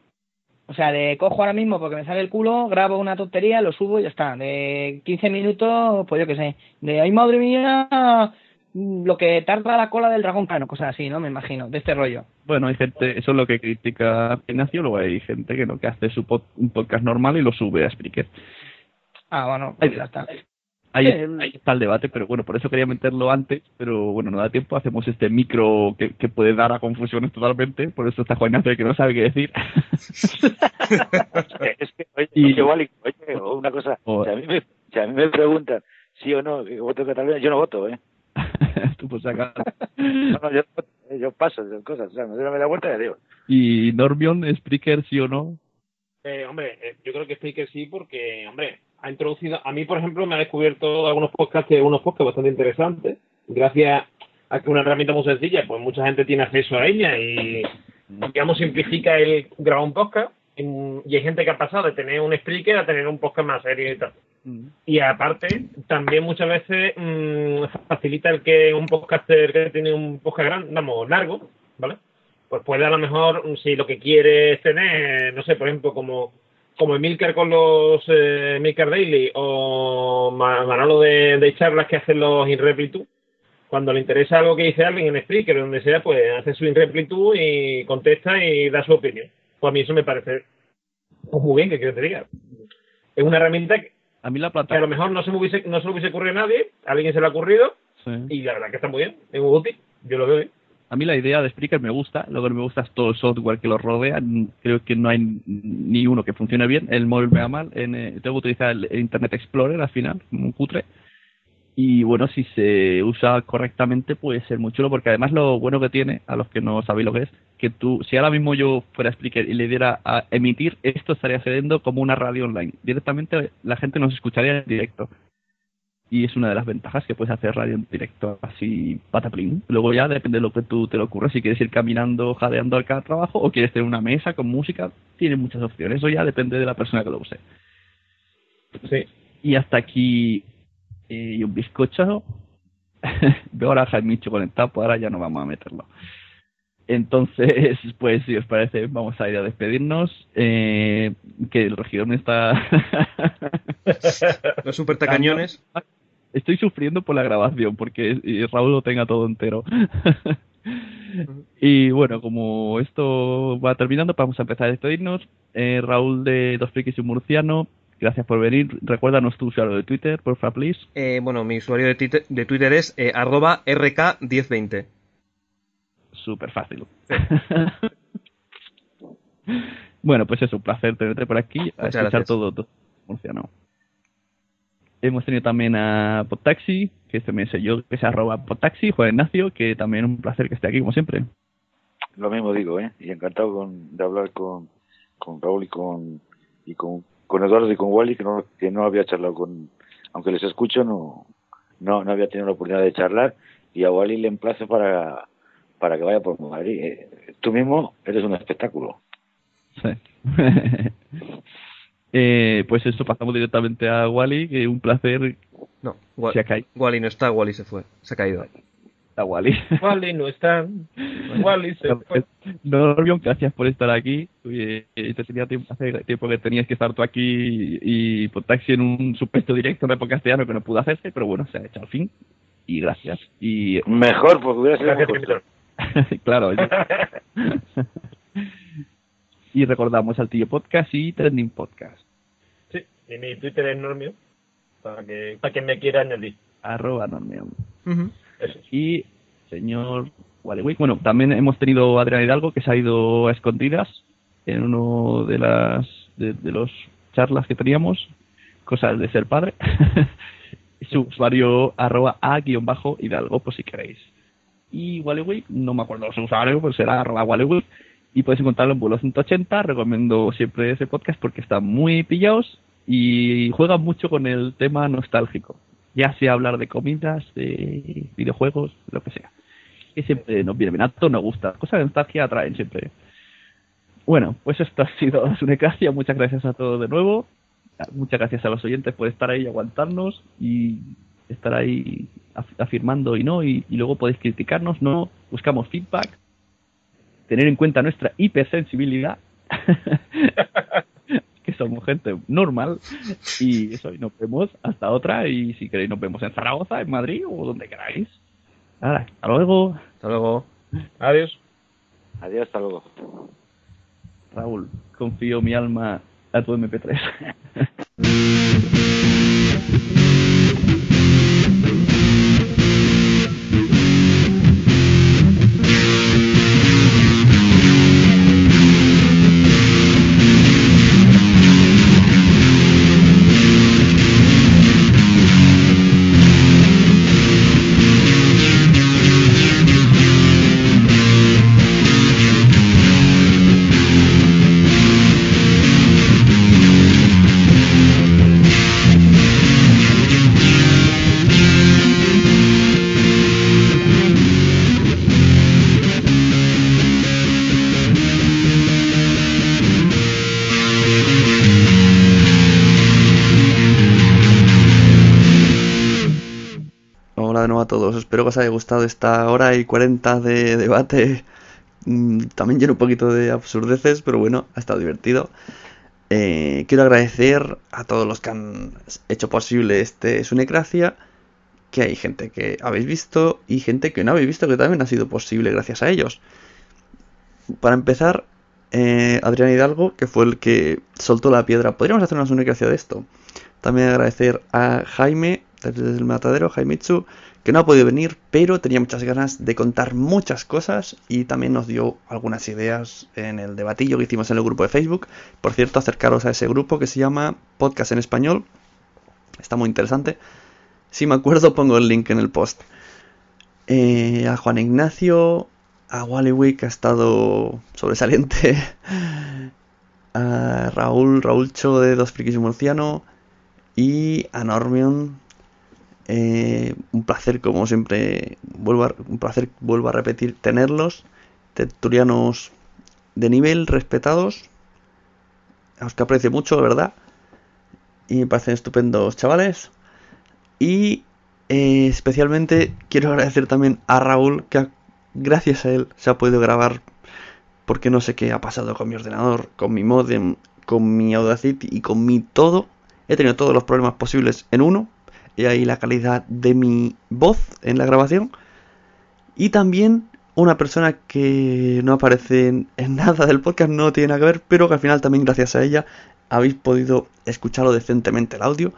Speaker 8: O sea, de cojo ahora mismo porque me sale el culo, grabo una tontería, lo subo y ya está. De 15 minutos, pues yo qué sé. De, ay madre mía, lo que tarda la cola del dragón cano, cosas así, ¿no? Me imagino, de este rollo.
Speaker 4: Bueno, hay gente, eso es lo que critica Ignacio, luego hay gente que no, que hace su pod- un podcast normal y lo sube a Spreaker.
Speaker 8: Ah, bueno, pues ya está.
Speaker 4: Ahí,
Speaker 8: Eh,
Speaker 4: ahí está el debate, pero bueno, por eso quería meterlo antes, pero bueno, no da tiempo, hacemos este micro que, que puede dar a confusiones totalmente, por eso está Juan Ignacio que no sabe qué decir.
Speaker 7: Es que, oye,
Speaker 4: Y-
Speaker 7: oye, Wally, oye, una cosa,
Speaker 4: O-
Speaker 7: si a, mí me, si a mí me preguntan sí o no, que voto Cataluña, yo no voto, ¿eh?
Speaker 4: Tú, acá.
Speaker 7: No, no, yo, yo paso de cosas, o sea, me doy la media vuelta y adiós.
Speaker 4: Y Normion, Spreaker, sí o no.
Speaker 5: Eh, hombre, eh, yo creo que Spreaker sí porque, hombre, ha introducido, a mí por ejemplo me ha descubierto algunos podcasts, que unos podcasts bastante interesantes, gracias a que una herramienta muy sencilla, pues mucha gente tiene acceso a ella y, digamos, simplifica el grabar un podcast y, y hay gente que ha pasado de tener un Spreaker a tener un podcast más serio y tal. Y aparte, también muchas veces mm, facilita el que un podcaster que tiene un podcast grande, vamos, largo, ¿vale? Pues puede a lo mejor, mm, si lo que quiere tener, no sé, por ejemplo, como, como Emilcar con los eh, Daily o Ma- Manolo de, de charlas que hacen los InReplitu, cuando le interesa algo que dice alguien en Spreaker donde sea, pues hace su InReplitu y contesta y da su opinión. Pues a mí eso me parece pues, muy bien, que quiero te diga. Es una herramienta que,
Speaker 4: A mí la
Speaker 5: que a lo mejor no se me hubiese, no se le hubiese ocurrido a nadie, a alguien se le ha ocurrido
Speaker 4: Sí.
Speaker 5: y la verdad que está muy bien, es muy útil, yo lo veo bien.
Speaker 4: A mí la idea de Spreaker me gusta, lo que no me gusta es todo el software que lo rodea. Creo que no hay ni uno que funcione bien. El móvil me va mal. En, eh, tengo que utilizar el, Internet Explorer al final, un cutre. Y bueno, si se usa correctamente puede ser muy chulo, porque además lo bueno que tiene, a los que no sabéis lo que es, que tú, si ahora mismo yo fuera Spreaker y le diera a emitir, esto estaría sucediendo como una radio online. Directamente la gente nos escucharía en directo y es una de las ventajas que puedes hacer radio en directo así pataplín. Luego ya depende de lo que tú te le ocurra, si quieres ir caminando, jadeando al cada trabajo o quieres tener una mesa con música, tienes muchas opciones. Eso ya depende de la persona que lo use.
Speaker 5: Sí.
Speaker 4: Y hasta aquí y un bizcocho. Veo ahora a Jaimicho conectado, pues ahora ya no vamos a meterlo. Entonces, pues si os parece, vamos a ir a despedirnos. Eh, que el regidor no está...
Speaker 6: Los super tacañones.
Speaker 4: Estoy sufriendo por la grabación porque Raúl lo tenga todo entero. y bueno, como esto va terminando, vamos a empezar a despedirnos. Eh, Raúl de Dos Frikis y un Murciano, gracias por venir. Recuérdanos tu usuario de Twitter, por favor, please.
Speaker 6: Eh, bueno, mi usuario de Twitter, de Twitter es eh, arroba rk1020.
Speaker 4: Súper fácil. bueno, pues es un placer tenerte por aquí, a
Speaker 6: Muchas
Speaker 4: escuchar
Speaker 6: gracias.
Speaker 4: todo, todo. Hemos tenido también a Potaxi, que también soy yo, que es arroba Potaxi, Juan Ignacio, que también es un placer que esté aquí, como siempre.
Speaker 7: Lo mismo digo, ¿eh? Y encantado con, de hablar con, con Raúl y con, y con, con Eduardo y con Wally, que no, que no había charlado con, aunque les escucho, no, no, no había tenido la oportunidad de charlar. Y a Wally le emplazo para, para que vaya por Madrid. Eh, Tú mismo eres un espectáculo.
Speaker 4: Sí. Eh, pues eso, pasamos directamente a Wally, que un placer.
Speaker 6: No, Wa-
Speaker 4: Se ha caído.
Speaker 6: Wally no está, Wally se fue. Se ha caído.
Speaker 4: A Wally.
Speaker 5: Wally no está. Wally se fue.
Speaker 4: Normion, gracias por estar aquí. Eh, te tenía tiempo, hace tiempo que tenías que estar tú aquí y, por taxi en un supuesto directo de época castellano que no pudo hacerse, pero bueno, se ha hecho al fin. Y gracias. Y
Speaker 7: Mejor, porque hubiera sido.
Speaker 5: Víctor.
Speaker 4: claro. y recordamos al tío podcast y trending podcast.
Speaker 5: Sí, y mi Twitter es Normio, para que, para quien me quiera añadir.
Speaker 4: Arroba Normion.
Speaker 5: Eso.
Speaker 4: Y señor Wally Bueno, también hemos tenido a Adrián Hidalgo que se ha ido a escondidas en uno de las de, los charlas que teníamos, cosas de ser padre. Su usuario arroba a guion bajo Hidalgo, por si queréis. Y Wally no me acuerdo su usuario, pues será arroba Wally Y podéis encontrarlo en vuelo 180. Recomiendo siempre ese podcast porque están muy pillados y juegan mucho con el tema nostálgico ya sea hablar de comidas, de videojuegos, lo que sea. Que siempre nos viene bien a nos gusta. Cosas de nostalgia atraen siempre. Bueno, pues esto ha sido Sunecracia. Muchas gracias a todos de nuevo. Muchas gracias a los oyentes por estar ahí y aguantarnos y estar ahí af- afirmando y no. Y, y luego podéis criticarnos, no. Buscamos feedback. Tener en cuenta nuestra hipersensibilidad.
Speaker 11: que somos gente normal. Y eso, y nos vemos hasta otra. Y si queréis, nos vemos en Zaragoza, en Madrid o donde queráis. Ahora, hasta luego.
Speaker 6: Hasta luego.
Speaker 5: Adiós.
Speaker 7: Adiós, hasta luego.
Speaker 11: Raúl, confío mi alma a tu MP3. esta hora y 40 de debate. Mm, También lleno un poquito de absurdeces, pero bueno, ha estado divertido. Eh, quiero agradecer a todos los que han hecho posible este Sunecracia, que hay gente que habéis visto y gente que no habéis visto que también ha sido posible gracias a ellos. Para empezar, eh, Adrián Hidalgo, que fue el que soltó la piedra. Podríamos hacer una Sunecracia de esto. También agradecer a Jaime, desde el matadero, Jaimitsu, que no ha podido venir, pero tenía muchas ganas de contar muchas cosas y también nos dio algunas ideas en el debatillo que hicimos en el grupo de Facebook. Por cierto, acercaros a ese grupo que se llama Podcast en Español. Está muy interesante. Si me acuerdo, pongo el link en el post. Eh, a Juan Ignacio, a Wally que ha estado sobresaliente. A Raúl, Raúl Cho de Dos un Murciano. Y a Normion, eh, un placer, como siempre, vuelvo a, un placer, vuelvo a repetir, tenerlos. Tertulianos de nivel, respetados. A los que aprecio mucho, de verdad. Y me parecen estupendos chavales. Y eh, especialmente quiero agradecer también a Raúl, que gracias a él se ha podido grabar. Porque no sé qué ha pasado con mi ordenador, con mi modem, con mi Audacity y con mi todo. He tenido todos los problemas posibles en uno y ahí la calidad de mi voz en la grabación. Y también una persona que no aparece en, nada del podcast, no tiene nada que ver, pero que al final también gracias a ella habéis podido escucharlo decentemente el audio.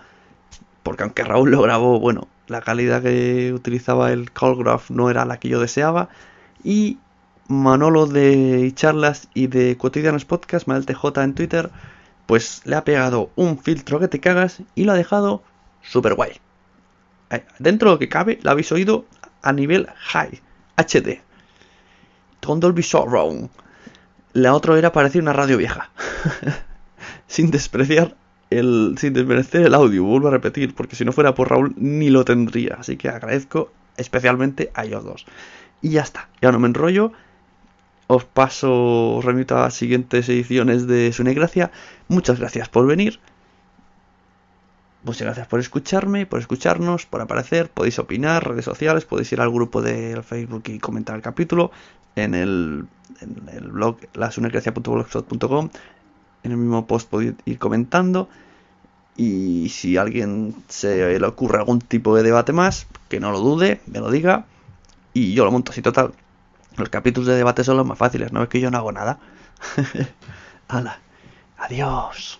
Speaker 11: Porque aunque Raúl lo grabó, bueno, la calidad que utilizaba el Callgraph no era la que yo deseaba. Y Manolo de charlas y de cotidianos podcast, Mael TJ en Twitter, pues le ha pegado un filtro que te cagas y lo ha dejado super guay. Eh, Dentro de lo que cabe, la habéis oído a nivel high, HD. Dolby Surround. La otra era parecía una radio vieja. sin despreciar el. Sin desmerecer el audio, vuelvo a repetir, porque si no fuera por Raúl ni lo tendría. Así que agradezco especialmente a ellos dos. Y ya está, ya no me enrollo. Os paso, os remito a las siguientes ediciones de Sunegracia. Muchas gracias por venir. Muchas gracias por escucharme, por escucharnos, por aparecer. Podéis opinar, redes sociales, podéis ir al grupo del Facebook y comentar el capítulo. En el, en el blog lasunecracia.blogspot.com. En el mismo post podéis ir comentando. Y si a alguien se le ocurre algún tipo de debate más, que no lo dude, me lo diga. Y yo lo monto así total. Los capítulos de debate son los más fáciles, no es que yo no hago nada. Hala, adiós.